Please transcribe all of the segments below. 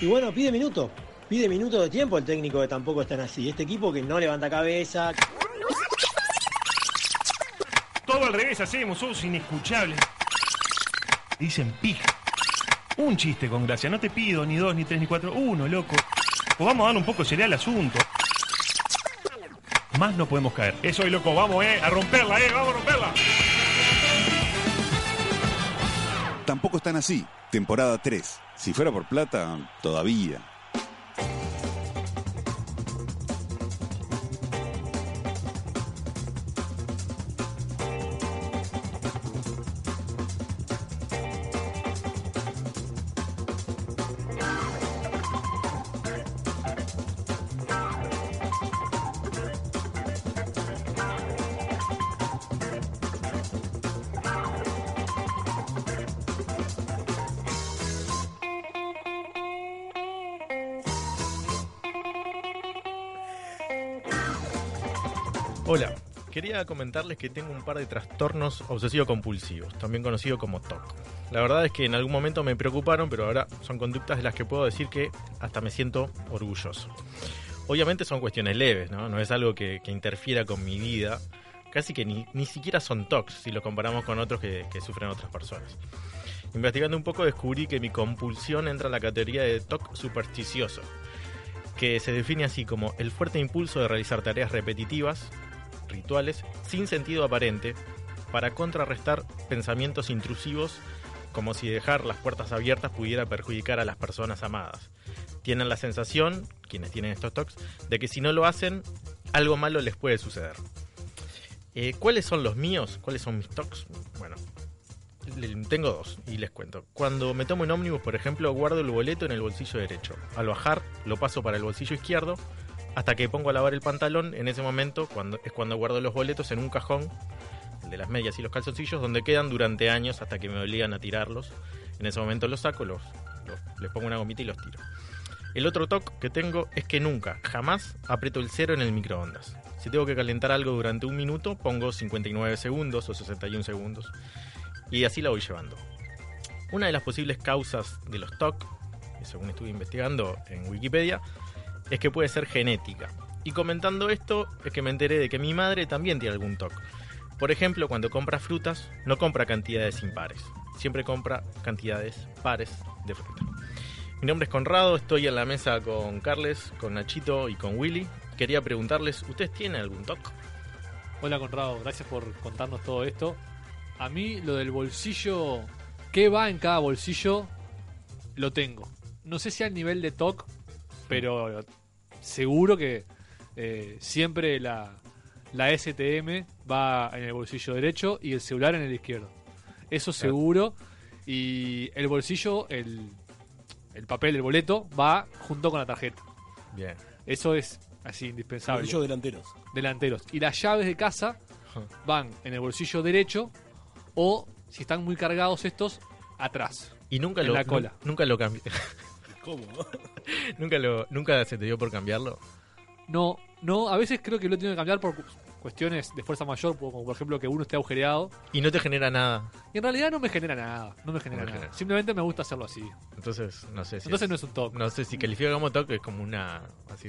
Y bueno, pide minuto. Pide minuto de tiempo el técnico que tampoco están así. Este equipo que no levanta cabeza. Todo al revés hacemos, somos inescuchables. Dicen pija. Un chiste con gracia, no te pido ni dos, ni tres, ni cuatro, uno, loco. O vamos a dar un poco sería el asunto. Más no podemos caer. Eso es loco, vamos, eh, a romperla, eh, vamos a romperla. Tampoco están así. Temporada 3. Si fuera por plata, todavía. Comentarles que tengo un par de trastornos obsesivo-compulsivos, también conocido como TOC. La verdad es que en algún momento me preocuparon, pero ahora son conductas de las que puedo decir que hasta me siento orgulloso. Obviamente son cuestiones leves, ¿no? Es algo que, interfiera con mi vida. Casi que ni, ni siquiera son TOCs si lo comparamos con otros que, que sufren otras personas. Investigando un poco descubrí que mi compulsión entra en la categoría de TOC supersticioso, que se define así como el fuerte impulso de realizar tareas repetitivas, rituales, sin sentido aparente, para contrarrestar pensamientos intrusivos como si dejar las puertas abiertas pudiera perjudicar a las personas amadas. Tienen la sensación, quienes tienen estos TOCs, de que si no lo hacen, algo malo les puede suceder. Eh, ¿Cuáles son los míos? ¿Cuáles son mis TOCs? Bueno, tengo dos y les cuento. Cuando me tomo un ómnibus, por ejemplo, guardo el boleto en el bolsillo derecho. Al bajar, lo paso para el bolsillo izquierdo hasta que pongo a lavar el pantalón. En ese momento cuando, es cuando guardo los boletos en un cajón, el de las medias y los calzoncillos, donde quedan durante años hasta que me obligan a tirarlos. En ese momento los saco, los, les pongo una gomita y los tiro. El otro toque que tengo es que nunca, jamás aprieto el cero en el microondas. Si tengo que calentar algo durante un minuto, pongo 59 segundos o 61 segundos. Y así la voy llevando. Una de las posibles causas de los TOC, según estuve investigando en Wikipedia, es que puede ser genética. Y comentando esto, es que me enteré de que mi madre también tiene algún TOC. Por ejemplo, cuando compra frutas, no compra cantidades impares, siempre compra cantidades pares de fruta. Mi nombre es Conrado, estoy en la mesa con Carles, con Nachito y con Willy. Quería preguntarles, ¿ustedes tienen algún TOC? Hola Conrado, gracias por contarnos todo esto. A mí lo del bolsillo, ¿qué va en cada bolsillo? Lo tengo. No sé si al nivel de TOC, pero seguro que eh, siempre la, la STM va en el bolsillo derecho y el celular en el izquierdo. Eso seguro. Y el bolsillo, el, el papel, el boleto, va junto con la tarjeta. Bien. Eso es así indispensable. Bolsillos delanteros. Delanteros. Y las llaves de casa van en el bolsillo derecho o, si están muy cargados estos, atrás. Y nunca En lo la cola. nu- nunca lo cambié. ¿Cómo? nunca lo nunca se te dio por cambiarlo. No, no, a veces creo que lo he tenido que cambiar por cu- cuestiones de fuerza mayor, como por ejemplo que uno esté agujereado. Y no te genera nada. Y en realidad no me genera nada, no me genera No nada. genera. Simplemente me gusta hacerlo así. Entonces, no sé si Entonces no es un TOC. No sé si califica como TOC, es como una así,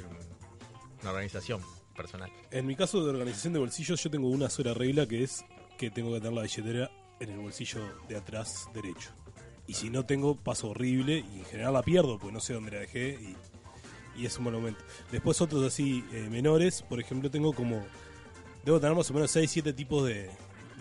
una organización personal. En mi caso de organización de bolsillos, yo tengo una sola regla que es que tengo que tener la billetera en el bolsillo de atrás derecho. Y si no tengo, paso horrible y en general la pierdo porque no sé dónde la dejé y, y es un monumento. Después otros así eh, menores, por ejemplo, tengo como... Debo tener más o menos 6, 7 tipos de,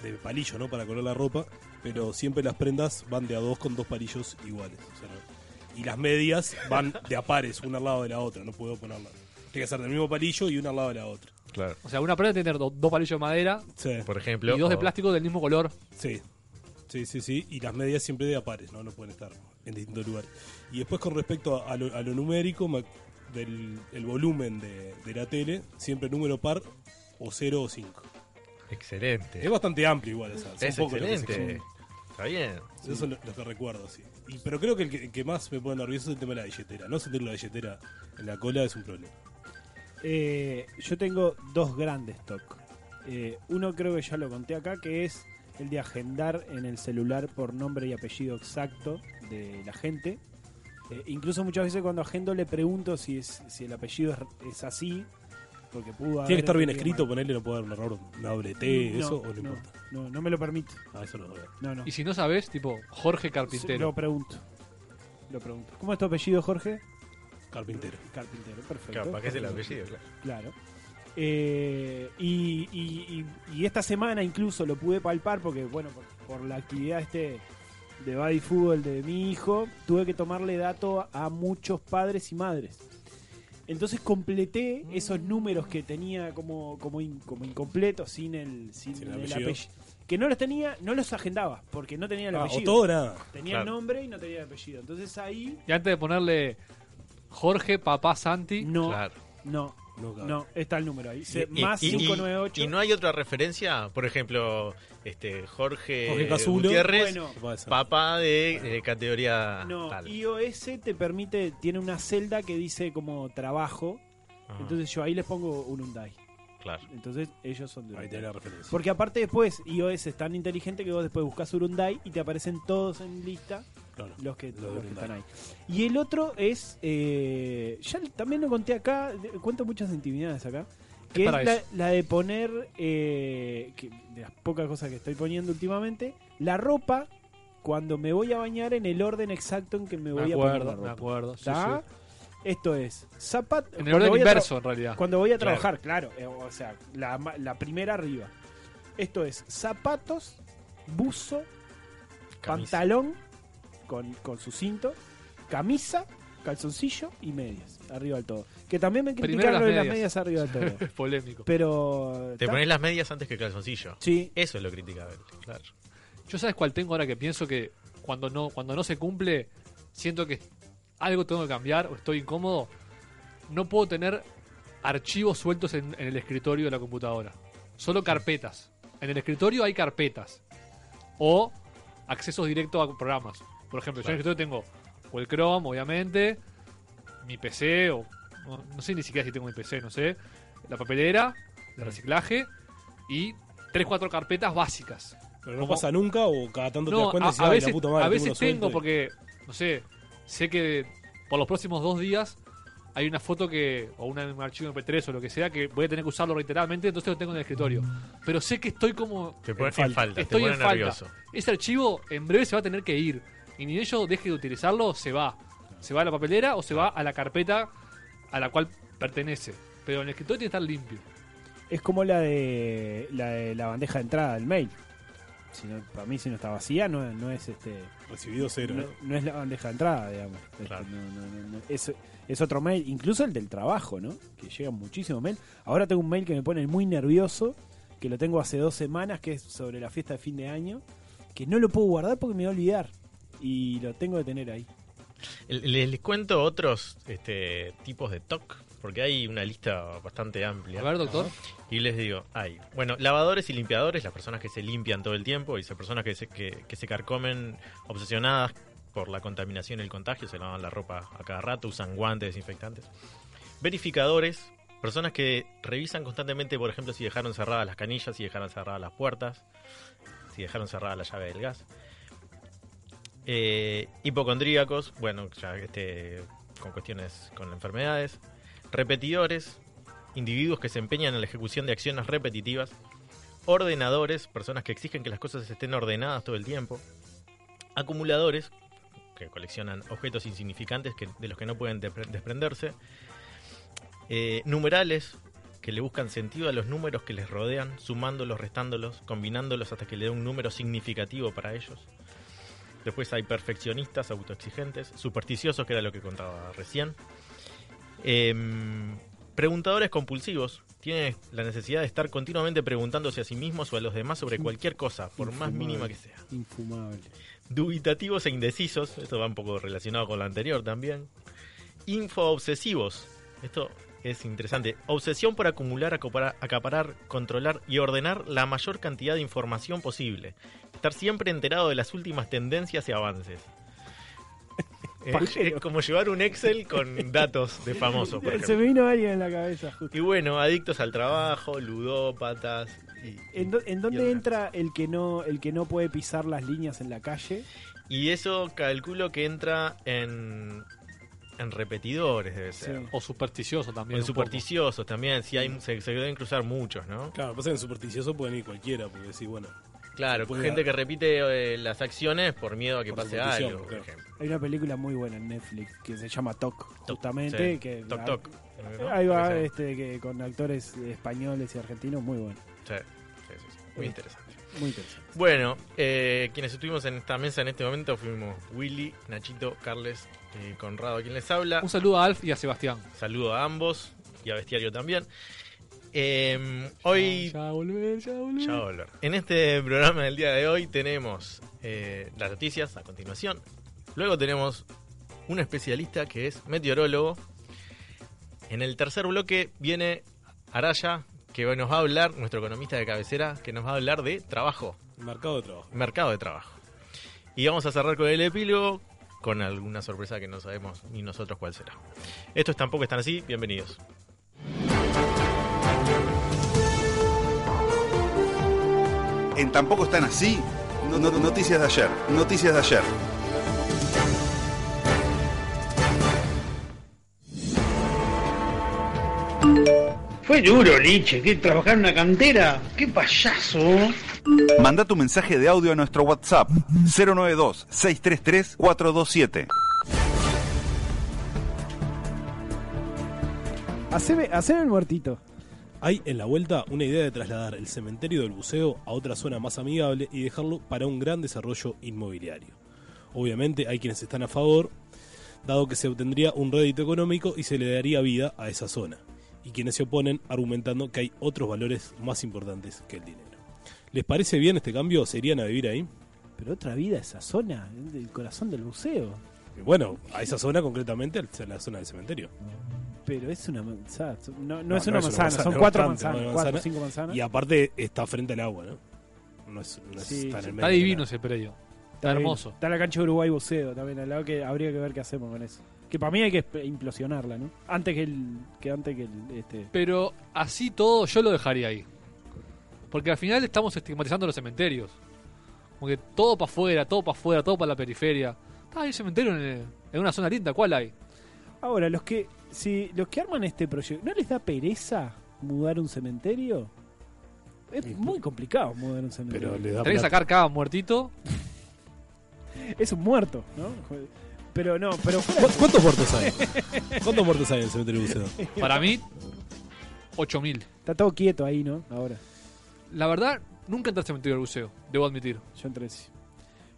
de palillos, ¿no? Para colgar la ropa, pero siempre las prendas van de a dos con dos palillos iguales. o sea, no- y las medias van de a pares, una al lado de la otra, no puedo ponerlas. Tiene que ser del mismo palillo y una al lado de la otra. Claro. O sea, una prenda tiene que tener do- dos palillos de madera Sí. Por ejemplo. y dos de plástico del mismo color. Sí, sí, sí, sí. Y las medias siempre de a pares, ¿no? No pueden estar en distintos lugares. Y después con respecto a, a lo, a lo numérico, del el volumen de, de la tele, siempre número par o 0 o 5. Excelente. Es bastante amplio igual, o sea, Es excelente. Está bien. Eso es lo, lo que recuerdo, sí. Y, pero creo que el, que el que más me pone nervioso es el tema de la billetera. No sentir la billetera en la cola es un problema. Eh, yo tengo dos grandes TOC. Eh, uno creo que ya lo conté acá, que es el de agendar en el celular por nombre y apellido exacto de la gente. Eh, incluso muchas veces cuando agendo le pregunto si es si el apellido es, es así, porque pudo Tiene que estar bien escrito, mal. ponerle, no puede haber un error, una doble T, No, eso, o no, no, importa. No, no me lo permite. Ah, eso no lo veo. No, no. Y si no sabes, tipo Jorge Carpintero. Lo pregunto. Lo pregunto. ¿Cómo es tu apellido, Jorge? Carpintero. Carpintero, perfecto. Capaz que es el apellido, claro. Claro. Eh, y, y- y- y esta semana incluso lo pude palpar porque, bueno, por, por la actividad este de body fútbol de mi hijo, tuve que tomarle dato a muchos padres y madres. Entonces completé esos números que tenía como, como, in- como incompletos sin el, sin Sin el el apellido. apellido. Que no los tenía, no los agendaba, porque no tenía el Ah, o apellido. todo o nada. Tenía Claro. el nombre y no tenía el apellido. Entonces ahí Y antes de ponerle Jorge, papá Santi, no, Claro. no, No, está el número ahí. Se- Y- más y- y- 598. Y, no hay otra referencia, por ejemplo, este Jorge, Jorge. Gutiérrez, Bueno, papá de, de categoría No, tal. iOS te permite, tiene una celda que dice como trabajo, Ajá, entonces yo ahí les pongo un Hyundai. Claro. Entonces ellos son de Ahí tenés la referencia. Porque aparte después iOS es tan inteligente que vos después buscas un Hyundai y te aparecen todos en lista Claro. los que, Los que están ahí. Y el otro es, eh, ya también lo conté acá, cuento muchas intimidades acá, que es la, de poner, eh, que de las pocas cosas que estoy poniendo últimamente, la ropa cuando me voy a bañar en el orden exacto en que me me voy a poner la acuerdo, ropa. me acuerdo. sí, ¿Está? sí. Esto es zapato. En el orden inverso, en realidad. Cuando voy a trabajar, claro. eh, o sea, la, la primera arriba. Esto es zapatos, buzo, Camisa. pantalón con, con su cinto, camisa, calzoncillo y medias. Arriba del todo. Que también me criticaron las las medias. arriba del todo. Es polémico. Pero. Te pones las medias antes que el calzoncillo. Sí, Eso es lo criticable, claro. Yo sabes cuál tengo ahora que pienso que cuando no, cuando no se cumple, siento que algo tengo que cambiar o estoy incómodo. No puedo tener archivos sueltos en, en el escritorio de la computadora. Solo carpetas. En el escritorio hay carpetas. O accesos directos a programas. Por ejemplo, yo en el escritorio tengo o el Chrome, obviamente, mi PC, o no, no sé ni siquiera si tengo mi PC, no sé, la papelera, de reciclaje y 3-4 carpetas básicas. Pero no Como- pasa nunca o cada tanto te das cuenta a, dices, a "Ay, veces, la puta madre, a veces tengo suelto". porque, no sé, sé que por los próximos dos días hay una foto que, o una- un archivo MP3 o lo que sea, que voy a tener que usarlo reiteradamente, entonces lo tengo en el escritorio. Pero sé que estoy como... Te pones En falta, estoy te en pones falta. nervioso. Ese archivo en breve se va a tener que ir. Y ni ello deje de utilizarlo, se va. Se va a la papelera o se va a la carpeta a la cual pertenece. Pero en el escritorio tiene que estar limpio. es como la de la, de la bandeja de entrada del mail. Si no- para mí, si no está vacía, no, no es este. Recibido cero, no, ¿no? no es la bandeja de entrada, digamos. Este, Claro. no, no, no, no. Es, es otro mail, incluso el del trabajo, ¿no? Que llegan muchísimos mails. Ahora tengo un mail que me pone muy nervioso, que lo tengo hace dos semanas, que es sobre la fiesta de fin de año, que no lo puedo guardar porque me voy a olvidar. Y lo tengo que tener ahí. Les, les cuento otros este, tipos de TOC, porque hay una lista bastante amplia. A ver, doctor. Y les digo, hay, bueno, lavadores y limpiadores, las personas que se limpian todo el tiempo, y esas personas que se, que, que se carcomen obsesionadas por la contaminación y el contagio, se lavan la ropa a cada rato, usan guantes, desinfectantes. Verificadores, personas que revisan constantemente, por ejemplo, si dejaron cerradas las canillas, si dejaron cerradas las puertas, si dejaron cerrada la llave del gas. Eh, hipocondríacos, bueno, ya este, con cuestiones con enfermedades. Repetidores, individuos que se empeñan en la ejecución de acciones repetitivas. Ordenadores, personas que exigen que las cosas estén ordenadas todo el tiempo. Acumuladores, que coleccionan objetos insignificantes que- de los que no pueden desprenderse. Eh, numerales, que le buscan sentido a los números que les rodean, sumándolos, restándolos, combinándolos hasta que le dé un número significativo para ellos. Después hay perfeccionistas, autoexigentes, supersticiosos, que era lo que contaba recién. Em, preguntadores compulsivos. Tienen la necesidad de estar continuamente preguntándose a sí mismos o a los demás sobre cualquier cosa, por más mínima que sea. Infumable. Dubitativos e indecisos, esto va un poco relacionado con lo anterior también. Infoobsesivos, esto es interesante. Obsesión por acumular, acopara- acaparar, controlar y ordenar la mayor cantidad de información posible. Estar siempre enterado de las últimas tendencias y avances. Es, Pajero. es como llevar un Excel con datos de famosos, por Se me vino alguien en la cabeza justo. Y bueno, adictos al trabajo, ludópatas. Y, ¿En, dónde entra el que no el que no puede pisar las líneas en la calle? Y eso calculo que entra en en repetidores, debe ser. Sí. O supersticioso O también. en supersticiosos también, sí, hay, se, se deben cruzar muchos, ¿no? Claro, pasa que en supersticioso pueden ir cualquiera, porque sí, bueno. Claro, Puede gente que repite eh, las acciones por miedo a que Por pase algo, por claro. ejemplo. Hay una película muy buena en Netflix que se llama Toc, justamente. Sí. Que Toc toc. ¿no? Ahí va, este, que con actores españoles y argentinos, muy bueno. Sí, sí, sí, sí. Muy interesante. Muy interesante. Bueno, eh, quienes estuvimos en esta mesa en este momento fuimos Willy, Nachito, Carles y Conrado, quien les habla. Un saludo a Alf y a Sebastián. Saludo a ambos y a Bestiario también. Eh, hoy Ya volver, ya volver. Ya va a volver. En este programa del día de hoy tenemos eh, las noticias a continuación. Luego tenemos un especialista que es meteorólogo. En el tercer bloque viene Araya, que nos va a hablar, nuestro economista de cabecera, que nos va a hablar de trabajo, Mercado de trabajo. mercado de trabajo. Y vamos a cerrar con el epílogo, con alguna sorpresa que no sabemos ni nosotros cuál será. Estos tampoco están así, bienvenidos. En Tampoco están así, no- no- noticias de ayer, noticias de ayer. Fue duro, Liche, que trabajar en una cantera. ¡Qué payaso! Manda tu mensaje de audio a nuestro WhatsApp 092-633-427. Haceme, haceme el muertito. Hay en la vuelta una idea de trasladar el cementerio del buceo a otra zona más amigable y dejarlo para un gran desarrollo inmobiliario. Obviamente hay quienes están a favor, dado que se obtendría un rédito económico y se le daría vida a esa zona, y quienes se oponen argumentando que hay otros valores más importantes que el dinero. ¿Les parece bien este cambio? ¿Se irían a vivir ahí? Pero otra vida esa zona, el corazón del buceo. Y Bueno, a esa zona concretamente, a la zona del cementerio. Pero es una manzana. No, no, No, es una no manzana, manzana, son es cuatro bastante, manzanas, cuatro cinco manzanas. Y aparte está frente al agua, ¿no? No es, no Sí, está en el medio divino ese predio. Está hermoso. Está la cancha de Uruguay buceo también al lado que habría que ver qué hacemos con eso. Que para mí hay que implosionarla, ¿no? Antes que el que antes que el este Pero así todo yo lo dejaría ahí. Porque al final estamos estigmatizando los cementerios. Como que todo para afuera, todo para afuera, todo para la periferia. Está ahí el cementerio en, en una zona linda, ¿cuál hay? Ahora, los que si los que arman este proyecto, ¿no les da pereza mudar un cementerio? Es muy complicado mudar un cementerio. Pero le da Tenés que sacar cada muertito. Es un muerto, ¿no? Pero no, pero fuera- ¿Cu- ¿Cuántos muertos hay? ¿Cuántos muertos hay en el cementerio buceo? Para mí, 8000. está todo quieto ahí, ¿no? Ahora. La verdad, nunca entré al cementerio del buceo, debo admitir. Yo entré, sí.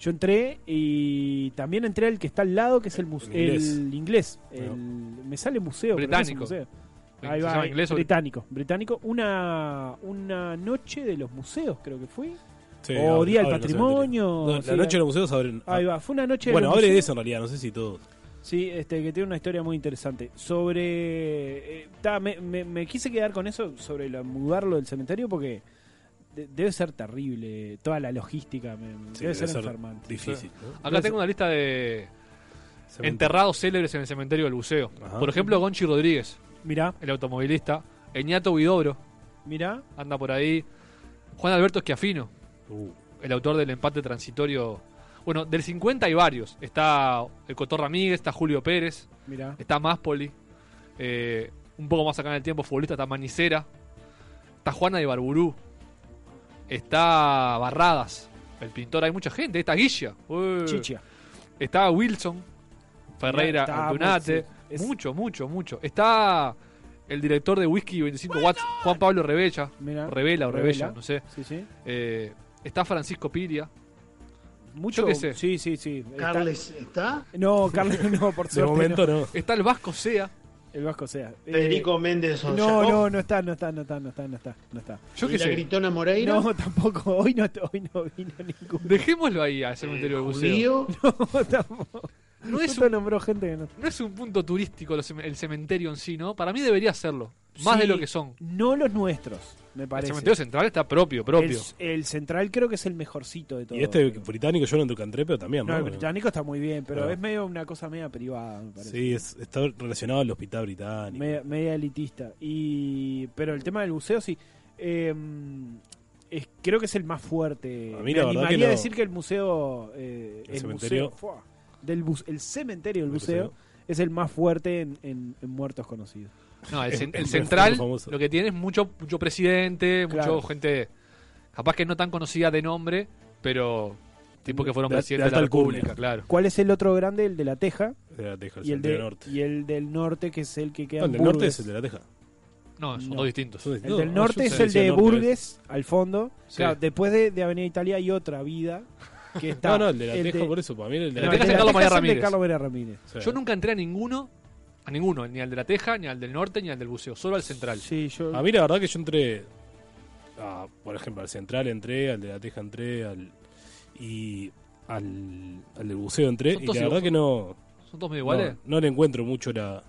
Yo entré y también entré al que está al lado, que es el museo. El inglés. El. Bueno. Me sale museo. pero no es un Británico. museo. ¿Se Ahí va, inglés o- británico. Británico. Una, una noche de los museos, creo que fue. Sí, o abre- Día del Patrimonio. No, sí, la noche de los museos abren. Ahí va, fue una noche de Bueno, los abre de museos. eso en realidad, no sé si todos. Sí, este, que tiene una historia muy interesante. Sobre. eh, ta, me, me- me quise quedar con eso, sobre la, mudarlo del cementerio, porque de- debe ser terrible. Toda la logística me- Sí, debe, ser, enfermante. Difícil. ¿no? Acá tengo una lista de Cementerio. enterrados célebres en el cementerio del buceo. Ajá. Por ejemplo, Gonchi Rodríguez, Mirá, el automovilista. Eñato Huidobro, mirá. anda por ahí. Juan Alberto Esquiafino, Uh, el autor del empate transitorio. Bueno, del 50 hay varios. Está el Cotor Ramírez, está Julio Pérez, Mirá. está Máspoli. eh, un poco más acá en el tiempo, futbolista, está Manicera. Está Juana de Barburú. Está Barradas, el pintor. Hay mucha gente. Está Guilla. Chicha. Está Wilson, Ferreira, Está, Antunate. sí, es- Mucho, mucho, mucho. Está el director de Whisky 25 Watts, Juan Pablo Rebella. Mirá. Revela o Revela. Rebella, no sé. Sí, sí. Eh, está Francisco Piria. Mucho. Yo qué sé. Sí, sí, sí. Carles, ¿está? No, Carlos, no, por de suerte. momento no. no. Está el Vasco Sea. El Vasco sea. Eh, Federico Méndez No, no, no está, no está, no está, no está, no está. No está. Yo ¿Y qué la sé. Gritona Moreira. No, tampoco. Hoy no, hoy no vino ninguno. Dejémoslo ahí al cementerio del buceo. No, tampoco. No es, un, nombró gente que no. no es un punto turístico los cem- el cementerio en sí, ¿no? Para mí debería serlo. Más Sí, de lo que son. No los nuestros, me El parece. cementerio central está propio, propio. El, el central creo que es el mejorcito de todo. Y este británico yo no nunca entré, pero también, No, ¿no? el británico está muy bien, pero Claro. es medio una cosa media privada, me parece. Sí, es, está relacionado al hospital británico. media, media elitista. Y pero el tema del buceo sí. eh, es- creo que es el más fuerte. A mí Me la verdad animaría que a no. decir que el museo, eh, El el, cementerio. museo, ¡fua! Del bus- el cementerio del El buceo, buceo. es el más fuerte en, en- en muertos conocidos. No, el, el central lo que tiene es mucho, mucho presidente, Claro. mucho gente, capaz que no tan conocida de nombre, pero tipo que fueron De- de presidentes de, la. República, claro. ¿Cuál es el otro grande? El de la Teja De la Teja, el y el, centro de, norte. y el del norte, que es el que queda No, el del norte es el de la Teja. No, son No. dos distintos. Son El distintos. del No, norte es el de Burgues, al fondo. Sí. Claro, después de, de Avenida Italia hay otra vida que está. No, no, el de la Teja, por eso, para mí el de El la de No, Teja el es de Carlos Teja María es el de Ramírez. Carlos María Ramírez. Sí. Yo nunca entré a ninguno, a ninguno, ni al de la Teja, ni al del norte, ni al del buceo, solo al central. Sí, yo. A mí la verdad que yo entré, a, por ejemplo, al central entré, al de la Teja entré, al y al, al del buceo entré, y la verdad que no, Son todos medio iguales. no, no le encuentro mucho la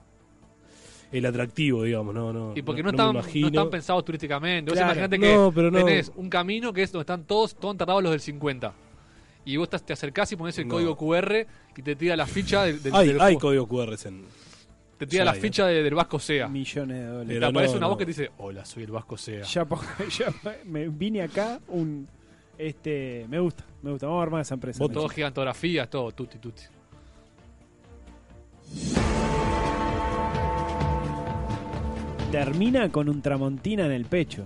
el atractivo, digamos, no, no. Y porque no, me están, no están pensados turísticamente. Vos Claro. imaginate que No, pero no. tenés un camino que es donde están todos, todos enterrados los del 50. Y vos te acercás y pones el No. código QR y te tira la ficha del, del- Hay, del hay código QR en. te tira la ficha de- del Vasco Sea. Millones de Y dólares. te Pero aparece no, una voz que te dice, hola, soy el Vasco Sea. Ya, pongo- ya me vine acá un. Este, me gusta, me gusta. Vamos a armar esa empresa. Vos Todo gigantografías, todo, tutti tutti. Termina con un tramontina en el pecho.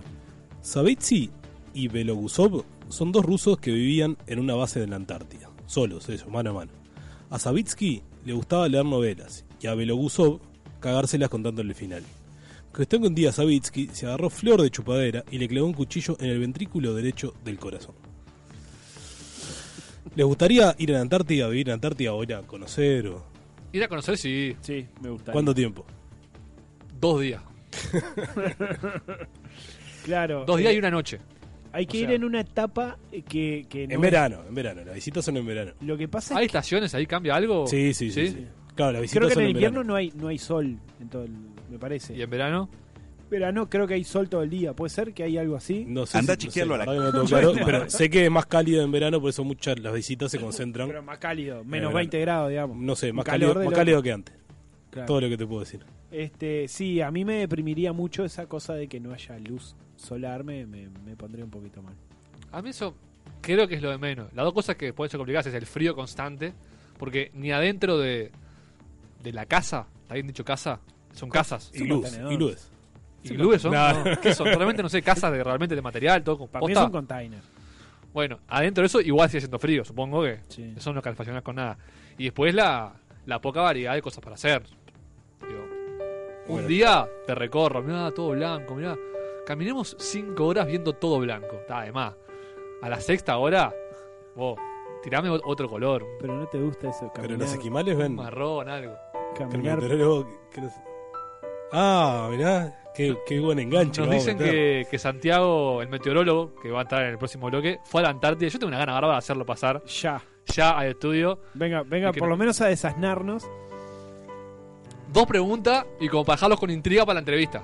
Savitsi y Belogusov son dos rusos que vivían en una base de la Antártida, solos, ellos, mano a mano. A Savitsky le gustaba leer novelas y a Belogusov cagárselas contándole el final. Cuestión que un día Savitsky se agarró flor de chupadera y le clavó un cuchillo en el ventrículo derecho del corazón. ¿Les gustaría ir a la Antártida, vivir en la Antártida o ir a conocer? O... Ir a conocer, sí, Sí, me gusta. ¿Cuánto tiempo? dos días. Claro. Dos días eh, y una noche. Hay que o ir sea- en una etapa eh, que, que no En es- verano, en verano. Las visitas son en verano. Lo que pasa ¿Hay es que estaciones ahí? ¿Cambia algo? Sí, sí, sí. sí. Claro, las visitas creo que son en el en invierno verano. no hay no hay sol en todo el, me parece. ¿Y en verano? Verano creo que hay sol todo el día. Puede ser que hay algo así. No sé Anda a si- no chequearlo sé, a la- no claro, pero sé que es más cálido en verano, por eso muchas las visitas se concentran. Pero más cálido, menos verano. 20 grados, digamos. No sé, más calor cálido, más cálido que antes. Claro. Todo lo que te puedo decir. Este, sí, a mí me deprimiría mucho esa cosa de que no haya luz solar, me, me, me pondría un poquito mal. A mí eso creo que es lo de menos. Las dos cosas que pueden ser complicadas es el frío constante, porque ni adentro de, de la casa, ¿está bien dicho casa? Son casas. un Iglús, contenedor. iglúes. ¿Iglúes son? No. No, ¿Qué son? Realmente no sé, casas de, realmente de material, todo con Para mí es un container. Bueno, adentro de eso igual sigue siendo frío, supongo que Sí. eso no calefaccionas con nada. Y después la, la poca variedad de cosas para hacer. Digo, un día te recorro, mirá, todo blanco, mirá. Caminemos cinco horas viendo todo blanco. Está, además. A la sexta hora, vos, tirame ot- otro color. Pero no te gusta eso, Pero caminar. los esquimales Un ven. marrón, algo. caminar. Ah, mirá, qué, qué buen enganche. Nos dicen que, que Santiago, el meteorólogo, que va a estar en el próximo bloque, fue a la Antártida. Yo tengo una gana bárbara de hacerlo pasar ya. ya al estudio. Venga, venga, por no- lo menos a desasnarnos. Dos preguntas y como para dejarlos con intriga para la entrevista.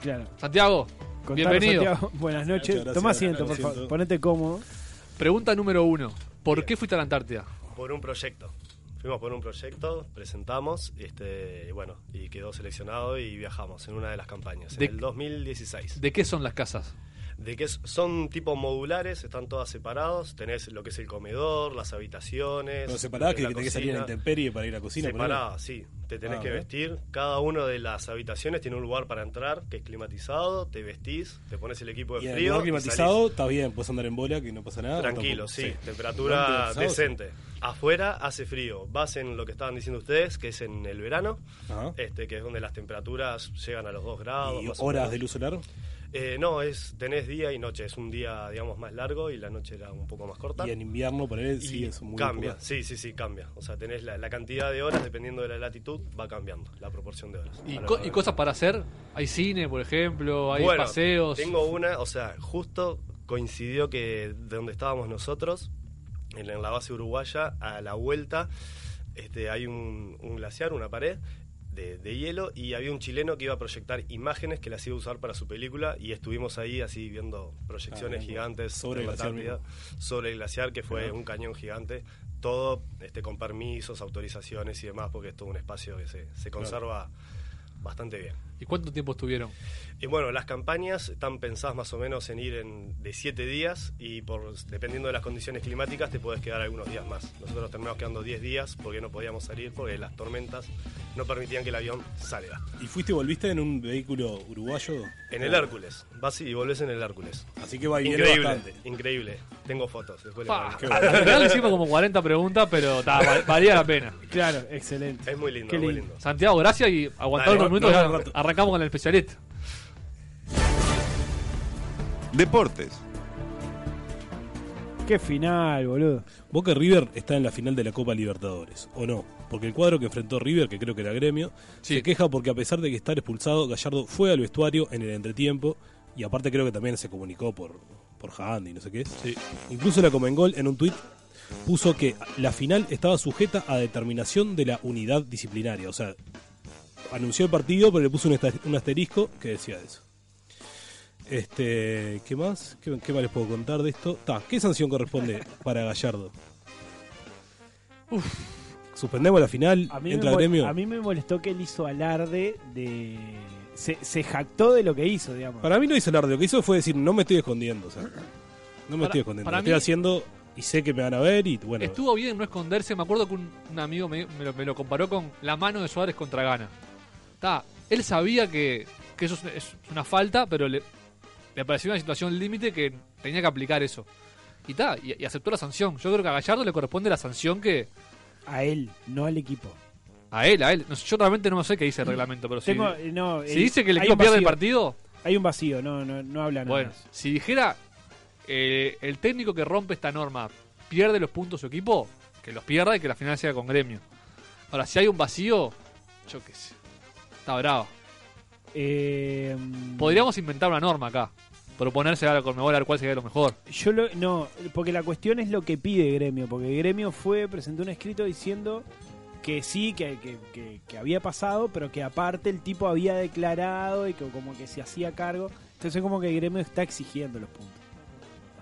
Claro. Santiago, Contanos, bienvenido. Santiago. Buenas noches. Gracias, Toma asiento, por favor. Ponete cómodo. Pregunta número uno. ¿Por qué fuiste a la Antártida? Por un proyecto. Fuimos por un proyecto, presentamos, este, y bueno, y quedó seleccionado y viajamos en una de las campañas, De- en el 2016. ¿De qué son las casas? De que es- son tipo modulares, están todas separados, tenés lo que es el comedor, las habitaciones. Pero separada lo que la tenés que salir cocina. intemperie para ir a la cocina. ponele. Separada, sí. Te tenés Ah, que vestir. Cada una de las habitaciones tiene un lugar para entrar, que es climatizado, te vestís, te pones el equipo de Y en el frío. y climatizado está bien, puedes andar en bola que no pasa nada. Tranquilo, sí. Temperatura decente. Afuera hace frío. Vas en lo que estaban diciendo ustedes, que es en el verano. Ajá. este que es donde las temperaturas llegan a los 2 grados. ¿Y horas de luz solar? Eh, no, es tenés día y noche. Es un día, digamos, más largo y la noche era un poco más corta. Y en invierno, por él, sí, es muy cambia, sí, sí, sí, cambia. O sea, tenés la, la cantidad de horas, dependiendo de la latitud, va cambiando la proporción de horas. ¿Y, co- cosas para hacer? ¿Hay cine, por ejemplo? ¿Hay Bueno, paseos? Tengo una, o sea, justo coincidió que de donde estábamos nosotros, en, en la base uruguaya, a la vuelta, este, hay un, un glaciar, una pared de, de hielo, y había un chileno que iba a proyectar imágenes que las iba a usar para su película, y estuvimos ahí así viendo proyecciones Ah, gigantes Sobre la el glaciar Antártida, sobre el glaciar, que fue un cañón gigante, todo este, con permisos, autorizaciones y demás, porque es todo un espacio que se, se conserva bastante bien. ¿Y cuánto tiempo estuvieron? Y bueno, las campañas están pensadas más o menos en ir en, de 7 días y por dependiendo de las condiciones climáticas te puedes quedar algunos días más. Nosotros terminamos quedando 10 días porque no podíamos salir porque las tormentas no permitían que el avión salga. ¿Y fuiste y volviste en un vehículo uruguayo? En el Hércules, vas y volvés en el Hércules. Así que va viniendo Increíble, bastante. increíble. Tengo fotos. Después les Pa. Qué Al bueno. final le hicimos como 40 preguntas, pero ta, valía la pena. Claro, excelente. Es muy lindo, Qué muy lindo. lindo. Santiago, gracias y aguantá Dale, unos minutos nos arrancamos con el especialista. Deportes. Qué final, boludo. Boca River está en la final de la Copa Libertadores, ¿o no? Porque el cuadro que enfrentó River, que creo que era gremio, Sí. se queja porque a pesar de que estar expulsado, Gallardo fue al vestuario en el entretiempo y aparte creo que también se comunicó por, por Handy, no sé qué. Sí. Incluso la Comengol en un tuit puso que la final estaba sujeta a determinación de la unidad disciplinaria. O sea, anunció el partido, pero le puso un, asterisco que decía eso. Este, ¿qué más? ¿Qué, qué más les puedo contar de esto? Ta, ¿Qué sanción corresponde para Gallardo? Suspendemos la final, A mí, entra gremio. a mí me molestó que él hizo alarde de. Se, se jactó de lo que hizo, digamos. Para mí no hizo alarde, lo que hizo fue decir, no me estoy escondiendo, o sea, no me Para- estoy escondiendo, lo estoy mí- haciendo y sé que me van a ver y bueno, Estuvo bien no esconderse. Me acuerdo que un, un amigo me, me lo, me lo comparó con la mano de Suárez contra Gana. Ta, él sabía que, que eso es, una falta, pero le, le pareció una situación límite que tenía que aplicar eso. Y, ta, y, y aceptó la sanción. Yo creo que a Gallardo le corresponde la sanción que A él, no al equipo. a él, a él. No yo realmente no sé qué dice el reglamento, pero si, Tengo, eh, no, si el- dice que el equipo pierde el partido, Hay un vacío, no, no, no habla nada. bueno, más. si dijera eh, el técnico que rompe esta norma pierde los puntos su equipo, que los pierda y que la final sea con gremio. Ahora, si hay un vacío, yo qué sé. Está bravo. Eh, Podríamos inventar una norma acá. Proponerse a la Conmebol a ver cuál sería lo mejor. Yo lo, no, porque la cuestión es lo que pide Gremio, porque Gremio fue, presentó un escrito diciendo que sí, que, que, que- que había pasado, pero que aparte el tipo había declarado y que como que se hacía cargo. Entonces como que Gremio está exigiendo los puntos.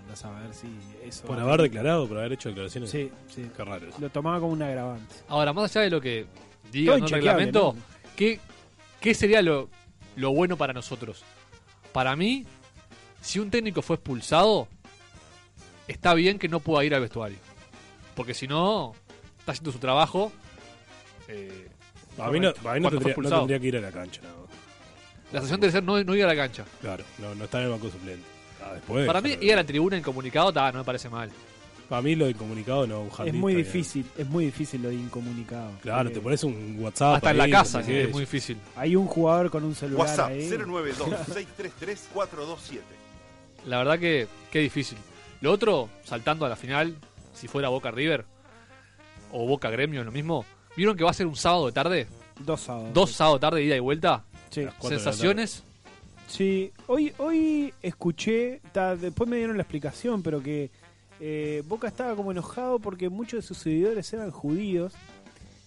Andás a ver si eso... por haber declarado, por haber hecho declaraciones. Sí, sí. Qué raro. Lo tomaba como un agravante. Ahora, más allá de lo que diga Todo ¿no? el reglamento, ¿no? ¿qué, qué sería lo, lo bueno para nosotros? Para mí, si un técnico fue expulsado, está bien que no pueda ir al vestuario. Porque si no, está haciendo su trabajo. eh, A mí no, a mí no tendría, no expulsado. tendría que ir a la cancha. no. La sanción debe ser no, no ir a la cancha. Claro, no, no está en el banco suplente. Ah, después, Para mí, ir a la tribuna incomunicado ta, no me parece mal. Para mí lo incomunicado no, un Es muy eh. difícil, es muy difícil lo de incomunicado. Claro, te pones un WhatsApp. Hasta en la casa que qué. es muy difícil. Hay un jugador con un celular WhatsApp ahí. 092-633-427. La verdad que, que difícil. Lo otro, saltando a la final, si fuera Boca River o Boca Gremio, lo mismo. ¿Vieron que va a ser un sábado de tarde? Dos sábados. Dos sábados de tarde, ida y vuelta. Sí. Sensaciones. Sí, hoy, hoy escuché, ta, después me dieron la explicación, pero que eh, Boca estaba como enojado porque muchos de sus seguidores eran judíos.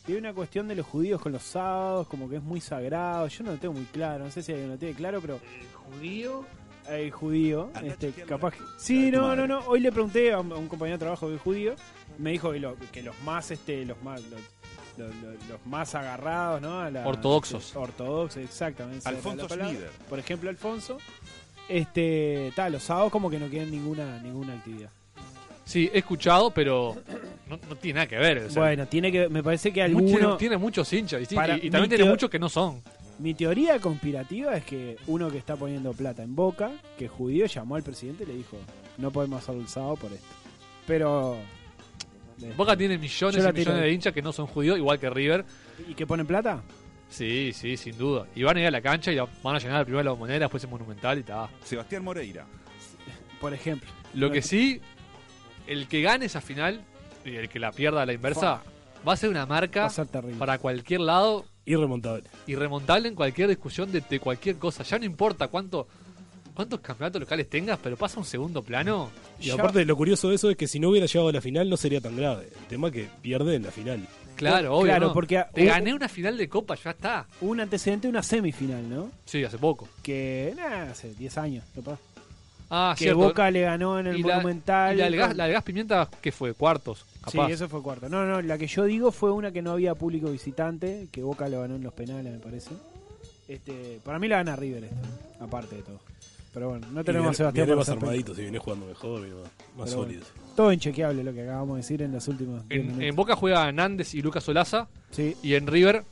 Y hay una cuestión de los judíos con los sábados, como que es muy sagrado. Yo no lo tengo muy claro, no sé si alguien lo tiene claro, pero judío. el judío, Anda este, capaz que... Sí, no, no, no. Hoy le pregunté a un, a un compañero de trabajo que es judío, me dijo que, lo- que los más, este, los más, los, los- los- los más agarrados, ¿no? A la- Ortodoxos. Ortodoxos, exactamente. Alfonso. Por ejemplo, Alfonso. Este, tal, los sábados como que no quieren ninguna, ninguna actividad. Sí, he escuchado, pero no, no tiene nada que ver. o sea, bueno, tiene que, me parece que mucho- alguno, tiene muchos hinchas. y- Para y, y también mi tiene teo- muchos que no son. mi teoría conspirativa es que uno que está poniendo plata en Boca, que es judío, llamó al presidente y le dijo, no podemos hacerlo el sábado por esto. Pero... Boca tiene millones Yo la y millones tiro. de hinchas que no son judíos, igual que River. ¿Y que ponen plata? Sí, sí, sin duda. Y van a ir a la cancha y la- van a llenar primero la moneda, después el monumental y está. Sebastián Moreira. Por ejemplo. Lo que sí, el que gane esa final y el que la pierda a la inversa, va a ser una Va marca a ser terrible. para cualquier lado Irremontable. y remontable en cualquier discusión de, de cualquier cosa. Ya no importa cuánto cuántos campeonatos locales tengas, pero pasa a un segundo plano. Y Ya- aparte, lo curioso de eso es que si no hubiera llegado a la final no sería tan grave. El tema es que pierde en la final. Claro, obvio. Claro, ¿no? porque a- Te gané una final de Copa, ya está. Hubo un antecedente, una semifinal, ¿no? Sí, hace poco. Que, nada, hace 10 años, capaz. Ah, que cierto. Boca le ganó en el Y la- Monumental. Y la del, gas, con- la del gas pimienta, ¿qué fue? Cuartos, Sí, capaz. eso fue cuarto. No, no, la que yo digo fue una que no había público visitante, que Boca lo ganó en los penales, me parece. Este, para mí la gana River esto, aparte de todo. Pero bueno, no Y tenemos a Sebastián viene más armadito, si viene jugando mejor, viene más, más sólido. bueno, todo inchequeable lo que acabamos de decir en los últimos 10 En, Boca juega Nández y Lucas Olaza. Sí. Y en River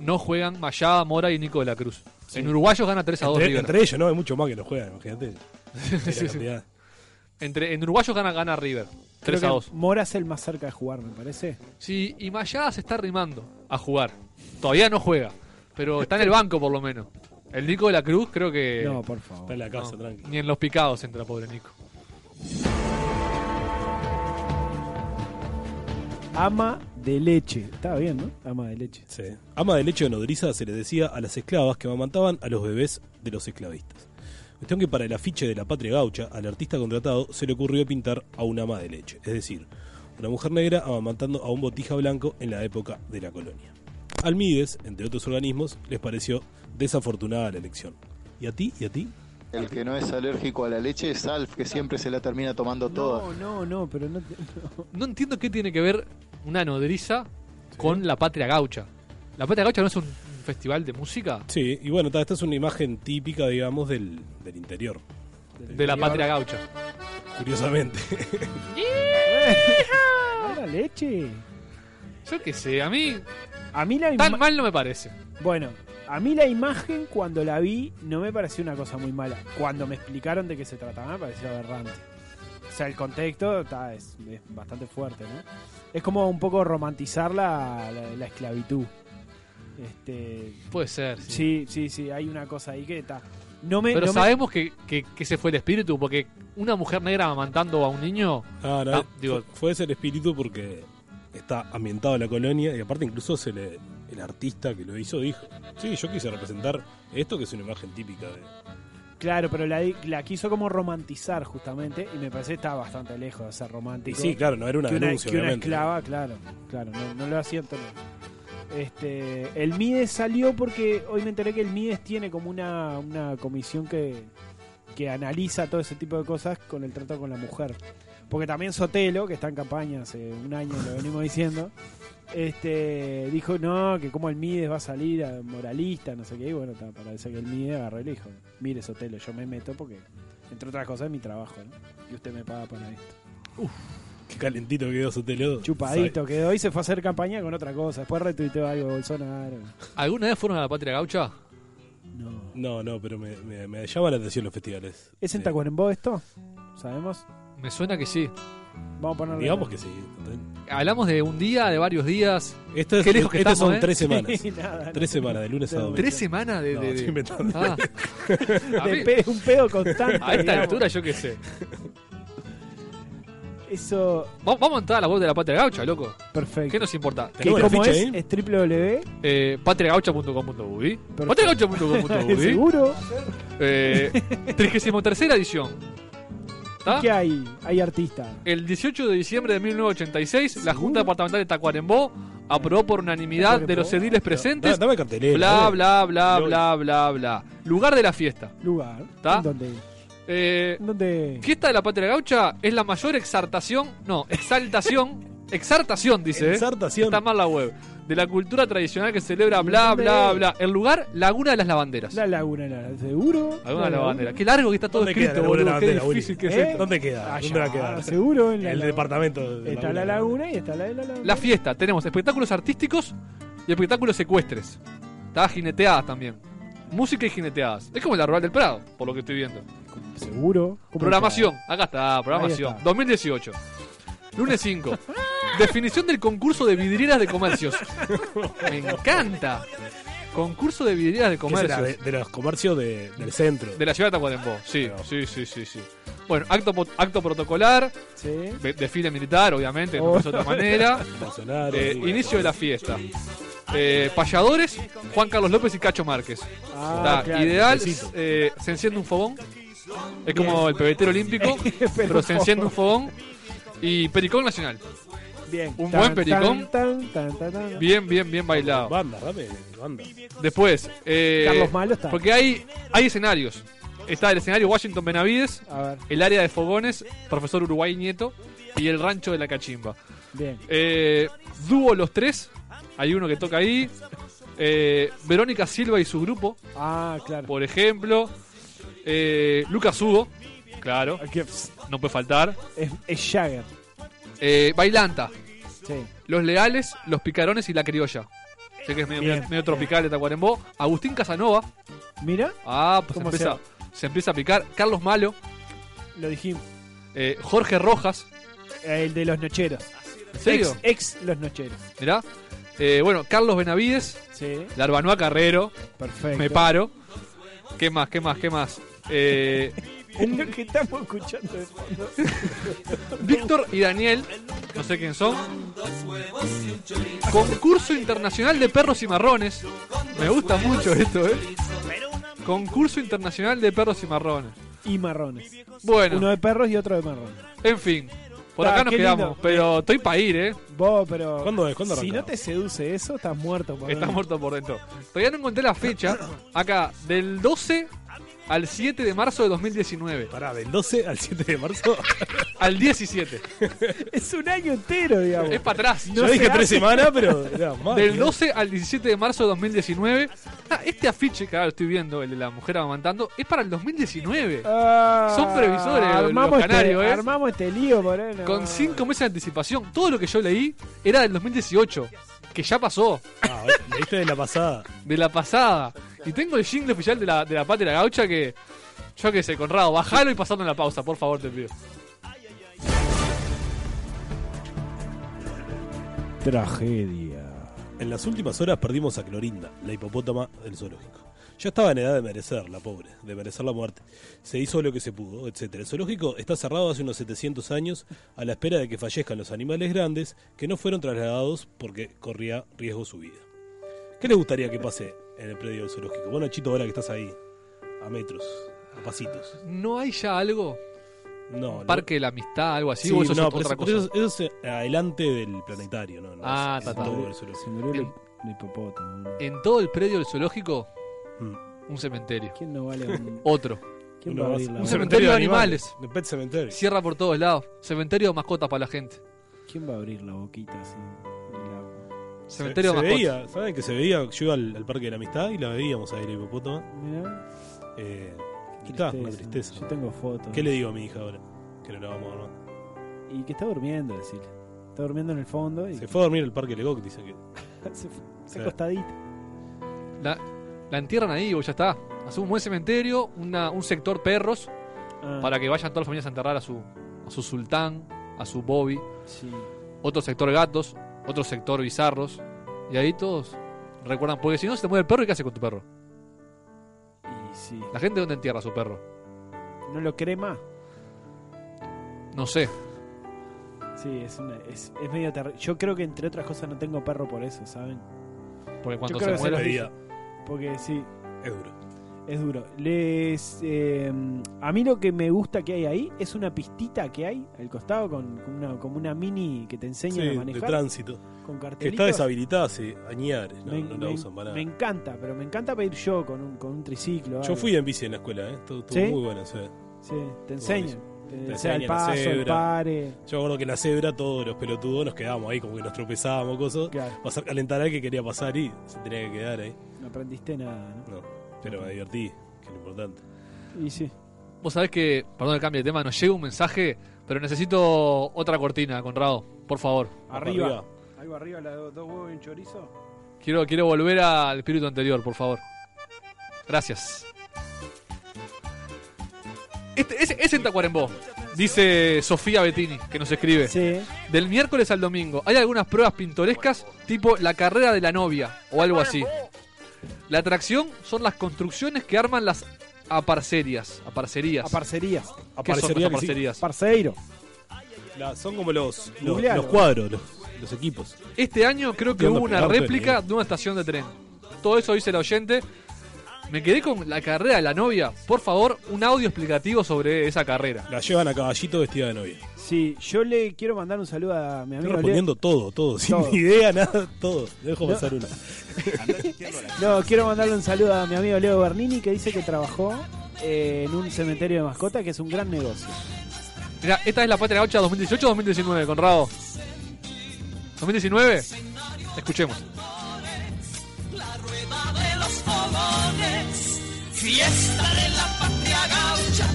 no juegan Mayada, Mora y Nico de la Cruz. En Uruguayos gana 3 a 2 Entre, River. entre ellos, ¿no? Hay mucho más que no juegan, imagínate. Entre, en Uruguayos gana, gana River. Creo 3 a que 2. Mora es el más cerca de jugar, me parece. Sí, y Mayada se está rimando a jugar. Todavía no juega, pero está en el banco por lo menos. El Nico de la Cruz creo que... No, por favor. Está en la casa, no, tranqui. Ni en los picados entra, pobre Nico. Ama de leche. Estaba bien, ¿no? Ama de leche. Sí. Ama de leche o nodriza se le decía a las esclavas que amamantaban a los bebés de los esclavistas. Cuestión que para el afiche de la patria gaucha, al artista contratado se le ocurrió pintar a una ama de leche, es decir, una mujer negra amamantando a un botija blanco en la época de la colonia. Al Mides, entre otros organismos, les pareció desafortunada la elección. ¿Y a ti? ¿Y a ti? El que no es alérgico a la leche es Alf, que siempre se la termina tomando toda. No, no, no, pero no. no. No entiendo qué tiene que ver una nodriza con la patria gaucha. ¿La patria gaucha no es un festival de música? Sí, y bueno, ta, esta es una imagen típica, digamos, del, del interior. De la patria gaucha. Curiosamente. Ama leche. Yo qué sé, a mí A mí la tan mal no me parece. Bueno, a mí la imagen cuando la vi no me pareció una cosa muy mala. Cuando me explicaron de qué se trataba me pareció aberrante. O sea, el contexto está, es, es bastante fuerte, ¿no? Es como un poco romantizar la, la- la esclavitud. Este, Puede ser, sí. sí, sí, sí, hay una cosa ahí que está. No me, Pero no me- sabemos que, que, que ese fue el espíritu, porque una mujer negra amamantando a un niño. Ah, no, digo- fue, fue ese el espíritu porque está ambientado en la colonia y aparte incluso se le, el artista que lo hizo dijo, sí, yo quise representar esto que es una imagen típica de... Claro, pero la, la quiso como romantizar justamente y me parece que está bastante lejos de ser Y romántico. sí, claro, no era una que una, denuncia, que una esclava, claro, claro, no, no lo asiento. Este, el Mides salió porque hoy me enteré que el Mides tiene como una, una comisión que, que analiza todo ese tipo de cosas con el trato con la mujer. Porque también Sotelo, que está en campaña hace un año, lo venimos diciendo, este dijo no, que como el Mides va a salir a moralista, no sé qué, y bueno, parece que el Mides agarró y le dijo, mire Sotelo, yo me meto porque, entre otras cosas, es mi trabajo, ¿no? Y usted me paga para esto. Qué calentito quedó Sotelo. Chupadito quedó y se fue a hacer campaña con otra cosa. Después retuiteó algo Bolsonaro. ¿Alguna vez fueron a la patria gaucha? No. No, no, pero me, me, me llama la atención los festivales. ¿Es en. Tacuarembó esto? ¿Sabemos? Me suena que sí. Vamos a ponerle. Digamos que sí. Hablamos de un día, de varios días. Esto es- Qué lejos que estas estamos, son ¿eh? tres semanas. Sí, nada, tres no. semanas, de lunes a domingo. ¿Tres semanas de.? No, de- de- estoy inventando. Ah. De mí- un pedo constante. a esta digamos. altura, yo qué sé. Eso, Va- Vamos a entrar a la web de la patria gaucha, loco. perfecto. ¿Qué nos importa? ¿Qué, ¿Tenemos la ¿Cómo ficha es? ahí? Es www. Eh, patriagaucha.com.uy patriagaucha.com.uy ¿Seguro? eh, 33 edición. ¿Está? ¿Qué hay? Hay artistas. El 18 de diciembre de 1986, la Junta Departamental de Tacuarembó aprobó por unanimidad de los ediles presentes. Da- dame cartelera, Bla, dame. bla, bla, Yo- bla, bla, bla. Lugar de la fiesta. Lugar. ¿Está? ¿En dónde? Eh, ¿En dónde? fiesta de la Patria Gaucha es la mayor exaltación, no, exaltación, exaltación dice, ¿eh? Exaltación. está mal la web, de la cultura tradicional que celebra bla, ¿Dónde bla, bla. El lugar, Laguna de las Lavanderas. La Laguna, la, ¿seguro? Laguna de La las Lavanderas. Qué largo que está todo ¿Dónde queda escrito, boludo. Qué difícil que es ¿Eh? esto. ¿Dónde queda? Allá, ¿Dónde va a quedar? Seguro. En la El la- departamento. de Está la laguna y está la de la laguna. La fiesta, tenemos espectáculos artísticos y espectáculos secuestres. Está jineteadas también. Música y jineteadas. Es como la Rural del Prado, por lo que estoy viendo. Seguro. ¿Cómo Programación, acá está, programación. Ahí está. 2018. Lunes 5. Definición del concurso de vidrieras de comercios. Me encanta. Concurso de vidrieras de comercios. De, de los comercios de- del centro. De la ciudad de Tacuarembó. Sí, sí, sí, sí, sí. Bueno, acto, acto protocolar, Sí. de- desfile militar, obviamente, no Oh. ser de otra manera. Eh, inicio de la fiesta. Eh, payadores, Juan Carlos López y Cacho Márquez. Ah, Está, claro. ideal, eh, se enciende un fogón. Es como el pebetero olímpico, pero se enciende un fogón. Y Pericón Nacional. Bien. un Tan, buen pericón. tan, tan, tan, tan. Bien, bien, bien bailado. Banda, dame, banda. Después, eh, Carlos Malo está. porque hay, hay escenarios. Está el escenario Washington Benavides, A ver, el área de fogones, profesor Uruguay Nieto y el rancho de la Cachimba. bien. Eh, dúo los tres, hay uno que toca ahí. Eh, Verónica Silva y su grupo, Ah, claro. por ejemplo. Eh, Lucas Hugo, claro, no puede faltar. Es, es Jagger. Eh, Bailanta, Sí. Los Leales, Los Picarones y La Criolla. Sé que es medio, Bien, medio- medio tropical de Tacuarembó. Agustín Casanova. Mira, Ah, pues se ¿Cómo empieza, se empieza a picar. Carlos Malo. lo dijimos. eh, Jorge Rojas. El de los nocheros. ¿En serio? Ex, ex los nocheros. Mirá. Eh, bueno, Carlos Benavides. Sí, Larbanoa Carrero. perfecto. Me paro. ¿Qué más? ¿Qué más? ¿Qué más? Eh, Es lo que estamos escuchando de fondo. Víctor y Daniel. No sé quién son. Concurso Internacional de Perros y Marrones. Me gusta mucho esto, ¿eh? Concurso Internacional de Perros y Marrones. Y marrones. Bueno, Uno de perros y otro de marrones. en fin. Por Ah, acá nos quedamos. lindo. Pero estoy para ir, ¿eh? Vos, pero. ¿Cuándo es? ¿Cuándo Si no te seduce eso, estás muerto. por Está dentro. muerto por dentro. Todavía no encontré la fecha. Acá, del 12 al 7 de marzo de 2019. Pará, del 12 al 7 de marzo. Al 17. Es un año entero, digamos. Es para atrás. Yo dije tres semanas, pero era más. Del ¿no? 12 al 17 de marzo de 2019. Ah, este afiche que ahora lo estoy viendo, el de la mujer amamantando, es para el 2019. Ah, Son previsores los armamos canarios, este, ¿eh? Armamos este lío, Moreno. Con 5 meses de anticipación. Todo lo que yo leí era del 2018. Que ya pasó. Ah, leíste de la pasada. De la pasada. Y tengo el jingle oficial de la, de la patria gaucha que. Yo qué sé, Conrado, bajalo y pasando en la pausa, por favor, te pido. Tragedia. En las últimas horas perdimos a Clorinda, la hipopótama del zoológico. Ya estaba en edad de merecer, la pobre, de merecer la muerte. Se hizo lo que se pudo, etc. El zoológico está cerrado hace unos 700 años a la espera de que fallezcan los animales grandes que no fueron trasladados porque corría riesgo su vida. ¿Qué les gustaría que pase en el predio del zoológico? Bueno, Chito, ahora que estás ahí, a metros, a pasitos. ¿No hay ya algo? No, no. Parque de la Amistad, algo así, Sí, o eso no, es otra eso, cosa. eso- eso es adelante del planetario, ¿no? no Ah, es- ta, es ta. todo el zoológico. Se murió el, En- el hipopótamo. ¿no? En todo el predio del zoológico, Mm. un cementerio. ¿Quién no vale un... Otro. ¿Quién va a abrir la un cementerio de animales. De Pet Cementerio. Cierra por todos lados. Cementerio de mascotas para la gente. ¿Quién va a abrir la boquita así? Cementerio se, de se veía, ¿saben que se veía? Yo iba al, al Parque de la Amistad y la veíamos ahí, la hipopótama. Mirá, Eh, qué y está, una tristeza. Yo tengo fotos. ¿Qué le digo a mi hija ahora? Que no la vamos a ver más. Y que está durmiendo, decirle. Está durmiendo en el fondo y Se fue a dormir al Parque Legoc, dice que. se fue se acostadita. La, la entierran ahí, vos ya está. Hace un buen cementerio, una- un sector perros, Ah, para que vayan todas las familias a enterrar a su, a su sultán, a su Bobby. sí. Otro sector gatos, otro sector bizarros. Y ahí todos recuerdan, porque si no se te muere el perro, ¿y qué hace con tu perro? Y sí. La gente dónde entierra a su perro. ¿No lo crema? No sé. Sí, es, una, es, es medio terrible. Yo creo que entre otras cosas no tengo perro por eso, ¿saben? Porque cuando se muere. Porque sí, Es duro. Es duro. Les, eh, a mí lo que me gusta que hay ahí es una pistita que hay al costado con, con una, como una mini que te enseña Sí, a de manejar. tránsito. con Que está deshabilitada hace añares. No, me, no la me- usan para me nada. encanta, pero me encanta para ir yo con un, con un triciclo. Yo algo. fui en bici en la escuela, ¿eh? Estuvo, estuvo ¿Sí? muy buena. sí. Sí, te enseñan. Te, Te el enseñan la paso, el pare. Yo me acuerdo que en la cebra todos los pelotudos nos quedábamos ahí, como que nos tropezábamos, cosas. Claro, Pasar calentar al que quería pasar y se tenía que quedar ahí. no aprendiste nada, ¿no? No, pero me divertí, que es lo importante. Y sí. Vos sabés que, perdón el cambio de tema, nos llega un mensaje, pero necesito otra cortina, Conrado. Por favor. Arriba. Algo arriba, la dos, dos huevos y un chorizo. Quiero, quiero volver al espíritu anterior, por favor. Gracias. Este, es, es en Tacuarembó, dice Sofía Bettini, que nos escribe. Sí. Del miércoles al domingo, hay algunas pruebas pintorescas, tipo la carrera de la novia o algo así. La atracción son las construcciones que arman las aparcerías. Aparcerías. A parcerías. ¿Qué son las aparcerías? Parceiro. La- son como los, los, Googlealo. los cuadros, los, los equipos. Este año creo que ¿Qué onda, hubo una réplica de una estación de tren. Todo eso dice el oyente. Me quedé con la carrera de la novia. Por favor, un audio explicativo sobre esa carrera. La llevan a caballito vestida de novia. Sí, yo le quiero mandar un saludo a mi Estoy amigo Leo. respondiendo todo, todo, sin Todo. idea, nada, todo. Dejo No. pasar una. No, quiero mandarle un saludo a mi amigo Leo Bernini que dice que trabajó eh, en un cementerio de mascota que es un gran negocio. Mira, esta es la Patria Gaucha 2018 o 2019, Conrado. ¿2019? Escuchemos. Fiesta de la patria gaucha,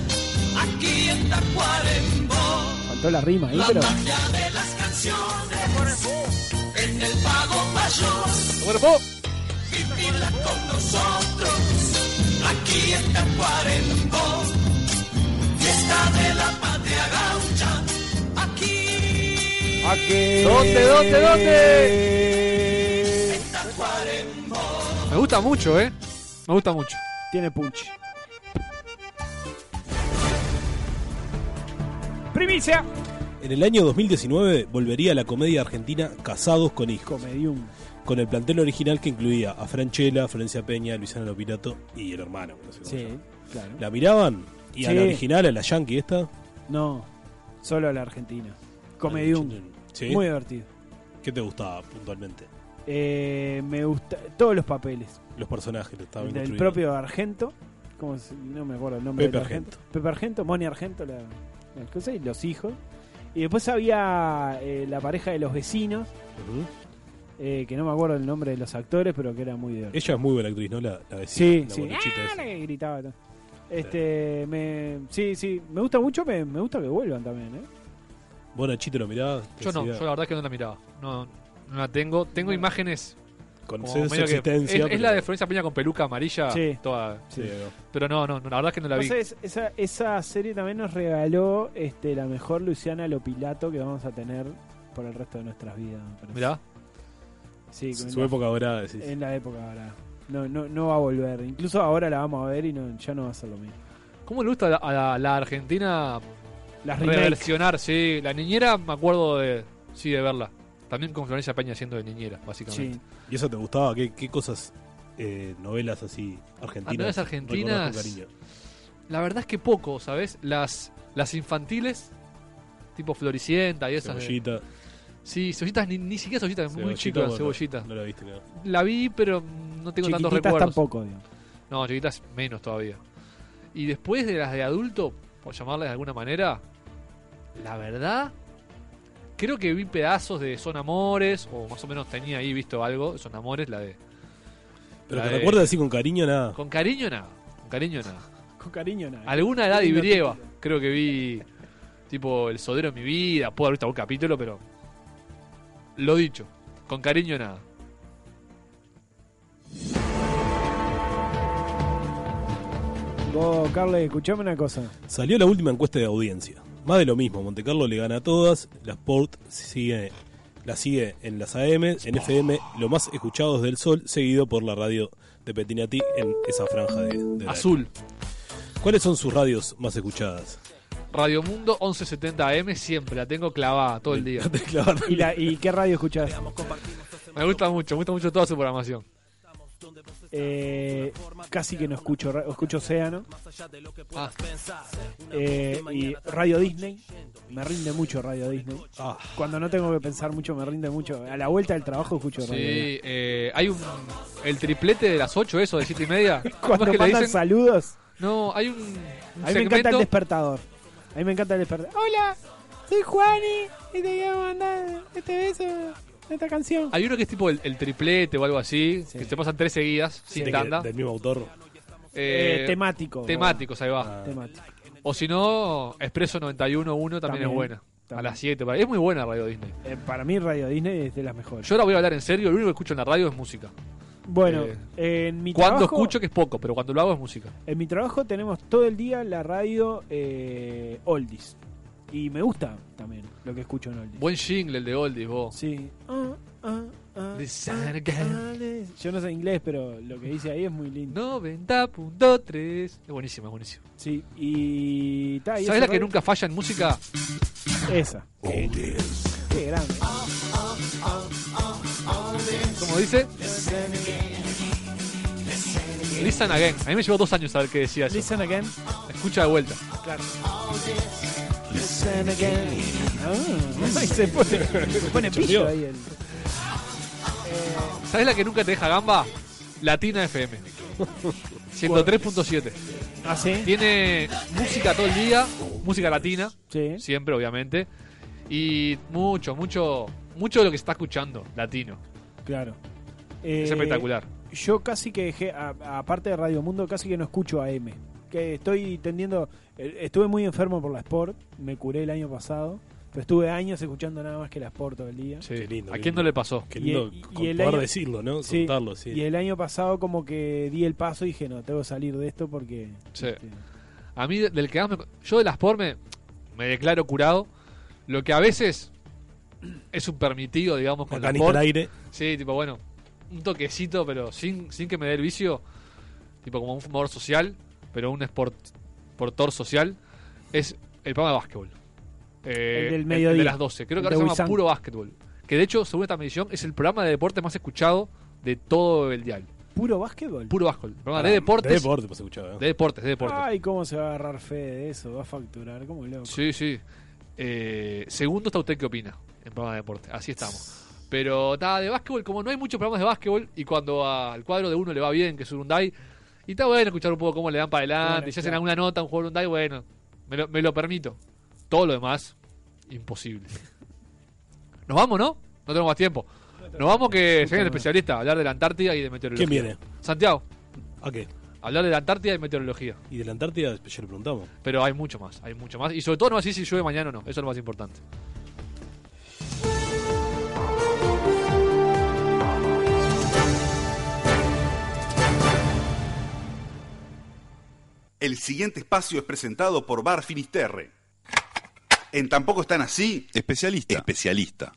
aquí en Tacuarembó. Faltó la rima ahí, La pero. magia de las canciones en el pago mayor. Vivirla con nosotros, aquí en Tacuarembó. Fiesta de la patria gaucha, aquí Aquí. ¿Dónde, dónde, dónde? en Tacuarembó. Me gusta mucho, ¿eh? Me gusta mucho. Tiene punch. Primicia. En el año 2019 volvería la comedia argentina Casados con Hijos. Comedium. Con el plantel original que incluía a Franchella, Florencia Peña, Luisana Lopilato y el hermano. no sé Sí, claro. ¿La miraban? ¿Y a la original, a la Yankee esta? No, solo a la Argentina. Comedium. ¿Sí? Muy divertido. ¿Qué te gustaba puntualmente? Eh, me gusta todos los papeles. Los personajes que estaban Del construidos. propio Argento. ¿cómo se- no me acuerdo el nombre Pepe del Argento. Pepe Argento, Moni Argento, la, y los hijos. Y después había eh, la pareja de los vecinos, Ujú. eh, que no me acuerdo el nombre de los actores, pero que era muy divertido. Ella es muy buena actriz, ¿no? La, la vecina, Sí, la sí. boluchita Ah, esa. que gritaba. todo. Este, me, sí, sí, me gusta mucho, me, me gusta que vuelvan también, ¿eh? ¿Vos, Nachito, lo mirabas? ¿Te Yo no, yo la verdad es que no la miraba. No, no la tengo. Tengo imágenes. Su existencia, es, la de Florencia Peña con peluca amarilla. Sí. Toda, Sí. Pero no, no, la verdad es que no la vi. Entonces, esa, esa serie también nos regaló este, la mejor Luciana Lopilato que vamos a tener por el resto de nuestras vidas. me. Mirá. Sí, Su en la- época dorada, decís. En la época ahora. No, no, no va a volver. Incluso ahora la vamos a ver y no, ya no va a ser lo mismo. ¿Cómo le gusta a la, a la- la Argentina Las reversionar? Sí, la niñera me acuerdo de, sí, de verla. También con Florencia Peña siendo de niñera, básicamente. Sí. ¿Y eso te gustaba? ¿Qué, qué cosas, eh, novelas así argentinas? novelas argentinas. recordás con cariño? La verdad es que poco, ¿sabes? Las, las infantiles, tipo Floricienta y esas. de- Cebollita. Sí, cebollitas, ni, ni siquiera cebollitas, muy Cebollita, chico la bueno, cebollita. No la viste, nada. La vi, pero no tengo tantos recuerdos. tampoco, digamos. No, chiquitas menos todavía. Y después de las de adulto, por llamarles de alguna manera, la verdad, creo que vi pedazos de Son Amores, o más o menos tenía ahí visto algo Son Amores, la de... Pero la te de- recuerdas así con cariño, nada. Con cariño nada, con cariño nada. Con cariño nada. Alguna edad Ibrieva, título. creo que vi tipo El Sodero de mi vida, puedo haber visto algún capítulo, pero... Lo dicho, con cariño nada. Vos, Carle, escuchame una cosa. Salió la última encuesta de audiencia. Más de lo mismo, Monte Carlo le gana a todas, la Sport sigue, la sigue en las AM, en FM, lo más escuchados del Sol, seguido por la radio de Petinati en esa franja de. Azul. ¿Cuáles son sus radios más escuchadas? Radio Mundo 1170 AM siempre, la tengo clavada todo el día. ¿Y, la, ¿Y qué radio escuchás? Me gusta mucho, me gusta mucho toda su programación. Eh, casi que no escucho, escucho Océano. Ah. Eh, y Radio Disney. Me rinde mucho Radio Disney. Ah. Cuando no tengo que pensar mucho, me rinde mucho. A la vuelta del trabajo escucho Radio Disney. Sí, eh, hay un. El triplete de las 8, eso, de 7 y media. ¿Cómo Cuando es que le mandan dicen? saludos. No, hay un. un A mí me encanta el despertador. A mí me encanta el despertador. Hola, soy Juani y te quiero mandar este beso, esta canción. Hay uno que es tipo el, el triplete o algo así, que se pasan tres seguidas, sin ¿De tanda. ¿Del mismo autor? Eh, Eh, temático. Temáticos, ahí va. Temático. O si no, Expreso 91.1 también, También, es buena. A también. las 7. Es muy buena Radio Disney. Eh, para mí Radio Disney es de las mejores. Yo ahora voy a hablar en serio, lo único que escucho en la radio es música. bueno, eh, en mi Cuando trabajo, escucho, que es poco, pero cuando lo hago es música. en mi trabajo tenemos todo el día la radio eh, Oldies. Y me gusta también lo que escucho en Oldies. Buen jingle el de Oldies, vos. Sí. Ah, ah, ah, Listen again. les- Yo no sé inglés, pero lo que dice ahí es muy lindo. 90.3. Es buenísima, es buenísima. Sí, y... ta, y ¿Sabes la que nunca falla en música? Esa. Qué grande. Como dice. Listen again. A mí me llevó dos años saber qué decía eso. Listen again. Escucha de vuelta. Claro. Listen again. Ah, y se pone, se pone pillo ahí el... ¿Sabes la que nunca te deja gamba? Latina FM. 103.7. ¿Ah, sí? Tiene música todo el día, música latina, Sí. siempre obviamente, y mucho, mucho, mucho de lo que está escuchando, latino. Claro. Es Eh, espectacular. yo casi que dejé, aparte de Radio Mundo, casi que no escucho AM. Que estoy tendiendo. eh, Estuve muy enfermo por la Sport, me curé el año pasado, pero estuve años escuchando nada más que la Sport todo el día. Sí. Qué lindo, ¿A qué quién no le pasó? Qué lindo y el poder año- decirlo, ¿no? Sí, Contarlo, sí. Y el año pasado como que di el paso y dije, no, tengo que salir de esto porque... Sí. este, A mí, del que más me- Yo de las por me, me declaro curado. Lo que a veces es un permitido, digamos, con la Sport. al aire. Sí, tipo, bueno, un toquecito, pero sin, sin que me dé el vicio. Tipo, como un fumador social, pero un sport, sportor social. Es el programa de básquetbol. Eh, El del de mediodía. las 12. Creo que ahora de se llama. Puro Básquetbol. Que de hecho, según esta medición, es el programa de deporte más escuchado de todo el dial. ¿Puro básquetbol? Puro básquetbol. Programa Ah, de deportes. De deporte, pues escuchaba. De deportes, de deportes. Ay, ¿cómo se va a agarrar fe de eso? Va a facturar, como loco. Sí, sí. Eh, segundo está usted qué opina en programa de deporte. Así estamos. Pero está de básquetbol, como no hay muchos programas de básquetbol, y cuando al cuadro de uno le va bien, que es Urunday, y está bueno escuchar un poco cómo le dan para adelante, Bueno, y si hacen alguna nota, un juego de Urunday, bueno, me lo, me lo permito. Todo lo demás, imposible. Nos vamos, ¿no? No tenemos más tiempo. Nos vamos que se viene el especialista a hablar de la Antártida y de meteorología. ¿Quién viene? Santiago, ¿A qué? hablar de la Antártida y meteorología. Y de la Antártida, ya le preguntamos. Pero hay mucho más, hay mucho más. Y sobre todo no así si llueve mañana o no. Eso es lo más importante. El siguiente espacio es presentado por Bar Finisterre. En Tampoco están así, especialista. Especialista.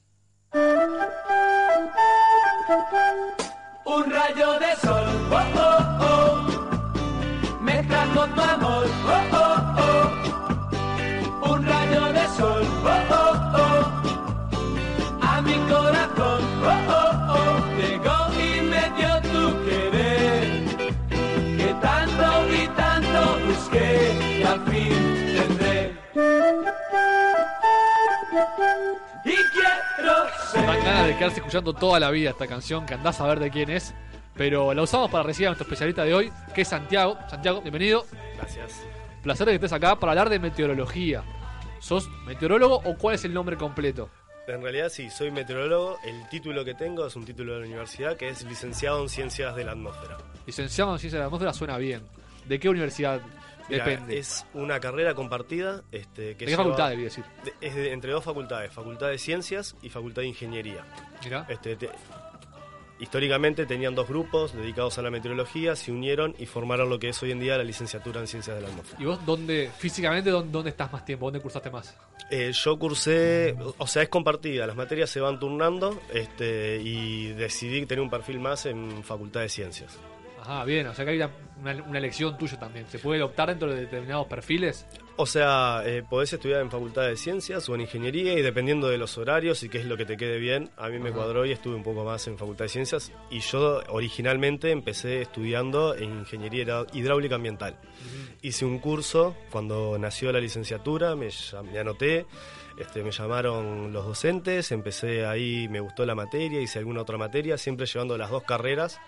Dan ganas de quedarse escuchando toda la vida esta canción que andás a ver de quién es. Pero la usamos para recibir a nuestro especialista de hoy, que es Santiago. Santiago, bienvenido. Gracias. Placer de que estés acá para hablar de meteorología. ¿Sos meteorólogo o cuál es el nombre completo? En realidad sí, soy meteorólogo. El título que tengo es un título de la universidad que es licenciado en Ciencias de la Atmósfera. Licenciado en Ciencias de la Atmósfera suena bien. ¿De qué universidad Mira, depende? es una carrera compartida. Este, que ¿De qué lleva- facultad debí decir? de- es de- entre dos facultades, Facultad de Ciencias y Facultad de Ingeniería. Mirá. Este, te- históricamente tenían dos grupos dedicados a la meteorología, se unieron y formaron lo que es hoy en día la licenciatura en Ciencias de la Atmósfera. ¿Y vos dónde, físicamente, dónde, dónde estás más tiempo? ¿Dónde cursaste más? Eh, yo cursé, o sea, es compartida, las materias se van turnando este, y decidí tener un perfil más en Facultad de Ciencias. Ajá, bien. O sea que hay una, una- una elección tuya también. ¿Se puede optar dentro de determinados perfiles? O sea, eh, podés estudiar en Facultad de Ciencias o en Ingeniería y dependiendo de los horarios y qué es lo que te quede bien, a mí me Ajá. cuadró y estuve un poco más en Facultad de Ciencias y yo originalmente empecé estudiando en Ingeniería Hidráulica Ambiental. Hice un curso cuando nació la licenciatura, me anoté, este, me llamaron los docentes, empecé ahí, me gustó la materia, hice alguna otra materia, siempre llevando las dos carreras,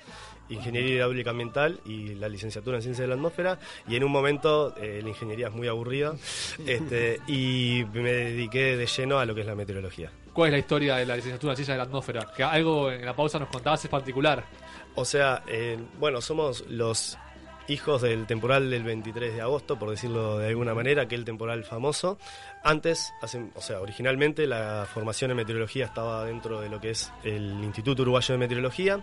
Ingeniería Hidráulica Ambiental y la licenciatura en Ciencias de la Atmósfera, y en un momento eh, la ingeniería es muy aburrida, este, y me dediqué de lleno a lo que es la meteorología. ¿Cuál es la historia de la licenciatura en Ciencias de la Atmósfera? Que algo en la pausa nos contabas es particular. O sea, eh, bueno, somos los hijos del temporal del 23 de agosto, por decirlo de alguna manera, aquel temporal famoso. Antes, hace- o sea, originalmente la formación en meteorología estaba dentro de lo que es el Instituto Uruguayo de Meteorología.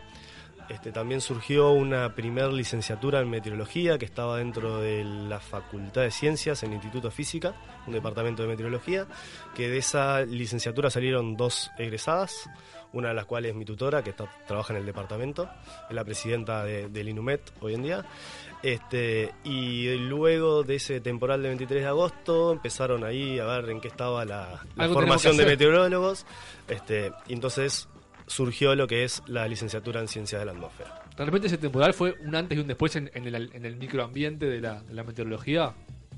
Este, también surgió una primer licenciatura en meteorología que estaba dentro de la Facultad de Ciencias en el Instituto de Física, un departamento de meteorología, que de esa licenciatura salieron dos egresadas, una de las cuales es mi tutora, que está- trabaja en el departamento, es la presidenta de- del INUMET hoy en día. Este, y luego de ese temporal de 23 de agosto empezaron ahí a ver en qué estaba la, formación de meteorólogos. Este, y entonces surgió lo que es la licenciatura en Ciencias de la Atmósfera. De repente ese temporal fue un antes y un después en, en el, en el microambiente de la, de la meteorología.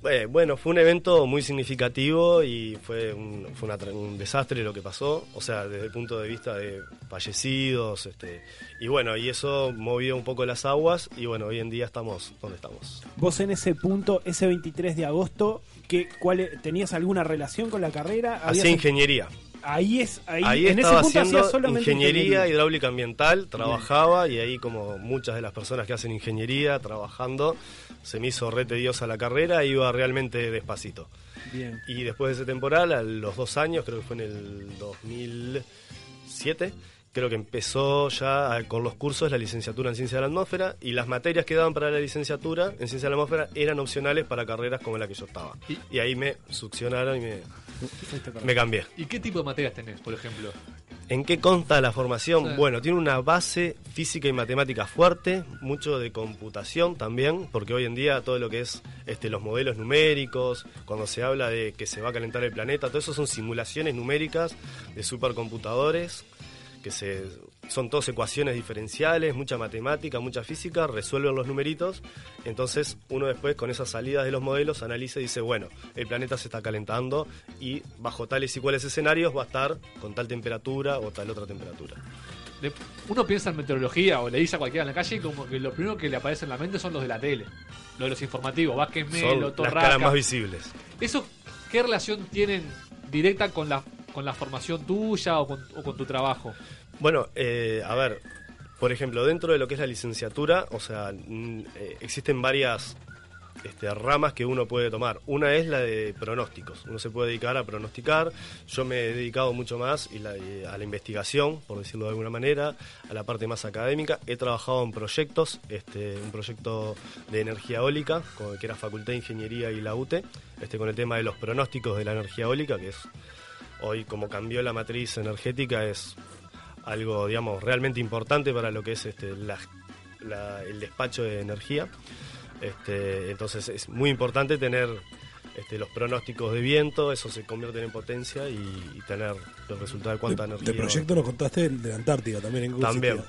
Eh, bueno, fue un evento muy significativo y fue, un, fue una un desastre lo que pasó, o sea, desde el punto de vista de fallecidos, este, y bueno, y eso movió un poco las aguas y bueno, hoy en día estamos donde estamos. Vos en ese punto, ese 23 de agosto, ¿qué, cuál, e- ¿tenías alguna relación con la carrera? Hacía ¿Habías- ingeniería. Ahí es ahí, Ahí en ese estaba hacía haciendo solamente ingeniería hidráulica ambiental, trabajaba y ahí como muchas de las personas que hacen ingeniería trabajando, se me hizo re tediosa la carrera e iba realmente despacito. Bien. Y después de ese temporal, a los dos años, creo que fue en el 2007, creo que empezó ya a- con los cursos la licenciatura en Ciencia de la Atmósfera y las materias que daban para la licenciatura en Ciencia de la Atmósfera eran opcionales para carreras como la que yo estaba. Y, ahí me succionaron y me, me cambié. ¿Y qué tipo de materias tenés, por ejemplo? ¿En qué consta la formación? Sí. Bueno, tiene una base física y matemática fuerte, mucho de computación también, porque hoy en día todo lo que es este, los modelos numéricos, cuando se habla de que se va a calentar el planeta, todo eso son simulaciones numéricas de supercomputadores, que se, son todas ecuaciones diferenciales, mucha matemática, mucha física, resuelven los numeritos, entonces uno después con esas salidas de los modelos analiza y dice, bueno, el planeta se está calentando y bajo tales y cuales escenarios va a estar con tal temperatura o tal otra temperatura. Uno piensa en meteorología o le dice a cualquiera en la calle y como que lo primero que le aparece en la mente son los de la tele. Los de los informativos, Vázquez Melo, las Torraca. caras más visibles. ¿Eso qué relación tienen directa con la, con la formación tuya o con, o con tu trabajo? Bueno, eh, a ver, por ejemplo, dentro de lo que es la licenciatura, o sea, eh, existen varias este, ramas que uno puede tomar. Una es la de pronósticos. Uno se puede dedicar a pronosticar. Yo me he dedicado mucho más a la investigación, por decirlo de alguna manera, a la parte más académica. He trabajado en proyectos, este, un proyecto de energía eólica, con- que era Facultad de Ingeniería y la UTE, este, con el tema de los pronósticos de la energía eólica, que es hoy como cambió la matriz energética, es algo, digamos, realmente importante para lo que es este, la- la- el despacho de energía. Este, entonces es muy importante tener este, los pronósticos de viento, eso se convierte en potencia y, y tener los resultados de cuánta energía. De proyecto nos contaste de la Antártida también. ¿en También.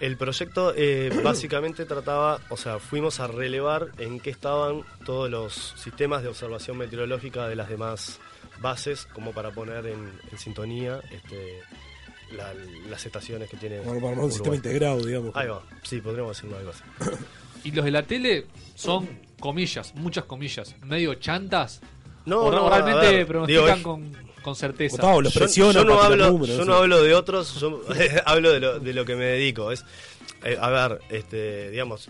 El proyecto eh, básicamente trataba, o sea, fuimos a relevar en qué estaban todos los sistemas de observación meteorológica de las demás bases, como para poner en, en sintonía este, la- las estaciones que tiene. Como para un sistema integrado, digamos. Ahí va, sí, podríamos decirlo algo así. Y los de la tele son comillas, muchas comillas, medio chantas. No, o, no, realmente ver, pronostican digo, con, con certeza. Gustavo, los yo, presiona yo no hablo, números, yo no hablo de otros, yo hablo de lo, de lo que me dedico. Es, eh, a ver, este, digamos,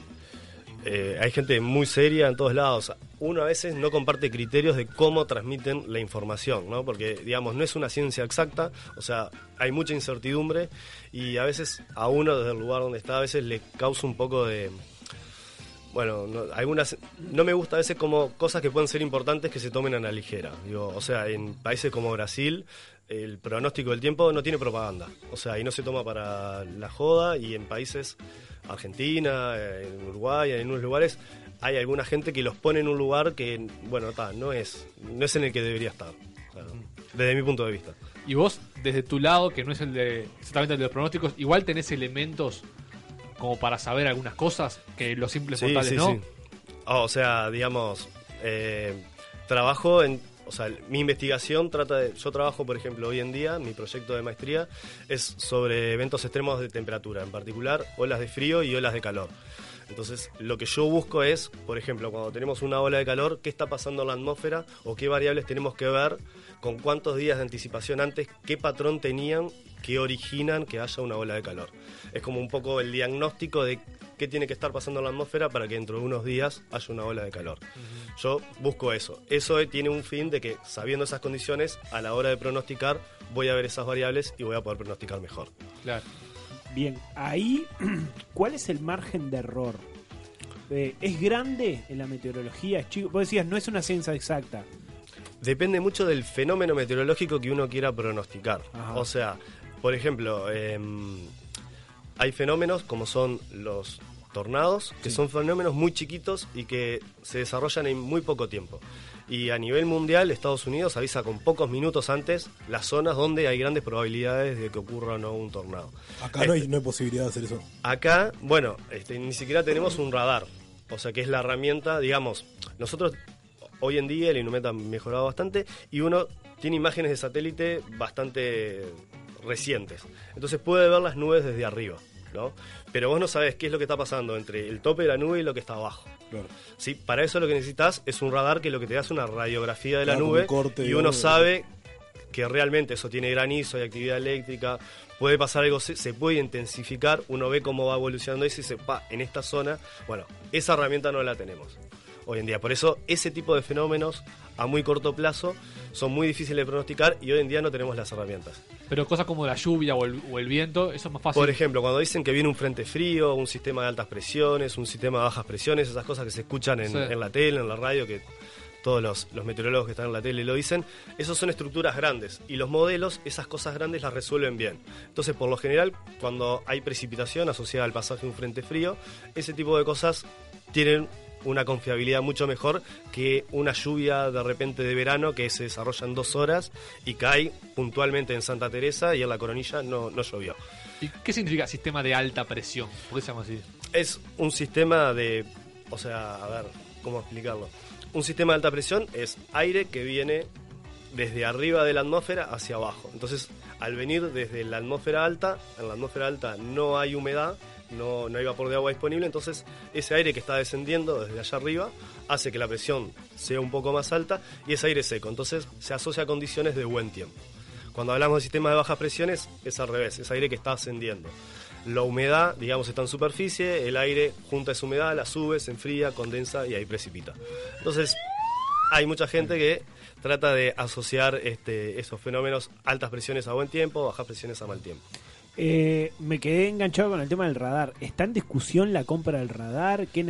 eh, hay gente muy seria en todos lados. Uno a veces no comparte criterios de cómo transmiten la información, ¿no? Porque, digamos, no es una ciencia exacta, o sea, hay mucha incertidumbre y a veces a uno desde el lugar donde está a veces le causa un poco de... Bueno, no, algunas no me gusta a veces como cosas que pueden ser importantes que se tomen a la ligera. Digo, o sea, en países como Brasil el pronóstico del tiempo no tiene propaganda. O sea, y no se toma para la joda y en países Argentina, en Uruguay, en unos lugares hay alguna gente que los pone en un lugar que bueno, ta, no es no es en el que debería estar. O sea, desde mi punto de vista. Y vos, desde tu lado, que no es el de exactamente el de los pronósticos, igual tenés elementos como para saber algunas cosas que los simples portales no. Ah, o sea, digamos, eh, trabajo en, o sea, mi investigación trata de, yo trabajo, por ejemplo, hoy en día, mi proyecto de maestría es sobre eventos extremos de temperatura, en particular olas de frío y olas de calor. Entonces, lo que yo busco es, por ejemplo, cuando tenemos una ola de calor, qué está pasando en la atmósfera o qué variables tenemos que ver, con cuántos días de anticipación antes, qué patrón tenían que originan que haya una ola de calor. Es como un poco el diagnóstico de qué tiene que estar pasando en la atmósfera para que dentro de unos días haya una ola de calor. Yo busco eso. Eso tiene un fin de que, sabiendo esas condiciones, a la hora de pronosticar, voy a ver esas variables y voy a poder pronosticar mejor. Claro. Bien, ahí, ¿cuál es el margen de error? Eh, ¿Es grande en la meteorología? ¿Es chico? Vos decías, no es una ciencia exacta. Depende mucho del fenómeno meteorológico que uno quiera pronosticar. Ajá. O sea, por ejemplo, em, hay fenómenos como son los tornados, que son fenómenos muy chiquitos y que se desarrollan en muy poco tiempo. Y a nivel mundial, Estados Unidos avisa con pocos minutos antes las zonas donde hay grandes probabilidades de que ocurra o no un tornado. Acá no hay, no hay posibilidad de hacer eso. Acá, bueno, este, ni siquiera tenemos un radar. O sea, que es la herramienta, digamos, nosotros hoy en día el Inumet ha mejorado bastante y uno tiene imágenes de satélite bastante recientes. Entonces puede ver las nubes desde arriba, ¿no? Pero vos no sabés qué es lo que está pasando entre el tope de la nube y lo que está abajo. ¿Sí? Para eso lo que necesitas es un radar que lo que te da es una radiografía de la Claro, nube un corte, y uno sabe que realmente eso tiene granizo, hay actividad eléctrica, puede pasar algo, se, se puede intensificar, uno ve cómo va evolucionando eso y dice, pa, en esta zona, bueno, esa herramienta no la tenemos hoy en día. Por eso ese tipo de fenómenos a muy corto plazo son muy difíciles de pronosticar y hoy en día no tenemos las herramientas. Pero cosas como la lluvia o el, o el viento, eso es más fácil. Por ejemplo, cuando dicen que viene un frente frío, un sistema de altas presiones, un sistema de bajas presiones, esas cosas que se escuchan en, Sí. en la tele, en la radio, que todos los, los meteorólogos que están en la tele lo dicen, esos son estructuras grandes y los modelos esas cosas grandes las resuelven bien. Entonces, por lo general, cuando hay precipitación asociada al pasaje de un frente frío, ese tipo de cosas tienen una confiabilidad mucho mejor que una lluvia de repente de verano que se desarrolla en dos horas y cae puntualmente en Santa Teresa y en la coronilla no, no llovió. ¿Y qué significa sistema de alta presión? ¿Por qué se llama así? Es un sistema de, o sea, a ver, ¿cómo explicarlo? Un sistema de alta presión es aire que viene desde arriba de la atmósfera hacia abajo. Entonces, al venir desde la atmósfera alta, en la atmósfera alta no hay humedad, no, no hay vapor de agua disponible, entonces ese aire que está descendiendo desde allá arriba hace que la presión sea un poco más alta y es aire seco. Entonces se asocia a condiciones de buen tiempo. Cuando hablamos de sistemas de bajas presiones, es al revés, es aire que está ascendiendo. La humedad, digamos, está en superficie, el aire junta esa humedad, la sube, se enfría, condensa y ahí precipita. Entonces, hay mucha gente que trata de asociar este, esos fenómenos, altas presiones a buen tiempo, bajas presiones a mal tiempo. Eh, me quedé enganchado con el tema del radar. ¿Está en discusión la compra del radar? ¿Qué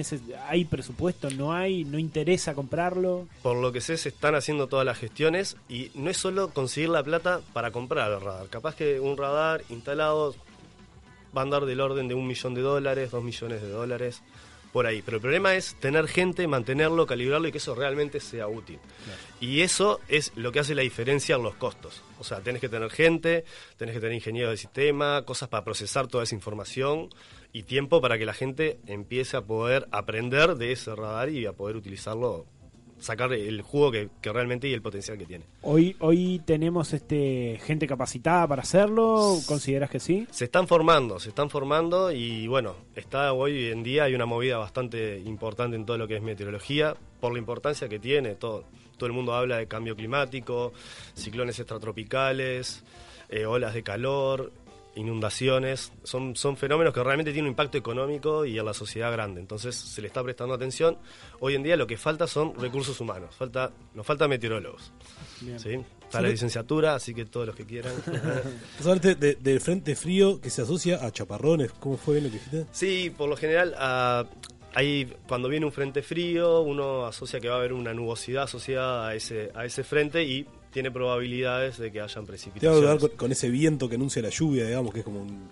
¿Hay presupuesto? ¿No hay? ¿No interesa comprarlo? Por lo que sé, se están haciendo todas las gestiones y no es solo conseguir la plata para comprar el radar. Capaz que un radar instalado va a andar del orden de un millón de dólares, dos millones de dólares, por ahí. Pero el problema es tener gente, mantenerlo, calibrarlo y que eso realmente sea útil. Y eso es lo que hace la diferencia en los costos. O sea, tenés que tener gente, tenés que tener ingenieros de sistema, cosas para procesar toda esa información y tiempo para que la gente empiece a poder aprender de ese radar y a poder utilizarlo, sacar el jugo que, que realmente y el potencial que tiene. Hoy, hoy tenemos este gente capacitada para hacerlo. ¿Consideras que sí? Se están formando, se están formando y bueno, está hoy en día hay una movida bastante importante en todo lo que es meteorología por la importancia que tiene. Todo, todo el mundo habla de cambio climático, ciclones extratropicales, eh, olas de calor, inundaciones. Son, son fenómenos que realmente tienen un impacto económico y en la sociedad grande. Entonces se le está prestando atención. Hoy en día lo que falta son recursos humanos. Falta, nos falta meteorólogos. ¿sí? Está la licenciatura, así que todos los que quieran. Hablaste de- del frente frío que se asocia a chaparrones. ¿Cómo fue lo que dijiste? Sí, por lo general, ah, hay, cuando viene un frente frío, uno asocia que va a haber una nubosidad asociada a ese, a ese frente y tiene probabilidades de que hayan Te va a precipitaciones. con, con ese viento que anuncia la lluvia, digamos, que es como un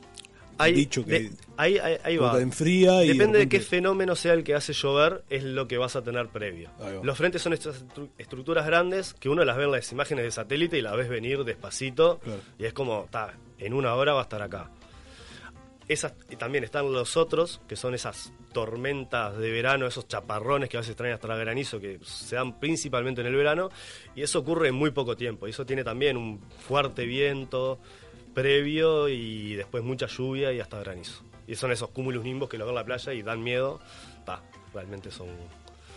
Hay- dicho que de- ahí, ahí- ahí va. enfría y Depende de, repente- qué fenómeno sea el que hace llover, es lo que vas a tener previo. Ahí. Los frentes son estas estru- estructuras grandes que uno las ve en las imágenes de satélite y las ves venir despacito Claro. y es como, está, en una hora va a estar acá. Esas, y también están los otros, que son esas tormentas de verano, esos chaparrones que a veces traen hasta el granizo, que se dan principalmente en el verano, y eso ocurre en muy poco tiempo. Y eso tiene también un fuerte viento previo y después mucha lluvia y hasta granizo. Y son esos cúmulos nimbos que lo ven en la playa y dan miedo. Realmente son...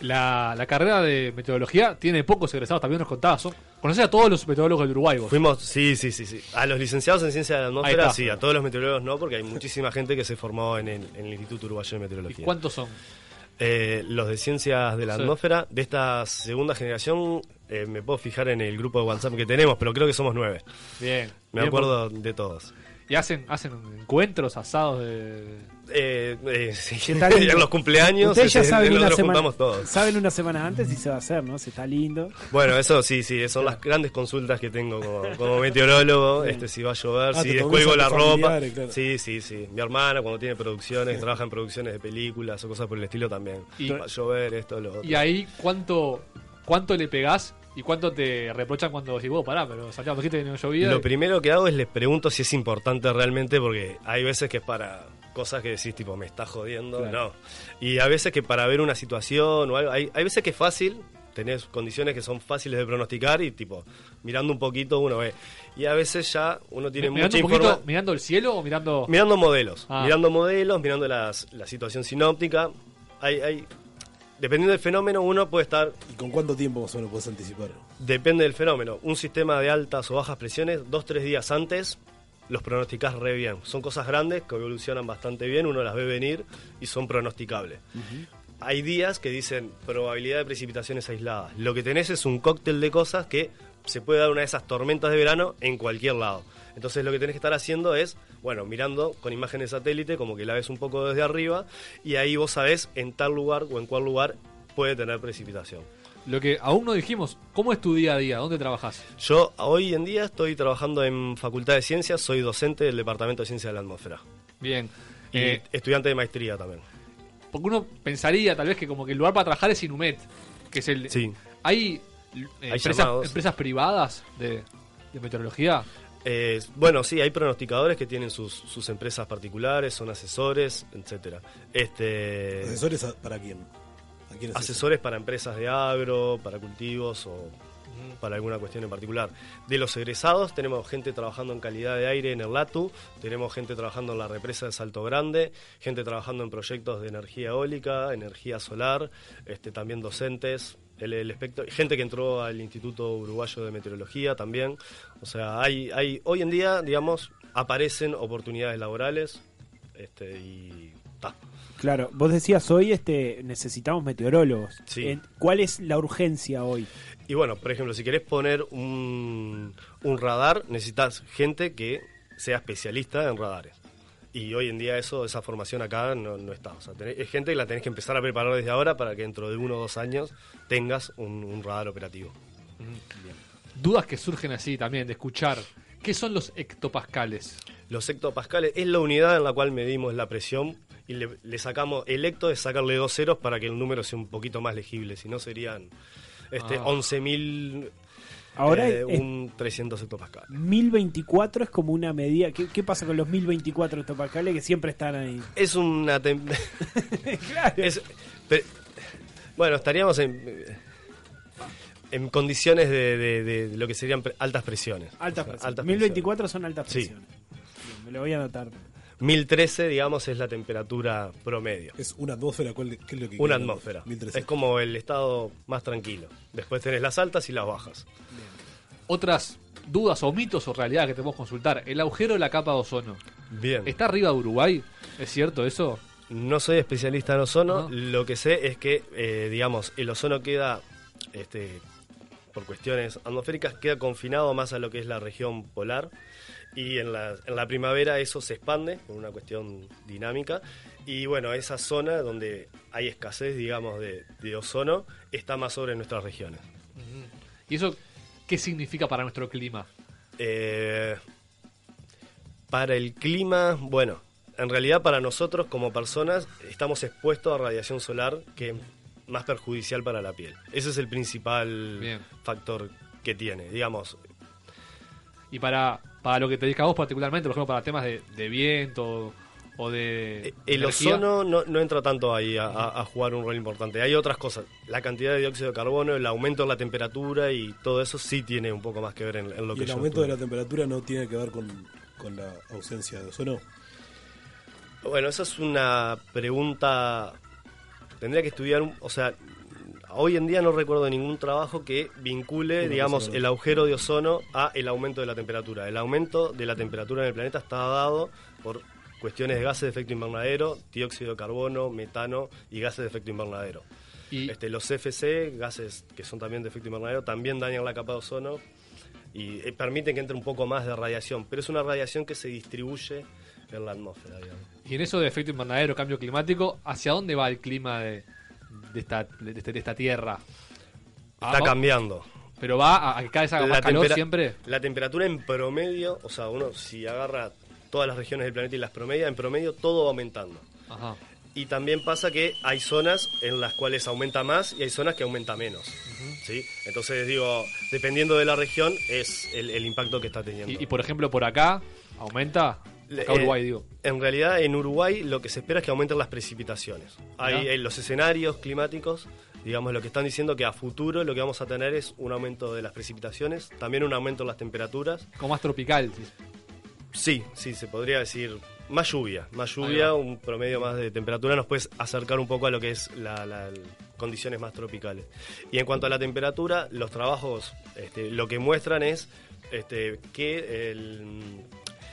La, la carrera de meteorología tiene pocos egresados, también nos contabas. Conoces a todos los meteorólogos del Uruguay, vos. Fuimos, sí, sí, sí, sí. A los licenciados en ciencia de la atmósfera, sí, a todos los meteorólogos no, porque hay muchísima gente que se formó en el, en el Instituto Uruguayo de ¿Y Meteorología. cuántos son? Eh, los de ciencias de la Sí. atmósfera, de esta segunda generación, eh, me puedo fijar en el grupo de WhatsApp que tenemos, pero creo que somos nueve. Bien. Me bien acuerdo de todos. Y hacen, hacen encuentros, asados de... Eh, eh, en los cumpleaños Ustedes ya saben una, semana, juntamos todos. saben una semana antes si se va a hacer, ¿no? Si está lindo. Bueno, eso sí, sí, son las grandes consultas que tengo como, como meteorólogo, este si va a llover, Ah, si descuelgo la ropa. claro. Sí, sí, sí. Mi hermana cuando tiene producciones, trabaja en producciones de películas o cosas por el estilo también. Y- va a llover, esto, lo otro. Y ahí, ¿cuánto, cuánto le pegás y cuánto te reprochan cuando decís, vos, pará, pero Santiago, dijiste que no llovía? Lo primero que hago es les pregunto si es importante realmente, porque hay veces que es para cosas que decís, tipo, me está jodiendo, Claro. no. Y a veces que para ver una situación o algo, hay, hay veces que es fácil, tenés condiciones que son fáciles de pronosticar y, tipo, mirando un poquito uno ve. Y a veces ya uno tiene mirando mucha un poquito, mirando el cielo o mirando... Mirando modelos, Ah. mirando modelos, mirando las, la situación sinóptica. Hay, hay, dependiendo del fenómeno, uno puede estar ¿Y con cuánto tiempo más o menos puedes anticipar? Depende del fenómeno. Un sistema de altas o bajas presiones, dos, tres días antes, los pronosticás re bien. Son cosas grandes que evolucionan bastante bien, uno las ve venir y son pronosticables. Hay días que dicen probabilidad de precipitaciones aisladas. Lo que tenés es un cóctel de cosas que se puede dar una de esas tormentas de verano en cualquier lado. Entonces lo que tenés que estar haciendo es, bueno, mirando con imágenes satélite, como que la ves un poco desde arriba, y ahí vos sabés en tal lugar o en cuál lugar puede tener precipitación. Lo que aún no dijimos, ¿cómo es tu día a día? ¿Dónde trabajas? Yo hoy en día estoy trabajando en Facultad de Ciencias, soy docente del Departamento de Ciencias de la Atmósfera. Bien. Y Eh, estudiante de maestría también. porque uno pensaría tal vez que como que el lugar para trabajar es Inumet, que es el... Sí. ¿Hay, eh, Hay empresas, llamados. empresas privadas de, de meteorología? Eh, bueno, sí, hay pronosticadores que tienen sus, sus empresas particulares, son asesores, etcétera. Este, ¿Asesores para quién? ¿A quién es asesores para empresas de agro, para cultivos o para alguna cuestión en particular. De los egresados tenemos gente trabajando en calidad de aire en el LATU, tenemos gente trabajando en la represa de Salto Grande, gente trabajando en proyectos de energía eólica, energía solar, este, también docentes, el, el espectro- gente que entró al Instituto Uruguayo de Meteorología también. O sea, hay, hay hoy en día, digamos, aparecen oportunidades laborales este, y ta. Claro, vos decías hoy este necesitamos meteorólogos. Sí. ¿Cuál es la urgencia hoy? Y bueno, por ejemplo, si querés poner un, un radar, necesitas gente que sea especialista en radares. Y hoy en día eso, esa formación acá no, no está. O sea, tenés- es gente que la tenés que empezar a preparar desde ahora para que dentro de uno o dos años tengas un, un radar operativo. Dudas que surgen así también, de escuchar. ¿Qué son los hectopascales? Los hectopascales es la unidad en la cual medimos la presión y le, le sacamos, el hecto es sacarle dos ceros para que el número sea un poquito más legible, si no serían este, Ah. 11.000, Ahora eh, es- un 300 hectopascales. 1024 es como una medida. ¿Qué, qué pasa con los 1024 hectopascales que siempre están ahí? Es una... tem- Es- pero- bueno, estaríamos en, en condiciones de, de- de lo que serían pre- altas presiones. Altas O sea, presiones. altas 1024 son altas Sí. presiones. Bien, me lo voy a anotar. 1013, digamos, es la temperatura promedio. Es una atmósfera, ¿cuál, ¿qué es lo que Una atmósfera. 1300. Es como el estado más tranquilo. Después tenés las altas y las bajas. Otras dudas o mitos o realidades que te podemos consultar. El agujero de la capa de ozono. Bien. ¿Está arriba de Uruguay? ¿Es cierto eso? No soy especialista en ozono. Lo que sé es que, eh, digamos, el ozono queda, este, por cuestiones atmosféricas, queda confinado más a lo que es la región polar. Y en la, en la primavera eso se expande por una cuestión dinámica. Y bueno, esa zona donde hay escasez, digamos, de, de ozono, está más sobre nuestras regiones. ¿Y eso qué significa para nuestro clima? Eh, para el clima, bueno, en realidad para nosotros como personas estamos expuestos a radiación solar que es más perjudicial para la piel. Ese es el principal Bien. factor que tiene, digamos. Y para, para lo que te dedicas vos particularmente, por ejemplo, para temas de, de viento o de... El energía. ozono no, no entra tanto ahí a, a- a jugar un rol importante. Hay otras cosas. La cantidad de dióxido de carbono, el aumento de la temperatura y todo eso sí tiene un poco más que ver en, en lo ¿Y que el yo aumento de la temperatura no tiene que ver con, con la ausencia de ozono? Bueno, esa es una pregunta. Tendría que estudiar, un- o sea, hoy en día no recuerdo ningún trabajo que vincule, Una digamos, el agujero de ozono a el aumento de la temperatura. El aumento de la temperatura en el planeta está dado por cuestiones de gases de efecto invernadero, dióxido de carbono, metano y gases de efecto invernadero. Este, los CFC, gases que son también de efecto invernadero, también dañan la capa de ozono y eh, permiten que entre un poco más de radiación, pero es una radiación que se distribuye en la atmósfera, digamos. Y en eso de efecto invernadero, cambio climático, ¿hacia dónde va el clima de, de esta, de, este- de esta tierra? Está Ah, cambiando. Pero va a, a que cada vez haga más calor siempre. La temperatura en promedio, o sea, uno si agarra todas las regiones del planeta y las promedia, en promedio todo va aumentando. Ajá. Y también pasa que hay zonas en las cuales aumenta más y hay zonas que aumenta menos. ¿sí? Entonces, digo, dependiendo de la región, es el, el impacto que está teniendo. Y, y, por ejemplo, por acá, ¿aumenta? Acá Eh, Uruguay, digo. En realidad, en Uruguay lo que se espera es que aumenten las precipitaciones. Hay los escenarios climáticos, digamos, lo que están diciendo que a futuro lo que vamos a tener es un aumento de las precipitaciones, también un aumento en las temperaturas. Como más tropical. Sí, sí, se podría decir Más lluvia, más lluvia, un promedio más de temperatura nos puedes acercar un poco a lo que es la, la- condiciones más tropicales. Y en cuanto a la temperatura, los trabajos este, lo que muestran es este, que el-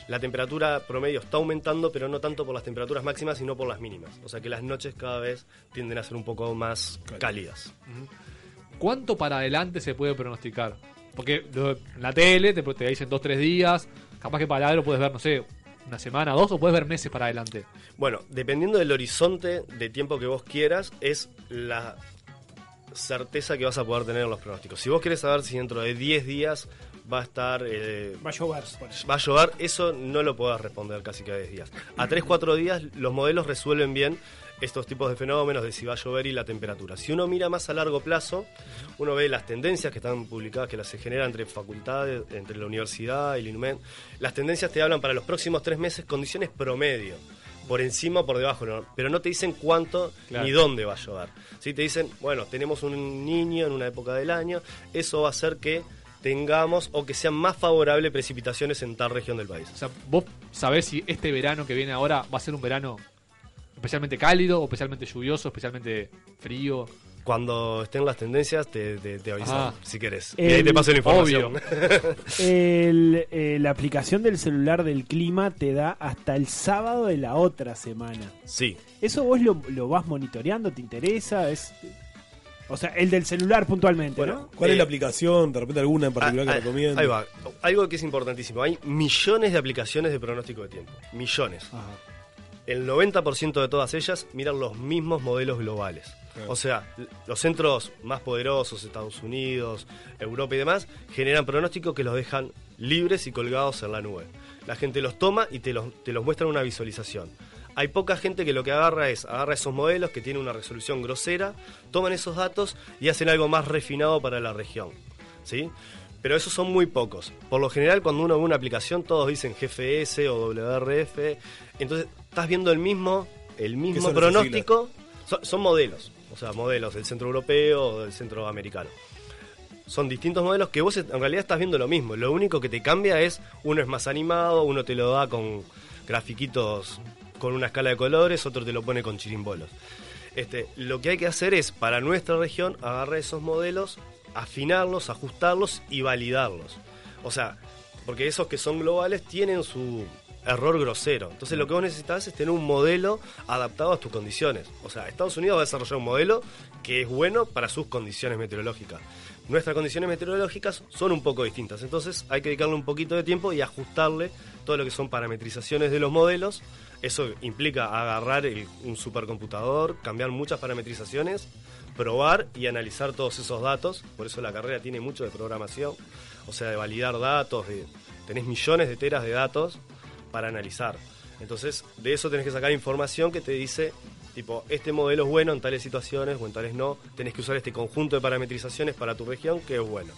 la temperatura promedio está aumentando, pero no tanto por las temperaturas máximas, sino por las mínimas. O sea que las noches cada vez tienden a ser un poco más cálidas. ¿Cuánto para adelante se puede pronosticar? Porque en la tele te, te dicen dos, tres días. Capaz que para algo puedes ver, no sé, una semana, dos, o puedes ver meses para adelante. Bueno, dependiendo del horizonte de tiempo que vos quieras, es la certeza que vas a poder tener en los pronósticos. Si vos querés saber si dentro de 10 días va a estar... eh, Va a llover. va a llover, eso no lo podés responder casi cada 10 días. A 3-4 días los modelos resuelven bien estos tipos de fenómenos de si va a llover y la temperatura. Si uno mira más a largo plazo, uno ve las tendencias que están publicadas, que las se generan entre facultades, entre la universidad y el INUMED. Las tendencias te hablan para los próximos tres meses condiciones promedio. Por encima o por debajo, no, pero no te dicen cuánto Claro. ni dónde va a llover. ¿Sí? Te dicen, bueno, tenemos un niño en una época del año, eso va a hacer que tengamos o que sean más favorables precipitaciones en tal región del país. O sea, vos sabés si este verano que viene ahora va a ser un verano especialmente cálido, o especialmente lluvioso, especialmente frío. Cuando estén las tendencias, te, te, te avisan, Ah. si querés. El- y ahí te paso la información. obvio. El, eh, la aplicación del celular del clima te da hasta el sábado de la otra semana. sí. ¿Eso vos lo, lo vas monitoreando? ¿Te interesa? Es, o sea, el del celular puntualmente, ¿no? ¿Cuál Eh, es la aplicación? ¿De repente alguna en particular Ah, que ah, recomiendas? Ahí va. Algo que es importantísimo. Hay millones de aplicaciones de pronóstico de tiempo. Millones. Ajá. El 90% de todas ellas miran los mismos modelos globales. Claro. O sea, los centros más poderosos, Estados Unidos, Europa y demás, generan pronósticos que los dejan libres y colgados en la nube. La gente los toma y te los, te los muestra en una visualización. Hay poca gente que lo que agarra es, agarra esos modelos que tienen una resolución grosera, toman esos datos y hacen algo más refinado para la región. ¿Sí? Pero esos son muy pocos. Por lo general, cuando uno ve una aplicación, todos dicen GFS o WRF. Entonces, estás viendo el mismo, el mismo pronóstico. Son, son modelos. O sea, modelos del centro europeo o del centro americano. Son distintos modelos que vos en realidad estás viendo lo mismo. Lo único que te cambia es, uno es más animado, uno te lo da con grafiquitos con una escala de colores, otro te lo pone con chirimbolos. Este, lo que hay que hacer es, para nuestra región, agarrar esos modelos, afinarlos, ajustarlos y validarlos. O sea, porque esos que son globales tienen su error grosero. Entonces lo que vos necesitas es tener un modelo adaptado a tus condiciones. O sea, Estados Unidos va a desarrollar un modelo que es bueno para sus condiciones meteorológicas. Nuestras condiciones meteorológicas son un poco distintas, entonces hay que dedicarle un poquito de tiempo y ajustarle todo lo que son parametrizaciones de los modelos. Eso implica agarrar un supercomputador, cambiar muchas parametrizaciones, probar y analizar todos esos datos. Por eso la carrera tiene mucho de programación, o sea, de validar datos, tenés millones de teras de datos para analizar. Entonces, de eso tenés que sacar información que te dice, tipo, este modelo es bueno en tales situaciones o en tales no. Tenés que usar este conjunto de parametrizaciones para tu región que es bueno.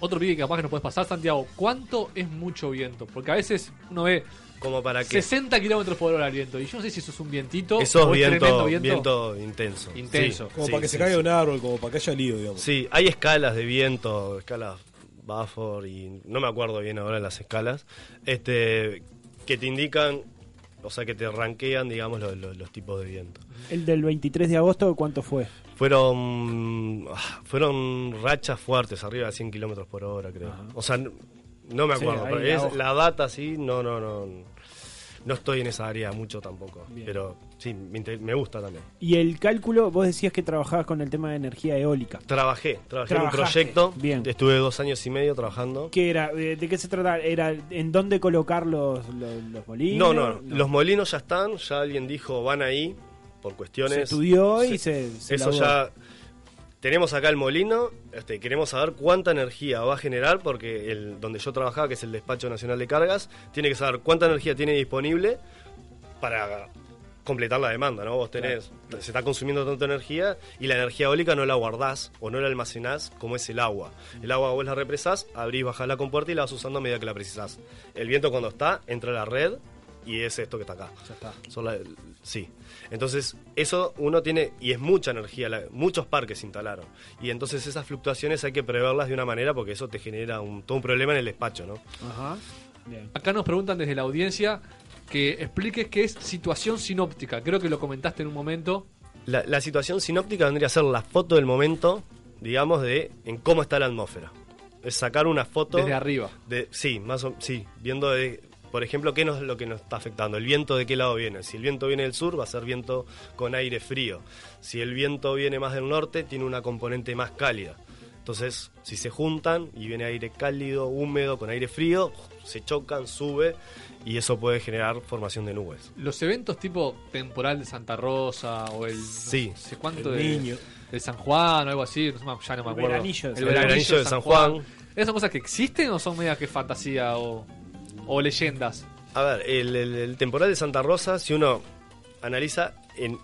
Otro pique que capaz que nos puedes pasar, Santiago. ¿Cuánto es mucho viento? Porque a veces uno ve Como para que 60 kilómetros por hora el viento. Y yo no sé si eso es un vientito eso o es viento, tremendo viento. intenso. Intenso. Sí, Como sí, para que sí, se caiga sí. un árbol, como para que haya lío, digamos. Sí, hay escalas de viento, escalas Buffer y no me acuerdo bien ahora las escalas, este, que te indican, o sea, que te ranquean, digamos, los, los- los tipos de viento. El del 23 de agosto, ¿cuánto fue? Fueron, ah, fueron rachas fuertes, arriba de 100 kilómetros por hora, creo. O sea, no, me acuerdo, pero la es, hoja. la data sí, no, no, no. No estoy en esa área mucho tampoco, pero sí, me, me gusta también. Y el cálculo, vos decías que trabajabas con el tema de energía eólica. Trabajé, trabajé en un proyecto, bien. estuve dos años y medio trabajando. ¿Qué era? ¿De qué se trata? ¿Era en dónde colocar los, los, los molinos? No, no, los molinos ya están, ya alguien dijo van ahí por cuestiones. Se estudió y se, se Eso ya. Tenemos acá el molino, este, queremos saber cuánta energía va a generar, porque el donde yo trabajaba, que es el Despacho Nacional de Cargas, tiene que saber cuánta energía tiene disponible para completar la demanda, ¿no? Vos tenés, se está consumiendo tanta energía y la energía eólica no la guardás o no la almacenás como es el agua. El agua vos la represás, abrís, bajás la compuerta y la vas usando a medida que la precisás. El viento cuando está, entra a la red y es esto que está acá. Ya está. Son la- sí. Entonces, eso uno tiene, y es mucha energía, la- muchos parques se instalaron. Y entonces esas fluctuaciones hay que preverlas de una manera porque eso te genera un, todo un problema en el despacho, ¿no? Ajá. Bien. Acá nos preguntan desde la audiencia que expliques qué es situación sinóptica. Creo que lo comentaste en un momento. La, la situación sinóptica vendría a ser la foto del momento, digamos, de en cómo está la atmósfera. Es sacar una foto. Desde arriba. De, sí, más o, sí, viendo de, por ejemplo, qué es lo que nos está afectando. El viento de qué lado viene. Si el viento viene del sur, va a ser viento con aire frío. Si el viento viene más del norte, tiene una componente más cálida. Entonces, si se juntan y viene aire cálido, húmedo, con aire frío, se chocan, sube y eso puede generar formación de nubes. Los eventos tipo temporal de Santa Rosa o el. Sí. No sé cuánto El de. Niño. De San Juan o algo así. No ya no me El acuerdo. veranillo de el San veranillo de San Juan. Juan. ¿Esas son cosas que existen o son medias que fantasía o, o leyendas? A ver, el, temporal de Santa Rosa, si uno analiza en,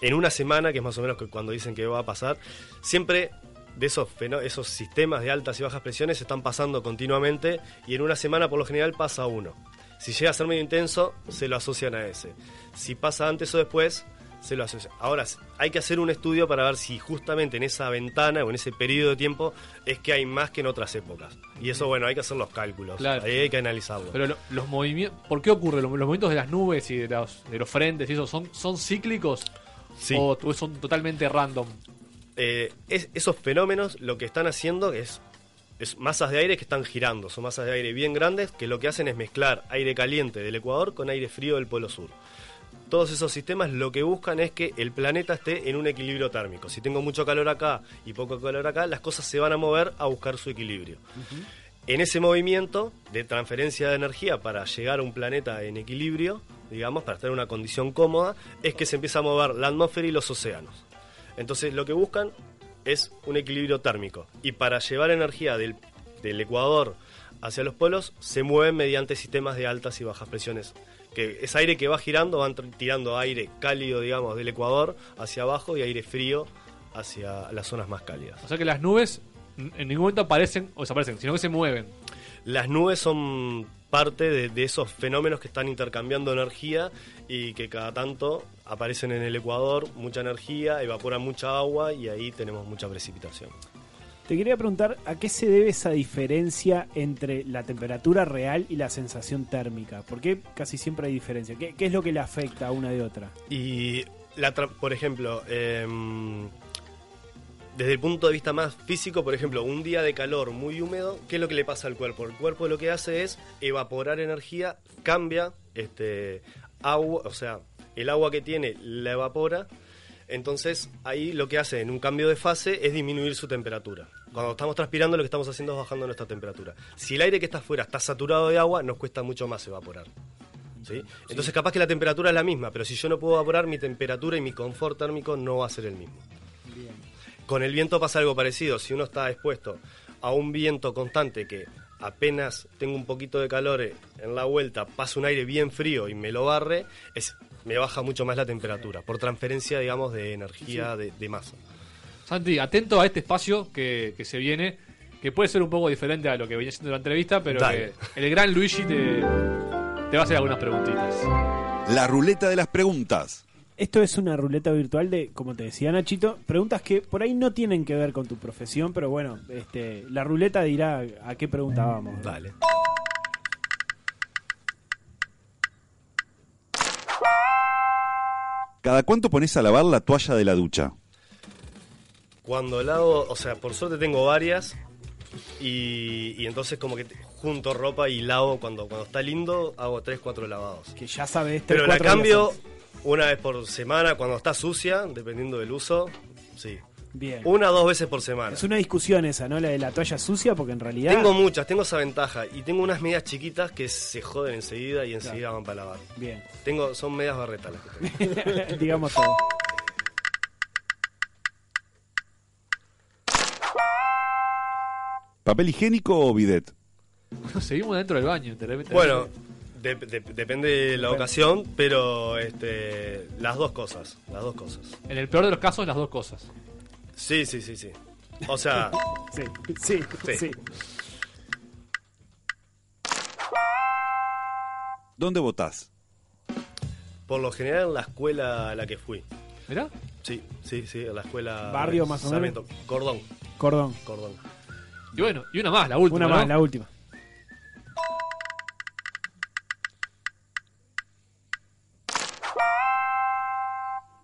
en una semana, que es más o menos cuando dicen que va a pasar, siempre de esos, esos sistemas de altas y bajas presiones están pasando continuamente y en una semana por lo general pasa uno. Si llega a ser medio intenso, se lo asocian a ese. Si pasa antes o después, se lo asocian. Ahora, hay que hacer un estudio para ver si justamente en esa ventana o en ese periodo de tiempo es que hay más que en otras épocas. Y eso, bueno, hay que hacer los cálculos. Claro. Ahí hay que analizarlo. Pero lo- los movimientos. ¿Por qué ocurre? ¿Los, los movimientos de las nubes y de los, de los frentes y eso son, son cíclicos? Sí. ¿O son totalmente random? eh, es- esos fenómenos lo que están haciendo es, es masas de aire que están girando. Son masas de aire bien grandes que lo que hacen es mezclar aire caliente del Ecuador con aire frío del Polo Sur. Todos esos sistemas lo que buscan es que el planeta esté en un equilibrio térmico. Si tengo mucho calor acá y poco calor acá, las cosas se van a mover a buscar su equilibrio. En ese movimiento de transferencia de energía para llegar a un planeta en equilibrio, digamos, para estar en una condición cómoda, es que se empieza a mover la atmósfera y los océanos. Entonces lo que buscan es un equilibrio térmico. Y para llevar energía del, del Ecuador hacia los polos, se mueven mediante sistemas de altas y bajas presiones. Que es aire que va girando, van tirando aire cálido, digamos, del Ecuador hacia abajo y aire frío hacia las zonas más cálidas. O sea que las nubes en ningún momento aparecen o desaparecen, sino que se mueven. Las nubes son parte de, de esos fenómenos que están intercambiando energía y que cada tanto aparecen en el Ecuador, mucha energía, evaporan mucha agua y ahí tenemos mucha precipitación. Te quería preguntar a qué se debe esa diferencia entre la temperatura real y la sensación térmica. ¿Por qué casi siempre hay diferencia? ¿Qué, es lo que le afecta a una de otra? Y, la por ejemplo, em, desde el punto de vista más físico, por ejemplo, un día de calor muy húmedo, ¿qué es lo que le pasa al cuerpo? El cuerpo lo que hace es evaporar energía, cambia este agua, o sea, el agua que tiene la evapora. Entonces, ahí lo que hace en un cambio de fase es disminuir su temperatura. Cuando estamos transpirando, lo que estamos haciendo es bajando nuestra temperatura. Si el aire que está afuera está saturado de agua, nos cuesta mucho más evaporar. ¿sí? Entonces, capaz que la temperatura es la misma, pero si yo no puedo evaporar, mi temperatura y mi confort térmico no va a ser el mismo. Con el viento pasa algo parecido. Si uno está expuesto a un viento constante que apenas tengo un poquito de calor en la vuelta, pasa un aire bien frío y me lo barre, es, me baja mucho más la temperatura, por transferencia, digamos, de energía, de, de masa. Santi, atento a este espacio que, que se viene, que puede ser un poco diferente a lo que venía siendo la entrevista, pero que el gran Luigi te, te va a hacer algunas preguntitas. La ruleta de las preguntas. Esto es una ruleta virtual de, como te decía Nachito, preguntas que por ahí no tienen que ver con tu profesión, pero bueno, este, la ruleta dirá a qué pregunta vamos. Dale. ¿Cada cuánto pones a lavar la toalla de la ducha? Cuando lavo, o sea, por suerte tengo varias y, y entonces como que junto ropa y lavo cuando, cuando está lindo, hago 3, 4 lavados. Que ya sabes, tres, Pero la días cambio una vez por semana cuando está sucia, dependiendo del uso, sí. Bien. Una o dos veces por semana. Es una discusión esa, ¿no? La de la toalla sucia, porque en realidad. Tengo muchas, tengo esa ventaja. Y tengo unas medias chiquitas que se joden enseguida y enseguida van para lavar. Bien. Tengo, son medias barretas las que tengo. Digamos todo. ¿Papel higiénico o bidet? Seguimos dentro del baño, de repente. Bueno, de- de- depende de la ocasión, pero este, las dos cosas. Las dos cosas. En el peor de los casos, las dos cosas. Sí, sí, sí, sí. O sea. sí, sí, sí, ¿Dónde votás? Por lo general en la escuela a la que fui. ¿Mirá? Sí, sí, sí, en la escuela. ¿Barrio más o menos? Cordón. Cordón. Cordón. Y bueno, y una más, la última. Una más, la última.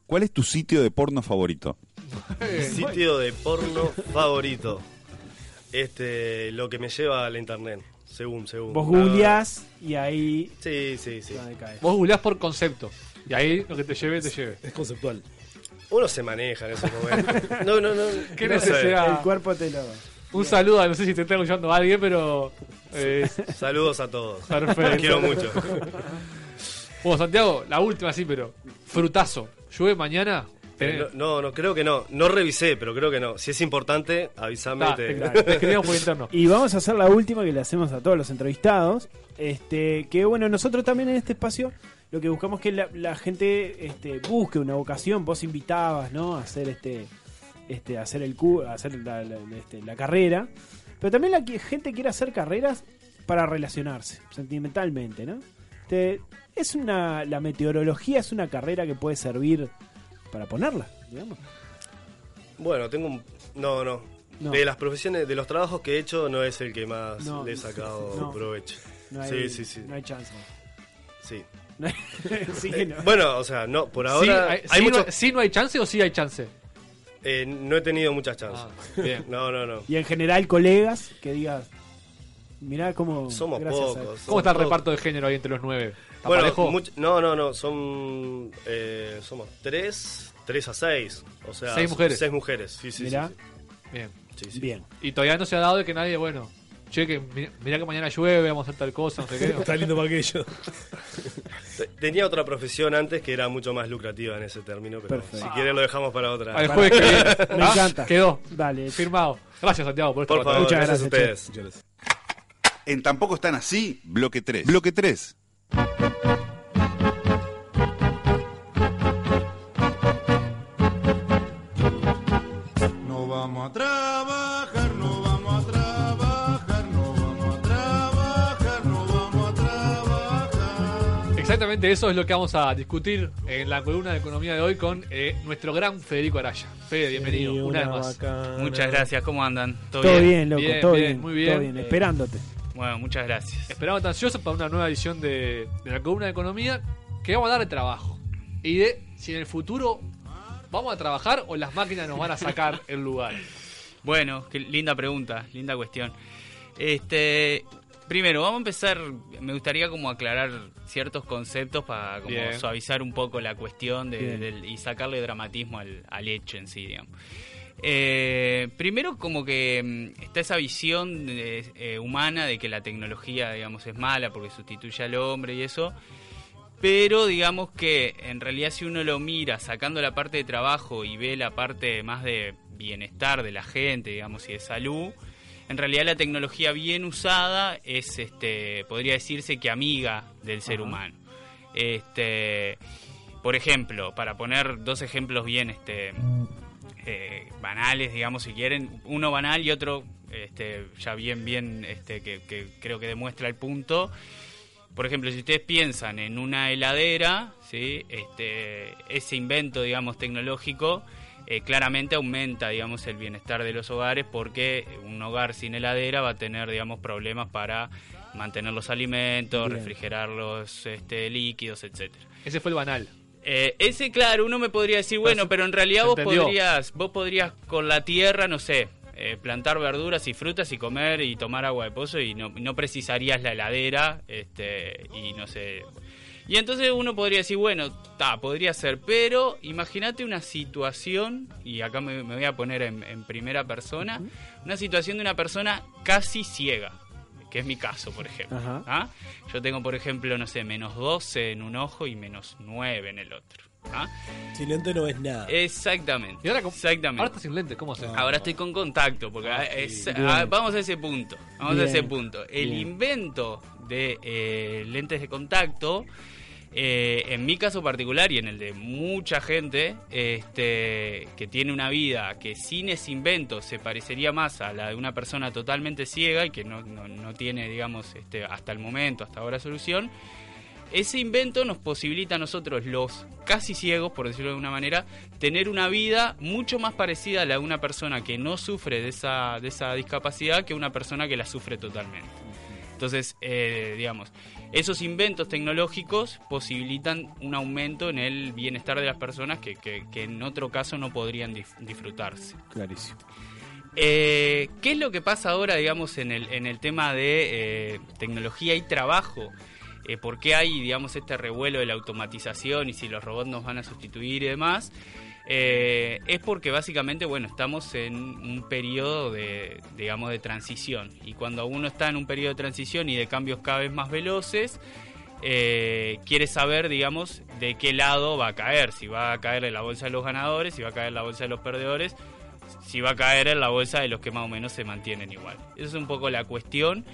¿Cuál es tu sitio de porno favorito? Sitio de porno favorito. Este, lo que me lleva a la internet, según, según. Vos googleás y ahí. Sí, sí, sí. Vos googleás por concepto. Y ahí lo que te lleve, te lleve. Es conceptual. Uno se maneja en ese momento. No, no, no. ¿Qué no sé. necesidad? El cuerpo te lo. Un saludo, no sé si te está escuchando alguien, pero. eh, Saludos a todos. Perfecto. Los quiero mucho. Bueno, Santiago, la última sí, pero. Frutazo. ¿Llueve mañana? Eh, No, no, no, creo que no. No revisé, pero creo que no. Si es importante, avísame. Y te- te- te escribimos por interno. Y vamos a hacer la última que le hacemos a todos los entrevistados. Este, que bueno, nosotros también en este espacio lo que buscamos es que la, la gente este, busque una vocación. Vos invitabas, ¿no? A hacer este, este, a hacer el cu- a hacer la, la- este, la carrera. Pero también la que- gente quiere hacer carreras para relacionarse sentimentalmente, ¿no? Este, es una, la meteorología es una carrera que puede servir para ponerla, digamos. Bueno, tengo un. No, no. No. De las profesiones, de los trabajos que he hecho, no es el que más No. le he sacado No. provecho. No hay, sí, sí, sí. No hay chance. Sí. Que no. Bueno, o sea, no, por Sí, ahora. hay, hay sí, no, sí no hay chance o sí hay chance? eh, no he tenido muchas chances. Ah, bien. No, no, no. Y en general, colegas que digas, mirá cómo. Somos a- pocos. ¿Cómo somos está el pocos. reparto de género ahí entre los nueve? ¿Está Bueno, parejo? much- no, no, no. Son. eh, somos tres. Tres a seis. O sea, Seis mujeres. Seis mujeres. Sí, sí, Mirá. sí, Bien. sí. Sí, sí. Bien. Y todavía no se ha dado de que nadie, bueno, che, que mi- mirá que mañana llueve, vamos a hacer tal cosa, no sé qué. Está lindo para aquello. Te- Tenía otra profesión antes que era mucho más lucrativa en ese término, pero Perfecto. si quieren lo dejamos para otra. Al jueves que viene. Me ¿Ah? encanta. Quedó. Dale. Firmado. Gracias, Santiago, por esta Por favor, Muchas gracias, gracias, a ustedes. Muchas gracias. En Tampoco están así, bloque 3. Bloque 3. No vamos a trabajar, no vamos a trabajar, no vamos a trabajar, no vamos a trabajar. Exactamente eso es lo que vamos a discutir en la columna de economía de hoy con eh, nuestro gran Federico Araya. Fede, bienvenido. Sí, una vez más. bacana. Muchas gracias, ¿cómo andan? ¿Todo, Todo bien? bien, loco, Bien, todo bien, bien, muy bien. Todo bien, esperándote. Bueno, muchas gracias. Esperamos ansiosos para una nueva edición de, de la columna de economía que vamos a dar de trabajo. Y de si en el futuro vamos a trabajar o las máquinas nos van a sacar el lugar. Bueno, qué linda pregunta, linda cuestión. Este, primero, vamos a empezar, me gustaría como aclarar ciertos conceptos para como suavizar un poco la cuestión de- del- y sacarle dramatismo al, al hecho en sí, digamos. Eh, primero como que mm, está esa visión de- eh, humana de que la tecnología, digamos, es mala porque sustituye al hombre y eso. Pero digamos que en realidad si uno lo mira sacando la parte de trabajo y ve la parte más de bienestar de la gente, digamos, y de salud, en realidad la tecnología bien usada es, este, podría decirse que amiga del ser humano. Este, por ejemplo, para poner dos ejemplos bien, este, eh, banales, digamos, si quieren, uno banal y otro, este, ya bien, bien, este, que, que creo que demuestra el punto. Por ejemplo, si ustedes piensan en una heladera, ¿sí? este, ese invento, digamos, tecnológico, eh, claramente aumenta, digamos, el bienestar de los hogares porque un hogar sin heladera va a tener, digamos, problemas para mantener los alimentos, Bien. refrigerar los este, líquidos, etcétera. Ese fue el banal. Eh, ese, claro, uno me podría decir, bueno, pero en realidad vos entendió. podrías, vos podrías con la tierra, no sé, eh, plantar verduras y frutas y comer y tomar agua de pozo y no, no precisarías la heladera, este, y no sé. Y entonces uno podría decir, bueno, ta, podría ser, pero imagínate una situación, y acá me, me voy a poner en, en primera persona, una situación de una persona casi ciega, que es mi caso, por ejemplo. Ajá. ¿ah? Yo tengo, por ejemplo, no sé, menos 12 en un ojo y menos 9 en el otro. ¿ah? Sin lente no ves nada. Exactamente. Y ahora, con- Exactamente. ahora estás sin lente, ¿cómo haces? Ahora estoy con contacto, porque ah, es- vamos a ese punto. Vamos Bien. a ese punto. El Bien. invento de eh, lentes de contacto, eh, en mi caso particular y en el de mucha gente, este, que tiene una vida que sin ese invento se parecería más a la de una persona totalmente ciega y que no, tiene, digamos, este, hasta el momento, hasta ahora solución. Ese invento nos posibilita a nosotros, los casi ciegos, por decirlo de alguna manera, tener una vida mucho más parecida a la de una persona que no sufre de esa, de esa discapacidad que una persona que la sufre totalmente. Entonces, eh, digamos, esos inventos tecnológicos posibilitan un aumento en el bienestar de las personas que, que- que en otro caso no podrían disfrutarse. Clarísimo. Eh, ¿Qué es lo que pasa ahora, digamos, en el, en el tema de eh, tecnología y trabajo? Eh, ¿Por qué hay, digamos, este revuelo de la automatización y si los robots nos van a sustituir y demás? Eh, es porque básicamente, bueno, estamos en un periodo de, digamos, de transición. Y cuando uno está en un periodo de transición y de cambios cada vez más veloces, eh, quiere saber, digamos, de qué lado va a caer. Si va a caer en la bolsa de los ganadores, si va a caer en la bolsa de los perdedores, si va a caer en la bolsa de los que más o menos se mantienen igual. Esa es un poco la cuestión.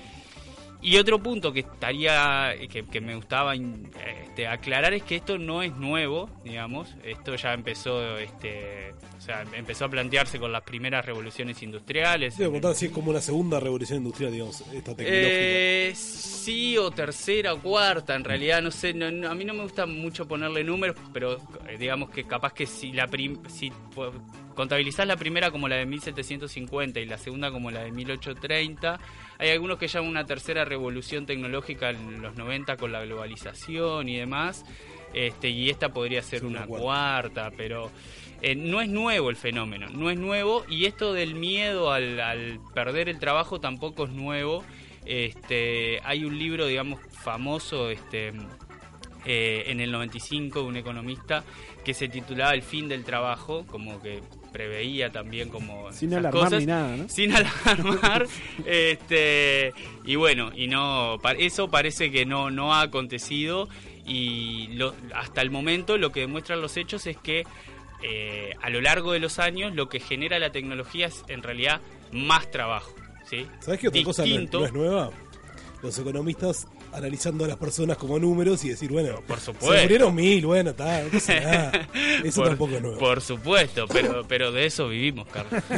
Y otro punto que estaría que, que me gustaba este, aclarar es que esto no es nuevo, digamos. Esto ya empezó, este, o sea, empezó a plantearse con las primeras revoluciones industriales. A contar si es como una segunda revolución industrial, digamos, esta tecnológica. Eh, sí, o tercera o cuarta, en realidad, no sé, no- no- a mí no me gusta mucho ponerle números, pero digamos que capaz que si la prim- si contabilizás la primera como la de 1750 y la segunda como la de 1830, hay algunos que llaman una tercera revolución tecnológica en los 90 con la globalización y demás, este, y esta podría ser una cuarta, pero... eh, no es nuevo el fenómeno, no es nuevo. Y esto del miedo al, al perder el trabajo tampoco es nuevo. Este, hay un libro, digamos, famoso este, eh, en el 95 de un economista que se titulaba El fin del trabajo, como que preveía también como Sin esas alarmar cosas. ni nada, ¿no? Sin alarmar. este, y bueno, y no eso parece que no, no ha acontecido y lo- hasta el momento lo que demuestran los hechos es que eh, a lo largo de los años lo que genera la tecnología es en realidad más trabajo. ¿sí? ¿Sabes qué otra cosa Distinto- no es nueva? Los economistas analizando a las personas como números y decir, bueno, por se supuesto. murieron mil, bueno, está, no pasa nada. Eso por, tampoco es nuevo. Por supuesto, pero, pero de eso vivimos, Carlos.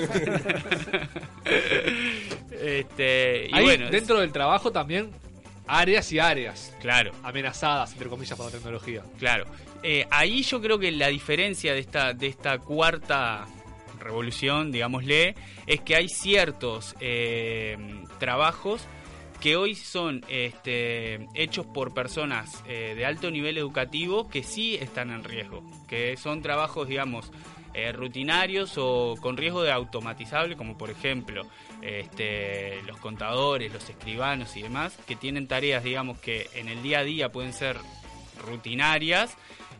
este, y bueno, dentro del trabajo también áreas y áreas. Claro. Amenazadas, entre comillas, por la tecnología. Claro. Eh, ahí yo creo que la diferencia de esta, de esta cuarta revolución, digámosle, es que hay ciertos eh, trabajos que hoy son este, hechos por personas eh, de alto nivel educativo que sí están en riesgo, que son trabajos, digamos, eh, rutinarios o con riesgo de automatizable, como por ejemplo este, los contadores, los escribanos y demás, que tienen tareas, digamos, que en el día a día pueden ser rutinarias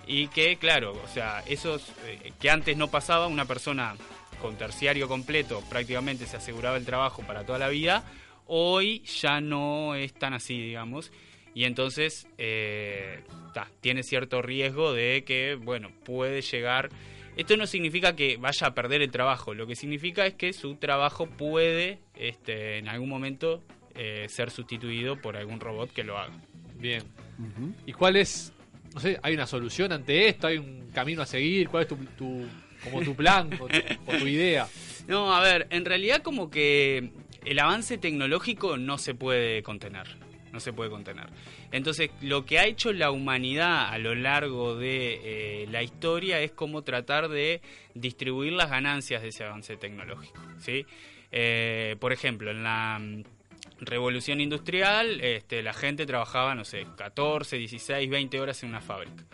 y que, claro, o sea, esos eh, que antes no pasaba, una persona con terciario completo prácticamente se aseguraba el trabajo para toda la vida, hoy ya no es tan así, digamos, y entonces eh, ta, tiene cierto riesgo de que, bueno, puede llegar... Esto no significa que vaya a perder el trabajo, lo que significa es que su trabajo puede este, en algún momento eh, ser sustituido por algún robot que lo haga. Bien. ¿Y cuál es, no sé, hay una solución ante esto? ¿Hay un camino a seguir? ¿Cuál es tu, tu- como tu plan o tu, o tu idea? No, a ver, en realidad como que el avance tecnológico no se puede contener, no se puede contener. Entonces, lo que ha hecho la humanidad a lo largo de eh, la historia es como tratar de distribuir las ganancias de ese avance tecnológico, ¿sí? Eh, por ejemplo, en la mm, revolución industrial, este, la gente trabajaba, no sé, 14, 16, 20 horas en una fábrica.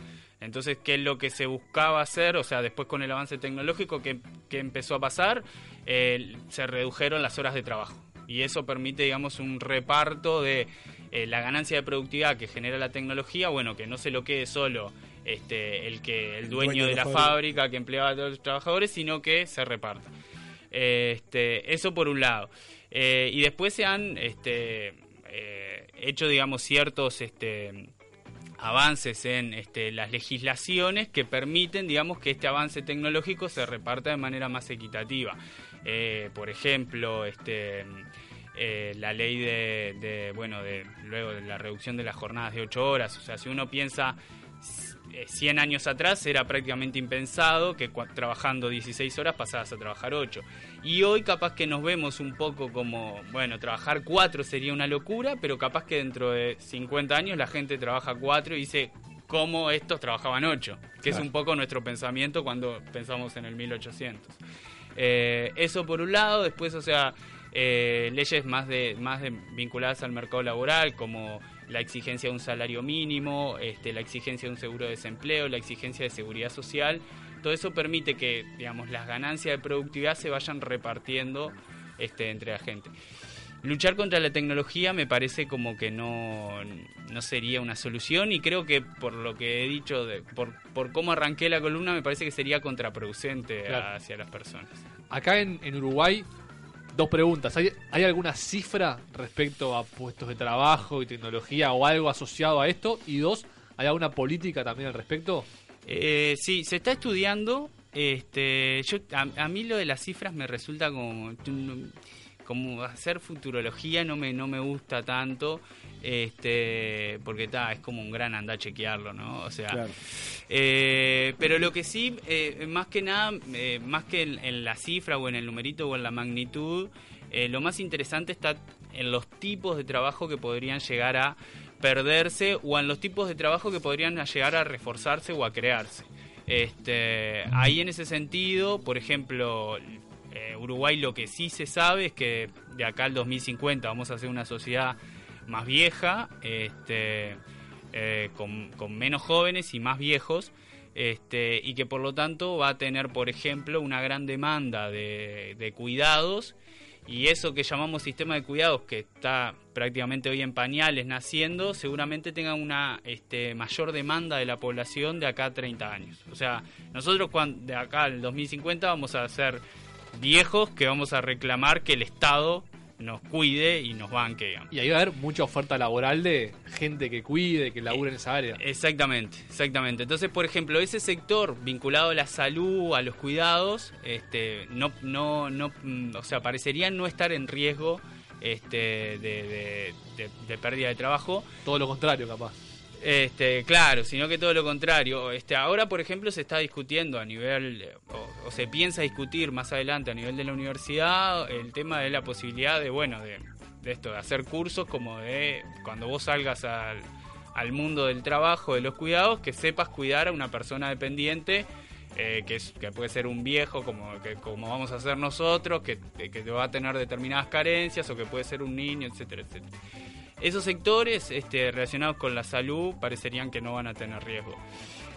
Entonces, ¿qué es lo que se buscaba hacer? O sea, después con el avance tecnológico, ¿qué, qué empezó a pasar? Eh, se redujeron las horas de trabajo. Y eso permite, digamos, un reparto de eh, la ganancia de productividad que genera la tecnología, bueno, que no se lo quede solo este, el, que, el dueño, de la fábrica. que empleaba a todos los trabajadores, sino que se reparta. Este, eso por un lado. Eh, y después se han este, hecho, digamos, ciertos este, avances en este, las legislaciones que permiten, digamos, que este avance tecnológico se reparta de manera más equitativa. Eh, por ejemplo, este, eh, la ley de, de, bueno, de luego de la reducción de las jornadas de 8 horas. O sea, si uno piensa 100 años atrás era prácticamente impensado que trabajando 16 horas pasabas a trabajar 8. Y hoy capaz que nos vemos un poco como, bueno, trabajar 4 sería una locura, pero capaz que dentro de 50 años la gente trabaja 4 y dice cómo estos trabajaban 8, que es un poco nuestro pensamiento cuando pensamos en el 1800. Eh, eso por un lado, después, o sea, eh, leyes más de más de, vinculadas al mercado laboral como la exigencia de un salario mínimo, este, la exigencia de un seguro de desempleo, la exigencia de seguridad social. Todo eso permite que, digamos, las ganancias de productividad se vayan repartiendo este, entre la gente. Luchar contra la tecnología me parece como que no, no sería una solución y creo que por lo que he dicho, de- por, por cómo arranqué la columna, me parece que sería contraproducente Claro. hacia las personas. Acá en, en Uruguay, dos preguntas. ¿Hay, ¿Hay alguna cifra respecto a puestos de trabajo y tecnología o algo asociado a esto? Y dos, ¿hay alguna política también al respecto? Eh, sí, se está estudiando. Este, yo a, a mí lo de las cifras me resulta como como hacer futurología no me no me gusta tanto, este, porque está es como un gran andar a chequearlo, ¿no? O sea, Claro. eh, pero lo que sí, eh, más que nada, eh, más que en, en la cifra o en el numerito o en la magnitud, lo más interesante está en los tipos de trabajo que podrían llegar a perderse o en los tipos de trabajo que podrían llegar a reforzarse o a crearse. Este, ahí en ese sentido, por ejemplo, eh, Uruguay lo que sí se sabe es que de acá al 2050 vamos a ser una sociedad más vieja, este, eh, con, menos jóvenes y más viejos, este, y que por lo tanto va a tener, por ejemplo, una gran demanda de, de cuidados, y eso que llamamos sistema de cuidados, que está prácticamente hoy en pañales naciendo, seguramente tenga una este, mayor demanda de la población de acá a 30 años. O sea, nosotros cuando, de acá al 2050 vamos a ser viejos que vamos a reclamar que el Estado nos cuide y nos banque, digamos. Y ahí va a haber mucha oferta laboral de gente que cuide, que labure en esa área. Exactamente, exactamente. Entonces, por ejemplo, ese sector vinculado a la salud, a los cuidados, este, no, no, no, mm, o sea, parecería no estar en riesgo este, de, de- de- de pérdida de trabajo. Todo lo contrario, capaz. Este, claro, sino que todo lo contrario. Este, ahora, por ejemplo, se está discutiendo a nivel, o, se piensa discutir más adelante a nivel de la universidad, el tema de la posibilidad de, bueno, de, de esto, de hacer cursos como de cuando vos salgas al, al mundo del trabajo, de los cuidados, que sepas cuidar a una persona dependiente. eh, que puede ser un viejo como, que, como vamos a hacer nosotros, que, que va a tener determinadas carencias, o que puede ser un niño, etcétera, etcétera. Esos sectores este, relacionados con la salud parecerían que no van a tener riesgo.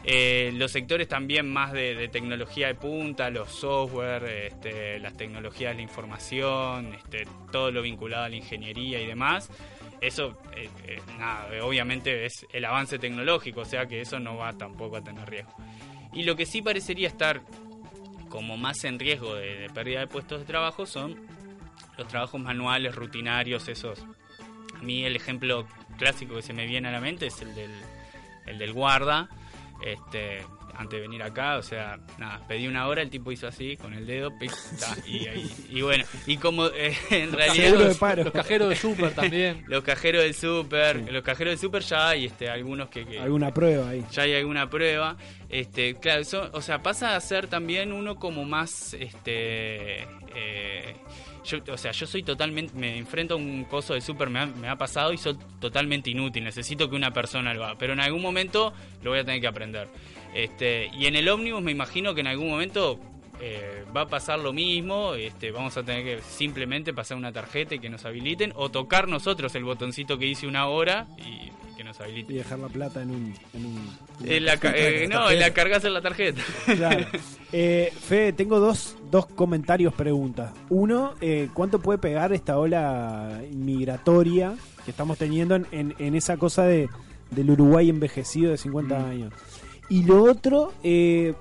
Eh, los sectores también más de, tecnología de punta, los software, este, las tecnologías de la información, este, todo lo vinculado a la ingeniería y demás, eso, eh, eh, obviamente es el avance tecnológico, o sea que eso no va tampoco a tener riesgo. Y lo que sí parecería estar como más en riesgo de pérdida de puestos de trabajo son los trabajos manuales, rutinarios, esos a mí el ejemplo clásico que se me viene a la mente es el del, el del guarda. Este, antes de venir acá, o sea, nada, pedí una hora, el tipo hizo así con el dedo, pic, ta, y, ahí- y bueno, y como eh, en realidad Seguro de paro. Los cajeros de súper también. los cajeros del super, los cajeros del super ya hay este, algunos que, que- Alguna prueba ahí. ya hay alguna prueba. Este, claro, eso, o sea, pasa a ser también uno como más, este, eh, yo, o sea, yo soy totalmente, me enfrento a un coso de super, me ha, me ha pasado y soy totalmente inútil. Necesito que una persona lo haga, pero en algún momento lo voy a tener que aprender. Este, y en el ómnibus me imagino que en algún momento eh, va a pasar lo mismo. Este, vamos a tener que simplemente pasar una tarjeta y que nos habiliten, o tocar nosotros el botoncito que dice una hora y que nos habiliten. Y dejar la plata en un. En un Eh, la eh, no, la cargas en la tarjeta. Claro. Eh, Fede, tengo dos, dos comentarios, preguntas. Uno, eh, ¿cuánto puede pegar esta ola migratoria que estamos teniendo en, en- en esa cosa de, del Uruguay envejecido de 50 Mm. años? Y lo otro, eh,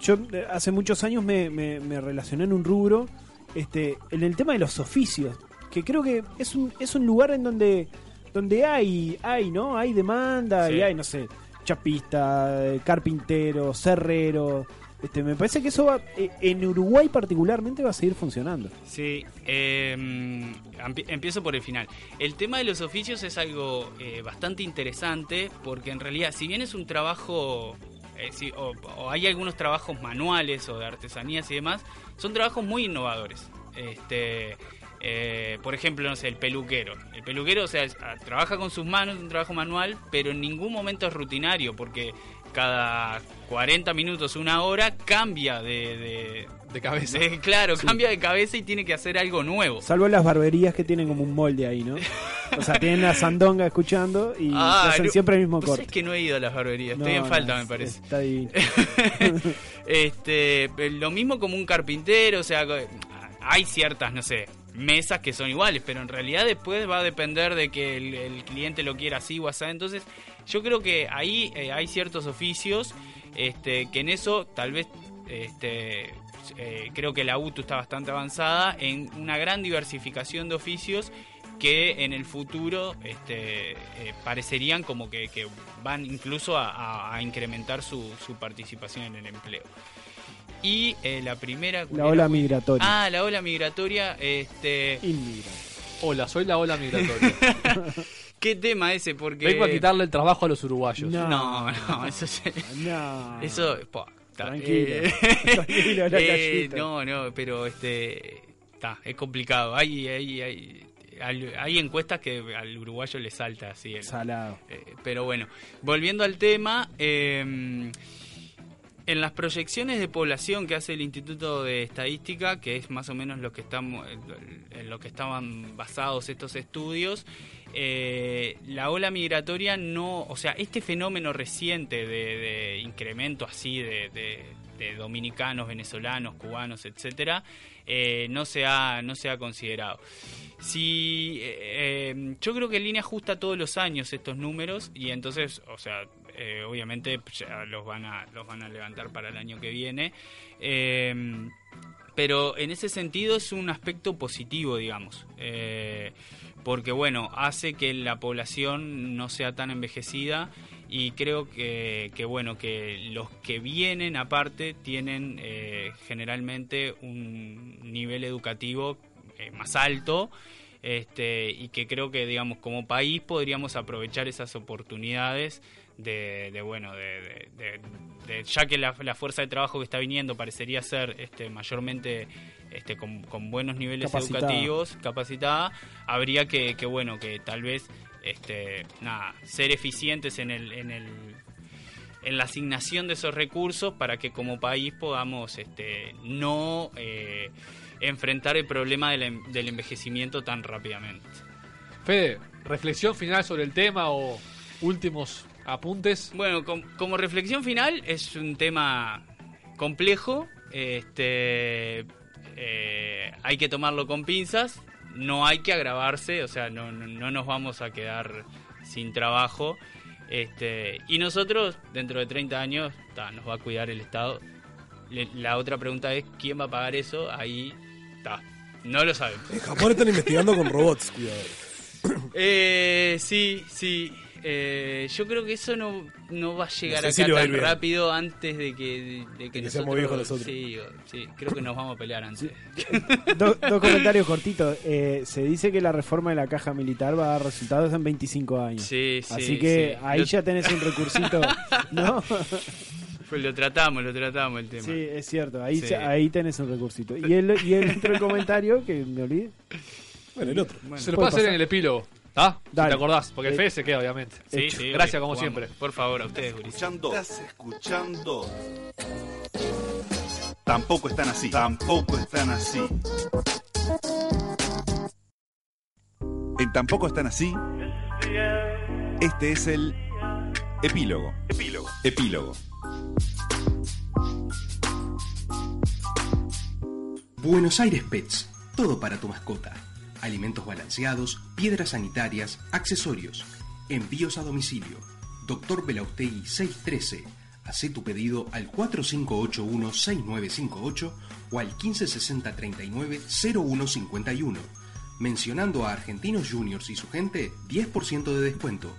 yo eh, hace muchos años me, me- me relacioné en un rubro, este, en el tema de los oficios, que creo que es un, es un lugar en donde, donde hay, hay, ¿no? Hay demanda Sí. y hay, no sé, chapista, eh, carpintero, cerrero. Este, me parece que eso va, eh, en Uruguay particularmente va a seguir funcionando. Sí, eh, empie- empiezo por el final. El tema de los oficios es algo eh, bastante interesante porque en realidad, si bien es un trabajo, eh, si- o, o hay algunos trabajos manuales o de artesanías y demás, son trabajos muy innovadores. Este, eh, por ejemplo, no sé, el peluquero. El peluquero, o sea, es- ah, trabaja con sus manos, es un trabajo manual, pero en ningún momento es rutinario porque cada 40 minutos, una hora, cambia de... de de cabeza. claro, Sí. cambia de cabeza y tiene que hacer algo nuevo. Salvo las barberías que tienen como un molde ahí, ¿no? O sea, tienen la sandonga escuchando y Ah, hacen no- siempre el mismo corte. sabés que no he ido a las barberías, estoy No, en falta, no, me parece. Está divino. este, lo mismo como un carpintero, o sea, hay ciertas, no sé, mesas que son iguales, pero en realidad después va a depender de que el, cliente lo quiera así o así. Entonces, yo creo que ahí eh, hay ciertos oficios este, que en eso tal vez este, eh, creo que la UTU está bastante avanzada en una gran diversificación de oficios que en el futuro este, eh, parecerían como que, van incluso a, a- a incrementar su, su participación en el empleo. Y eh, la primera... La ola migratoria. Ah, la ola migratoria. Este... Hola, soy la ola migratoria. ¿Qué tema ese? Porque... Vengo a quitarle el trabajo a los uruguayos. No, no, eso se- No. Eso, po, ta, Tranquilo. eh, Tranquilo, la eh, no, no, pero este, está, es complicado. Hay, hay, hay, hay encuestas que al uruguayo le salta así. el- Salado. eh, pero bueno, volviendo al tema, eh, en las proyecciones de población que hace el Instituto de Estadística, que es más o menos lo que estamos, en lo que estaban basados estos estudios, eh, la ola migratoria no, o sea, este fenómeno reciente de, incremento así de, dominicanos, venezolanos, cubanos, etcétera, eh, no se ha no se ha considerado. Si eh, yo creo que en línea ajusta todos los años estos números y entonces, o sea, eh, obviamente ya los van a los van a levantar para el año que viene. Eh, pero en ese sentido es un aspecto positivo, digamos, eh, porque bueno, hace que la población no sea tan envejecida y creo que, que, bueno, que los que vienen aparte tienen generalmente un nivel educativo más alto este, y que creo que digamos como país podríamos aprovechar esas oportunidades de, de, bueno de, de- de- de- ya que la, la fuerza de trabajo que está viniendo parecería ser este mayormente este con, con buenos niveles Capacitada. educativos capacitada habría que, que bueno que tal vez este nada ser eficientes en el en el en la asignación de esos recursos para que como país podamos este, no eh, enfrentar el problema del, del envejecimiento tan rápidamente. Fede, reflexión final sobre el tema o últimos apuntes. Bueno, com- como reflexión final es un tema complejo, este, eh, hay que tomarlo con pinzas, no hay que agravarse, o sea, no, no, no nos vamos a quedar sin trabajo. Este, y nosotros, dentro de 30 años, ta, nos va a cuidar el Estado. Le- la otra pregunta es, ¿quién va a pagar eso? Ahí, está, no lo sabemos. En Japón están investigando con robots, cuidado. Eh, sí, sí. Eh, yo creo que eso no, no va a llegar No sé acá tan rápido antes de que, de, de que, que seamos viejos nosotros. Sí, o- sí, creo que nos vamos a pelear antes. Do- dos comentarios cortitos. Eh, se dice que la reforma de la caja militar va a dar resultados en 25 años. Sí, sí, Así que sí. ahí Lo- ya tenés un recursito, ¿no? Pues lo tratamos, lo tratamos el tema. Sí, es cierto. Ahí, ahí tenés un recursito. Y el, y el otro comentario, que me olvidé. Bueno, el otro. Se lo puedo hacer en el epílogo. ¿Ah? Dale. te acordás, porque el Eh, Fede se queda, obviamente. Sí, Hecho. sí, Gracias, obvio. como Jugamos. siempre. Por favor, a ustedes, Guris. Escuchando. Estás escuchando. Tampoco están así. Tampoco están así. En Tampoco están así. Este es el epílogo. Epílogo. Epílogo. Buenos Aires Pets, todo para tu mascota. Alimentos balanceados, piedras sanitarias, accesorios. Envíos a domicilio. Doctor Belaustegui 613. Hacé tu pedido al 4581-6958 o al 156039-0151. Mencionando a Argentinos Juniors y su gente, 10% de descuento.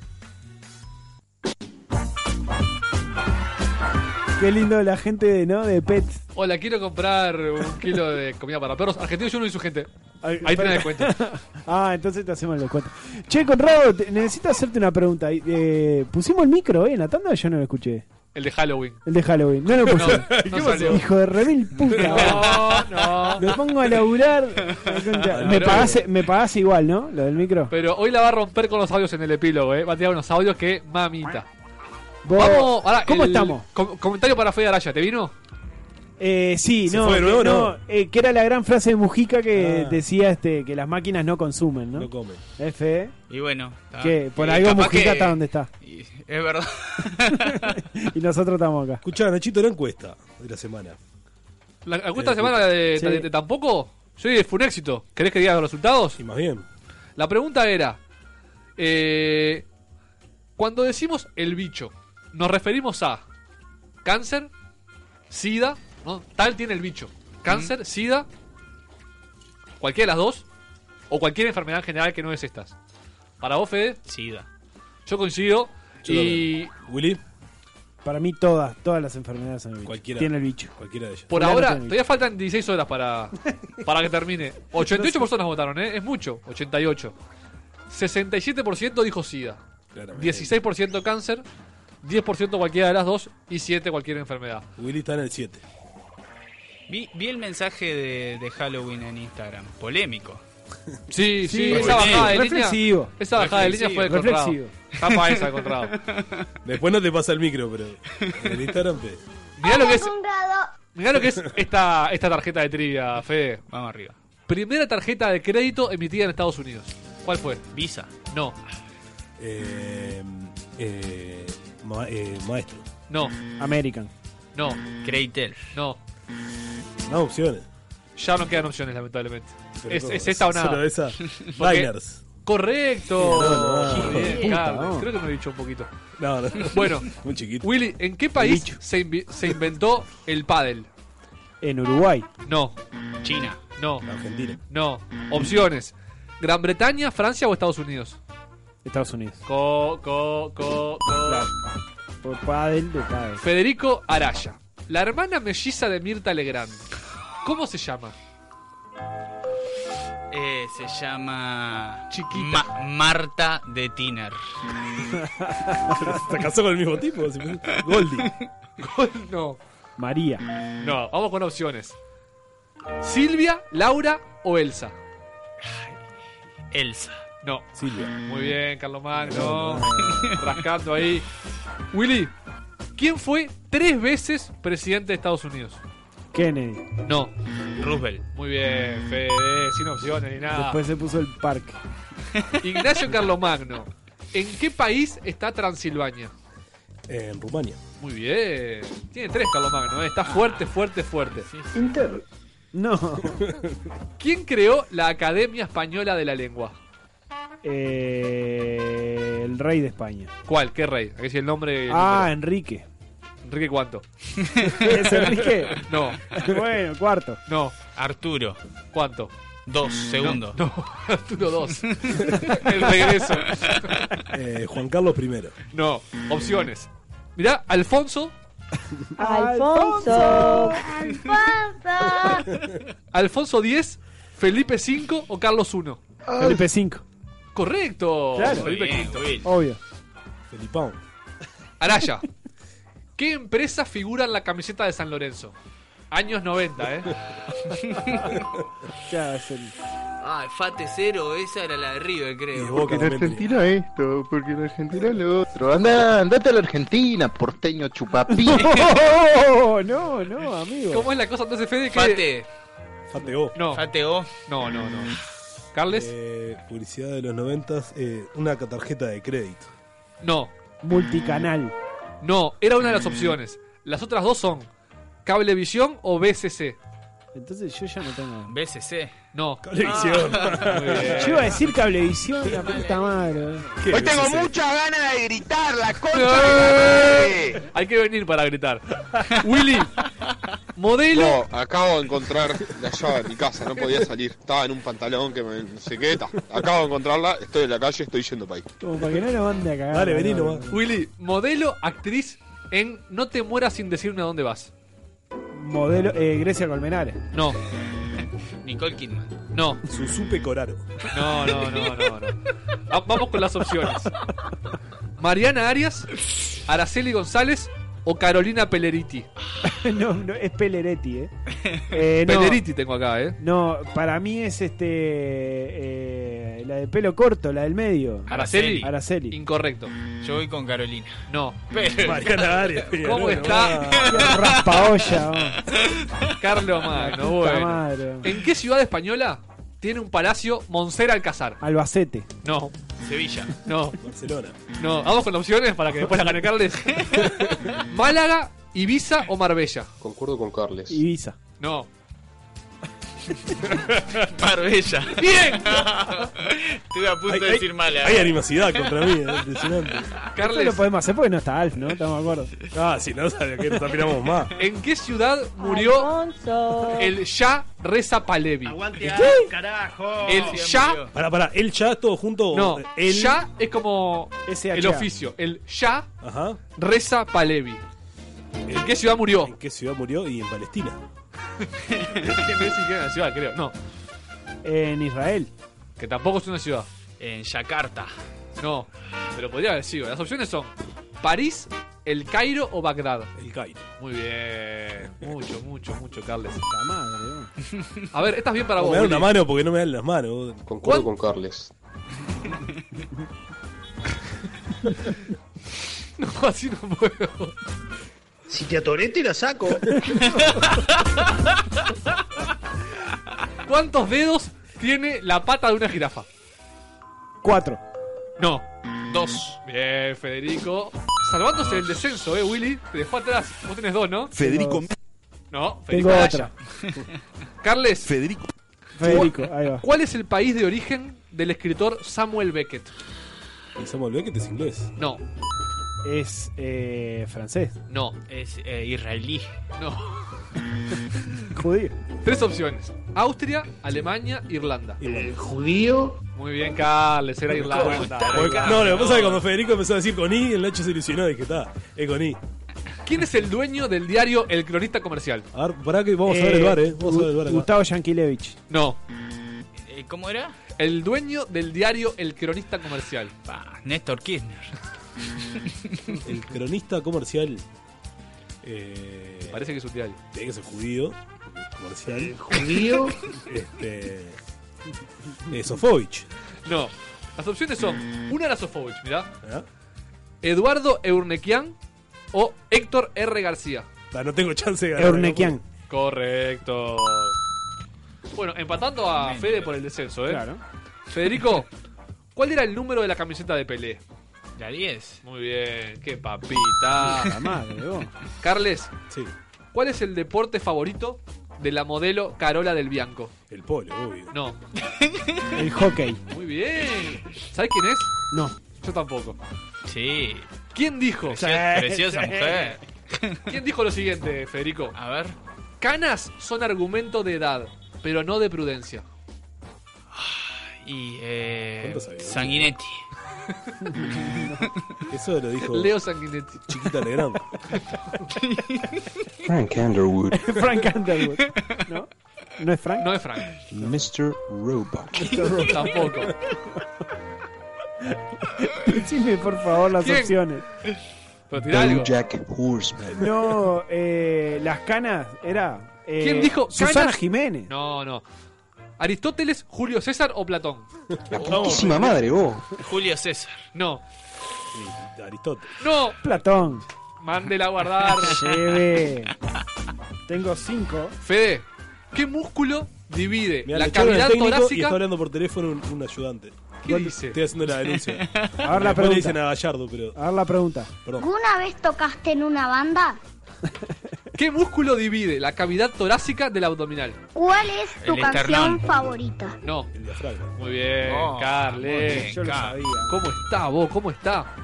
Qué lindo la gente ¿no? de Pets. Hola, quiero comprar un kilo de comida para perros. Argentino Junior y su gente. Ahí tenés descuento. ah, entonces te hacemos el descuento. Che, Conrado, te- necesito hacerte una pregunta. Eh, ¿Pusimos el micro eh, en la tanda o yo no lo escuché? El de Halloween. El de Halloween. No lo No, puse. no salió. Hijo de remil puta. No, no. Me pongo a laburar. la concha. Me Pero- pagás, me pagás igual, ¿no? Lo del micro. Pero hoy la va a romper con los audios en el epílogo, ¿eh? Va a tirar unos audios que mamita. Vos- Vamos, ahora, ¿Cómo el estamos? com- comentario para Fede Araya, ¿te vino? Eh, sí, ¿Se no, fue de que, no, no? eh, que era la gran frase de Mujica que Ah. decía este que las máquinas no consumen, ¿no? No comen. F, Y bueno. está. que por Y algo Mujica que- está donde está. y- Es verdad. y nosotros estamos acá. Escuchá, Nachito, la encuesta de la semana. La encuesta de semana de, Sí. de- de tampoco, sí, fue un éxito. ¿Querés que diga los resultados? Y más bien. La pregunta era, eh, cuando decimos el bicho, ¿nos referimos a cáncer, sida, ¿no? tal tiene el bicho? ¿Cáncer, sida, cualquiera de las dos? ¿O cualquier enfermedad en general que no es estas? Para vos, Fede, Sida. yo coincido. Yo y Willy, Para mí todas, todas las enfermedades son el bicho. Cualquiera. Tiene el bicho. cualquiera de ellas. por ahora, todavía faltan 16 horas para, para que termine. 88 personas votaron, ¿eh? Es mucho, 88. 67% dijo sida. Claramente. 16% cáncer, 10% cualquiera de las dos y 7 cualquier enfermedad. Willy está en el 7. Vi, vi el mensaje de, de Halloween en Instagram. Polémico. Sí, sí, Sí, esa bajada de línea. reflexivo. Esa bajada de línea fue de Conrado. Reflexivo. Tapa esa Conrado. Después no te pasa el micro, pero en Instagram te... Mirá lo que es. Mirá lo que es esta, esta tarjeta de trivia, Fede. Vamos arriba. Primera tarjeta de crédito emitida en Estados Unidos. ¿Cuál fue? Visa. No, Eh, eh, ma- eh, maestro. no, American. no, Creditel. no. No opciones. Ya no quedan opciones, lamentablemente. Es, esta o nada. Solo esa. Correcto. No, no, bien, no. Creo que me he dicho un poquito. No, no. Bueno, Muy chiquito. Willy, ¿en qué país se, invi- se inventó el pádel? En Uruguay. No, China. no, Argentina. no. Opciones. ¿Gran Bretaña, Francia o Estados Unidos? Estados Unidos. Co, co, co, co. Por pádel de pádel. Federico Araya. La hermana melliza de Mirta Legrand. ¿Cómo se llama? Eh, se llama. Chiquita. Ma- Marta de Tiner. ¿Se casó con el mismo tipo? Goldie. no. María. No, vamos con opciones. Silvia, Laura o Elsa. Elsa. No. Silvia. Muy bien, Carlos Magno. Rascando ahí. Willy, ¿quién fue tres veces presidente de Estados Unidos? Kennedy. No. Roosevelt. Muy bien, Fede, sin opciones ni nada. Después se puso el parque. Ignacio Carlomagno. ¿En qué país está Transilvania? En Rumania. Muy bien. Tiene tres Carlomagno, ¿eh? está fuerte, fuerte, fuerte. Inter. No. ¿Quién creó la Academia Española de la Lengua? Eh, el rey de España. ¿Cuál? ¿Qué rey? Aquí sí el nombre. el Ah, número. Enrique. ¿Enrique cuánto? ¿Es Enrique? No, bueno, cuarto. no. Arturo. ¿Cuánto? Dos segundos. No, Arturo 2. el regreso. Eh, Juan Carlos I. No, opciones. Mirá, Alfonso, Alfonso. Alfonso X, Felipe V o Carlos I. Felipe V. Correcto. Claro. Felipe Bien, V. Will. Obvio. Felipón. Araya. ¿Qué empresa figura en la camiseta de San Lorenzo? Años 90, ¿eh? Ya, es el- Ah, Fate Cero, esa era la de River, creo. Boca En. Argentina esto, porque en Argentina lo otro. Anda, andate a la Argentina, porteño chupapí. No, no, no, amigo. ¿Cómo es la cosa entonces, Fede? que- Fate. Fateo. No, Fate O. no, no, no. Carles, Eh, publicidad de los noventas. Eh, una tarjeta de crédito. no. Multicanal. No, era una de las opciones. Las otras dos son Cablevisión o BCC. Entonces yo ya no tengo. BCC. No. Cablevisión. Bien. Yo iba a decir cablevisión, la puta madre. ¿Qué? Hoy tengo muchas ganas de gritar, la concha de la madre. Hay que venir para gritar. Willy, modelo. No, acabo de encontrar la llave de mi casa, no podía salir. Estaba en un pantalón que me no sé qué. ta. Acabo de encontrarla, estoy en la calle, estoy yendo para ahí. Como para que no nos mande a cagar. Dale, vení no, nomás. Willy, modelo, actriz en No te mueras sin decirme a dónde vas. Modelo, eh, Grecia Colmenares. No, Nicole Kidman. no, Susupe Coraro. no, no, no, no. no. Va- Vamos con las opciones. Mariana Arias, Araceli González o Carolina Pelleriti. no, no, es Pelleretti, ¿eh? Eh, no, Pelleriti tengo acá, ¿eh? No, para mí es este. eh, la de pelo corto, la del medio. Araceli. Araceli. Incorrecto. Yo voy con Carolina. No. Mariana Arias. ¿Cómo está? Raspa olla. Carlos Magno, bueno. madre. ¿En qué ciudad española tiene un palacio Monser Alcázar? Albacete. No, Sevilla. no, Barcelona. no. Vamos con opciones para que después la gane Carles. Málaga, Ibiza o Marbella. Concuerdo con Carles. Ibiza. No. Marbella. ¡Bien! Estuve a punto Hay- de decir mala. Hay animosidad contra mí, es impresionante. Esto lo Carles, podemos hacer porque no está Alf, ¿no? Estamos de acuerdo. Ah, si no, sabía que nos opinamos más. ¿en qué ciudad murió el Shah Reza Pahlavi? Aguante, carajo. El Shah. Para, para, ¿el ya todo junto? o no, el... Shah es como SHA. el oficio. El Shah Ajá. Reza Pahlavi. ¿En qué ciudad murió? ¿En qué ciudad murió? Y en Palestina. Que no es siquiera una ciudad, creo. No, En Israel. que tampoco es una ciudad. En Yakarta. No, pero podría haber sido. Las opciones son París, El Cairo o Bagdad. El Cairo. Muy bien. Mucho, mucho, mucho, Carles. La madre, ¿no? A ver, esta es bien para O vos. me dan una mano porque no me dan las manos. Concuerdo ¿Cuán- con Carles. No, así no puedo. Si te atoré, te la saco. ¿Cuántos dedos tiene la pata de una jirafa? Cuatro. No. Dos. Bien, Federico. Salvándose del descenso, eh, Willy. Te dejó atrás. Vos tenés dos, ¿no? Federico. No, Tengo Federico otra. Araya. Carles, Federico. Federico, ahí va. ¿cuál es el país de origen del escritor Samuel Beckett? Y Samuel Beckett es inglés. No, Es eh, francés. no, Es eh, israelí. no. Judío. Tres opciones. Austria, Alemania, Irlanda. El judío. Muy bien, Carles, era Irlanda. Porque- no, lo que pasa es que cuando Federico empezó a decir con I, el Nacho se ilusionó y dije, está, es con I. ¿Quién es el dueño del diario El Cronista Comercial? A ver, pará que vamos a ver el bar, eh. Vamos a ver el bar acá. Gustavo Yankilevich. No, Eh, ¿Cómo era? el dueño del diario El Cronista Comercial. Pa, Néstor Kirchner. El cronista comercial. Eh, Parece que es un diario. Tiene que ser judío. Comercial. Judío. Este. eh, Sofovich. No. Las opciones son una era Sofovich, mirá. ¿Ah? Eduardo Eurnequian o Héctor R. García. Ah, no tengo chance de ganar. Eurnequian. Correcto. Bueno, empatando a Fede por el descenso, ¿eh? Claro. Federico, ¿cuál era el número de la camiseta de Pelé? La 10. Muy bien, qué La papita. madre, vos. Carles, Sí, ¿cuál es el deporte favorito de la modelo Carola del Bianco? el polo, obvio. No. El hockey. Muy bien. ¿Sabes quién es? No. Yo tampoco. Sí. ¿Quién dijo? Precio- preciosa mujer. ¿Quién dijo lo siguiente, Federico? A ver. Canas son argumento de edad, pero no de prudencia. Y eh, ¿Cuánto sabía? Sanguinetti. Eso lo dijo Leo Sanguinetti. Chiquita Legrand. Frank Underwood, Frank Underwood. ¿No? ¿No es Frank? No es Frank. Mr. Robot. Tampoco. Decime por favor las ¿Quién? opciones. Pero tira algo. Jack Horseman. No, eh, las canas era. eh, ¿Quién dijo Susana canas? Jiménez. No, no. ¿Aristóteles, Julio César o Platón? La putísima madre, vos. Julio César. No. Y Aristóteles. No. Platón. Mándela a guardar. Lleve. Tengo cinco. Fede, ¿qué músculo divide Mirá, la cavidad técnico y torácica? está hablando por teléfono un, un ayudante. ¿Qué dice? Estoy haciendo la denuncia. A ver la Después le pregunta. dicen a Gallardo, pero. A ver la pregunta. Perdón. ¿Alguna vez tocaste en una banda? ¿Qué músculo divide la cavidad torácica del abdominal? ¿Cuál es tu El canción esternón. favorita? No. El diafragma. Muy bien, Oh, Carles. muy bien, Yo lo sabía. ¿Cómo está vos? ¿Cómo está?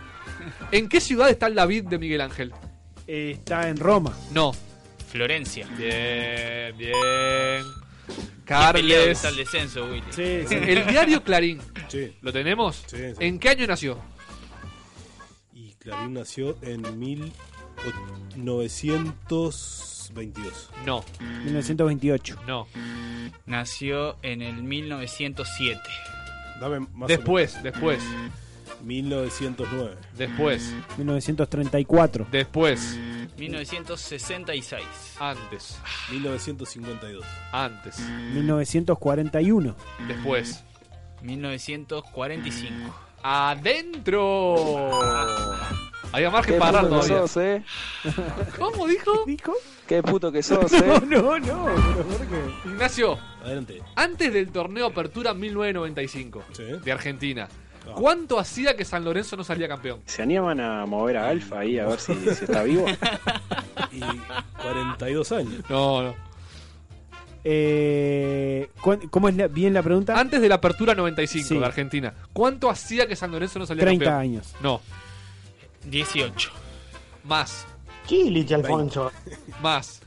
¿En qué ciudad está el David de Miguel Ángel? Eh, está en Roma. No. Florencia. Bien, bien. Qué peleado que Carles. está el descenso, Willy. Sí, sí. El diario Clarín. Sí. ¿Lo tenemos? Sí, sí. ¿En qué año nació? Y Clarín nació en 1922. No, 1928. no. Nació en el 1907. Dame más Después, después, o menos. 1909. después, 1934. después. 1966. Antes, 1952. antes, 1941. después, 1945. ¡Adentro! Había margen Qué para puto que todavía. sos, eh. ¿Cómo dijo? ¿Dijo? Qué puto que sos, eh. No, no, no. ¿Pero por qué? Ignacio, Adelante. antes del torneo Apertura 1995 Sí. de Argentina, Ah. ¿cuánto hacía que San Lorenzo no salía campeón? ¿Se animan a mover a Alfa ahí a ver si, si está vivo? Y 42 años. No, no. Eh, ¿cuán- ¿Cómo es la- bien la pregunta? Antes de la Apertura 95 Sí. de Argentina, ¿cuánto hacía que San Lorenzo no salía 30 campeón? años. No, 18. más, Chiliche, Alfonso. más,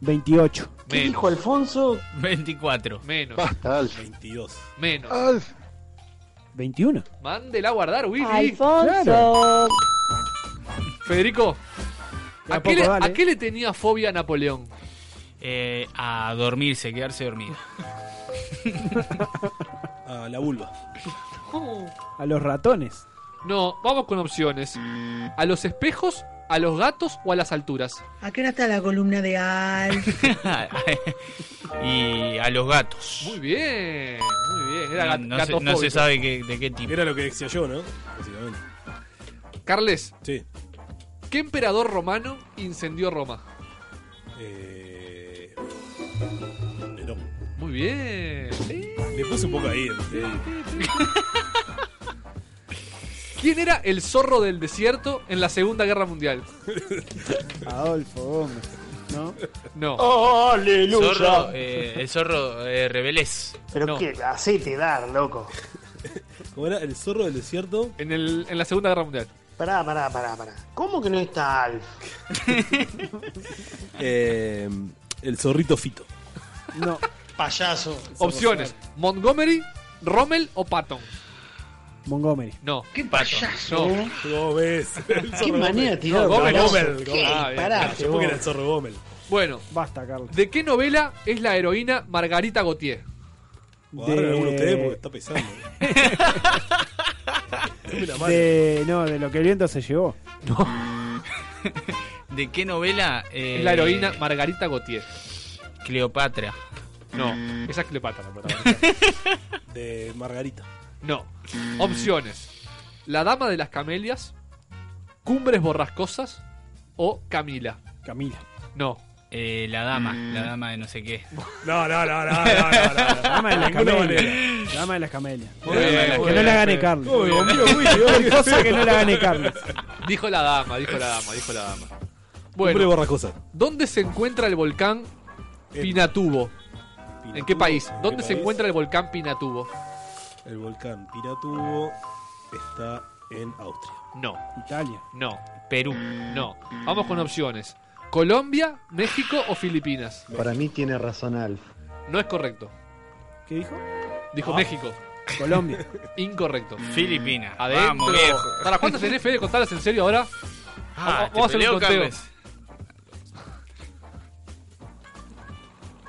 28. ¿Qué menos, dijo Alfonso? 24. menos, Basta, Alf. 22. menos. 21. Mándela a guardar, Willy. Alfonso. Federico, De a ¿a qué, poco, le, dale. a qué le tenía fobia a Napoleón? Eh, a dormirse, quedarse dormido. A la vulva. A los ratones. No, vamos con opciones. ¿A los espejos, a los gatos o a las alturas? ¿A qué hora está la columna de Al? y a los gatos. Muy bien, muy bien. Era No, gat- no se, gatofóbico. no se sabe qué- de qué tipo. Era lo que decía yo, ¿no? Básicamente. Carles, Sí. ¿qué emperador romano incendió Roma? Eh... Nerón. Muy bien. Le puse un poco ahí. eh. ¿Quién era el zorro del desierto en la Segunda Guerra Mundial? Adolfo Gómez. ¿No? No. ¡Oh, aleluya! Zorro, eh, el zorro eh, rebelés. Pero No. qué hacete dar, loco. ¿Cómo era? ¿El zorro del desierto? En, el, en la Segunda Guerra Mundial. Pará, pará, pará, pará. ¿Cómo que no está Alf? Eh, el zorrito fito. No. Payaso. Opciones: Montgomery, Rommel o Patton. Montgomery. No. ¡Qué payaso! No. ¿Cómo ves? ¿Qué manera de Gómez. Ah, bien. Parate, Yo porque era el zorro Gómez. Bueno, Basta, Carlos. ¿de qué novela es la heroína Margarita Gautier? Agarren alguno ustedes porque está pesando. Dame la mano. De, no, de lo que el viento se llevó. ¿De qué novela? Eh, Es la heroína Margarita Gautier. Cleopatra. No, esa es Cleopatra. la protagonista. De Margarita. No. Opciones: La Dama de las Camelias, Cumbres Borrascosas o Camila. Camila. No. Eh, la dama, la dama de no sé qué. No, no, no, no, no, no, no. Dama de las camelias. Dama de las camelias. Muy bien, que no bien, la gane. Carlos. Uy, bombió, uy, uy. Cosa que no la gane Carlos. Dijo la dama, dijo la dama, dijo la dama. Bueno, borracosa. ¿dónde se encuentra el volcán Pinatubo? ¿En qué país? ¿Dónde se encuentra el volcán Pinatubo? El volcán Piratubo está en Austria. No, Italia. no, Perú. no. Vamos con opciones. ¿Colombia, México o Filipinas? Para mí tiene razón Alf. No es correcto. ¿Qué dijo? Dijo Ah. México. Colombia. Incorrecto. Filipinas. Adentro. Vamos, viejo. ¿Para cuántas tenés, Fede? Contalas en serio ahora. Ah, Vamos a hacer un conteo. Carles.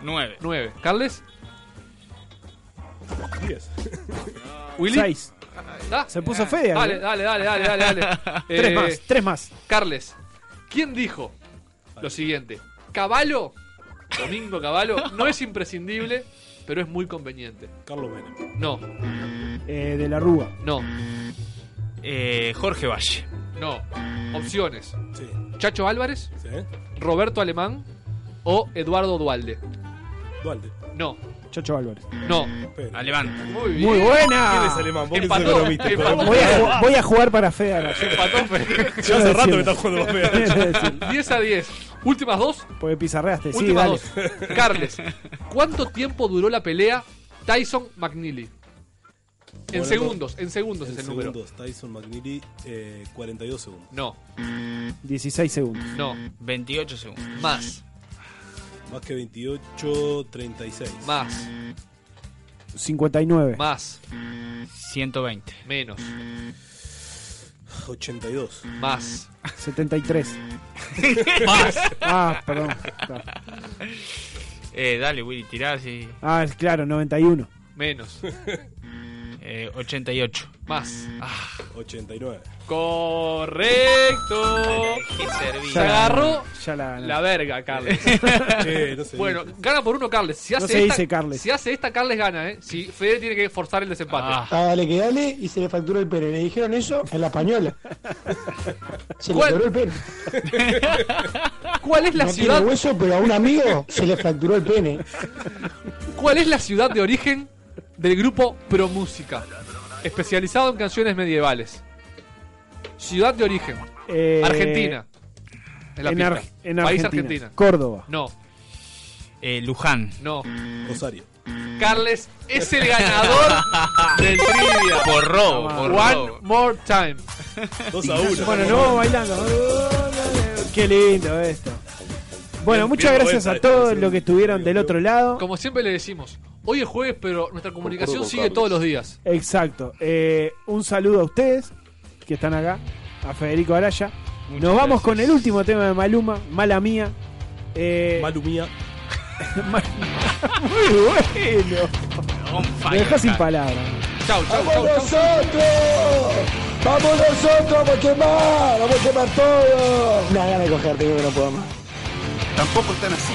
Nueve. Nueve. ¿Carles? Diez. ¿Willy? Seis. ¿Da? Se puso Fede. Dale, ¿eh? dale, dale, dale, dale. dale. Tres Eh, más, tres más. Carles, ¿quién dijo lo siguiente? Caballo, Domingo Caballo, no es imprescindible, pero es muy conveniente. Carlos Menem. No, Eh, de la Rúa. no, Eh, Jorge Valle. no. Opciones: Sí. Chacho Álvarez, ¿Sí? Roberto Alemán o Eduardo Dualde. Dualde. No, Chocho Álvarez. no. Pedro. Alemán. Muy bien. Muy ¿Quién buena. es alemán? Vos que sos Empató, economista. empató. Voy a, ju- voy a jugar para Fede ahora. Empató Fede. Ya hace rato que estás jugando pedos. decir, 10 a 10. Últimas dos. Porque pizarreaste. Sí, Últimas dale. dos. Carles, ¿cuánto tiempo duró la pelea Tyson McNeely? En Bueno, segundos, en segundos En es el número. segundos, Tyson McNeely, eh, 42 segundos. No, 16 segundos. no, 28 segundos. más, Más que 28, 36. más, 59. más, 120. menos, 82. más, 73. más. Ah, perdón. Eh, dale, Willy, tirá así. Ah, es claro, 91. Menos, Eh, 88. Más. Ah, 89. correcto. Qué servido. Se agarró Ya la la verga, Carles. Che, no se bueno, dice. gana por uno, Carles. Si No hace se esta, dice Carles. Si hace esta, Carles gana, ¿eh? Si Fede tiene que forzar el desempate. Ah. Ah, dale que dale y se le fracturó el pene. Le dijeron eso en la española. Se le ¿Cuál? quebró el pene. ¿Cuál es la no ciudad? tiene hueso, pero a un amigo se le fracturó el pene. ¿Cuál es la ciudad de origen del grupo Pro Música? Especializado en canciones medievales. Ciudad de origen. Eh, Argentina. Es la en, pista. Ar- en País Argentina. Argentina. Córdoba. No, Eh, Luján. no. Rosario. Carles es el ganador del trivia. Por robo, por One robo. more time. 2 a 1. Bueno, vamos bailando. Qué lindo esto. Bueno, Bien- muchas bien gracias a todos los que estuvieron del otro lado. Como siempre le decimos, hoy es jueves, pero nuestra comunicación sigue todos los días. Exacto. Eh, un saludo a ustedes que están acá, a Federico Araya. Muchas Nos vamos gracias. con el último tema de Maluma, Mala Mía. Eh, Malumía. Ma- Muy bueno. Me dejó sin palabras. Chau, chau, ¡Vamos chau, chau. nosotros! ¡Vamos nosotros! ¡Vamos a quemar! ¡Vamos a quemar todo! Gana de cogerte, que no puedo más. Tampoco están así.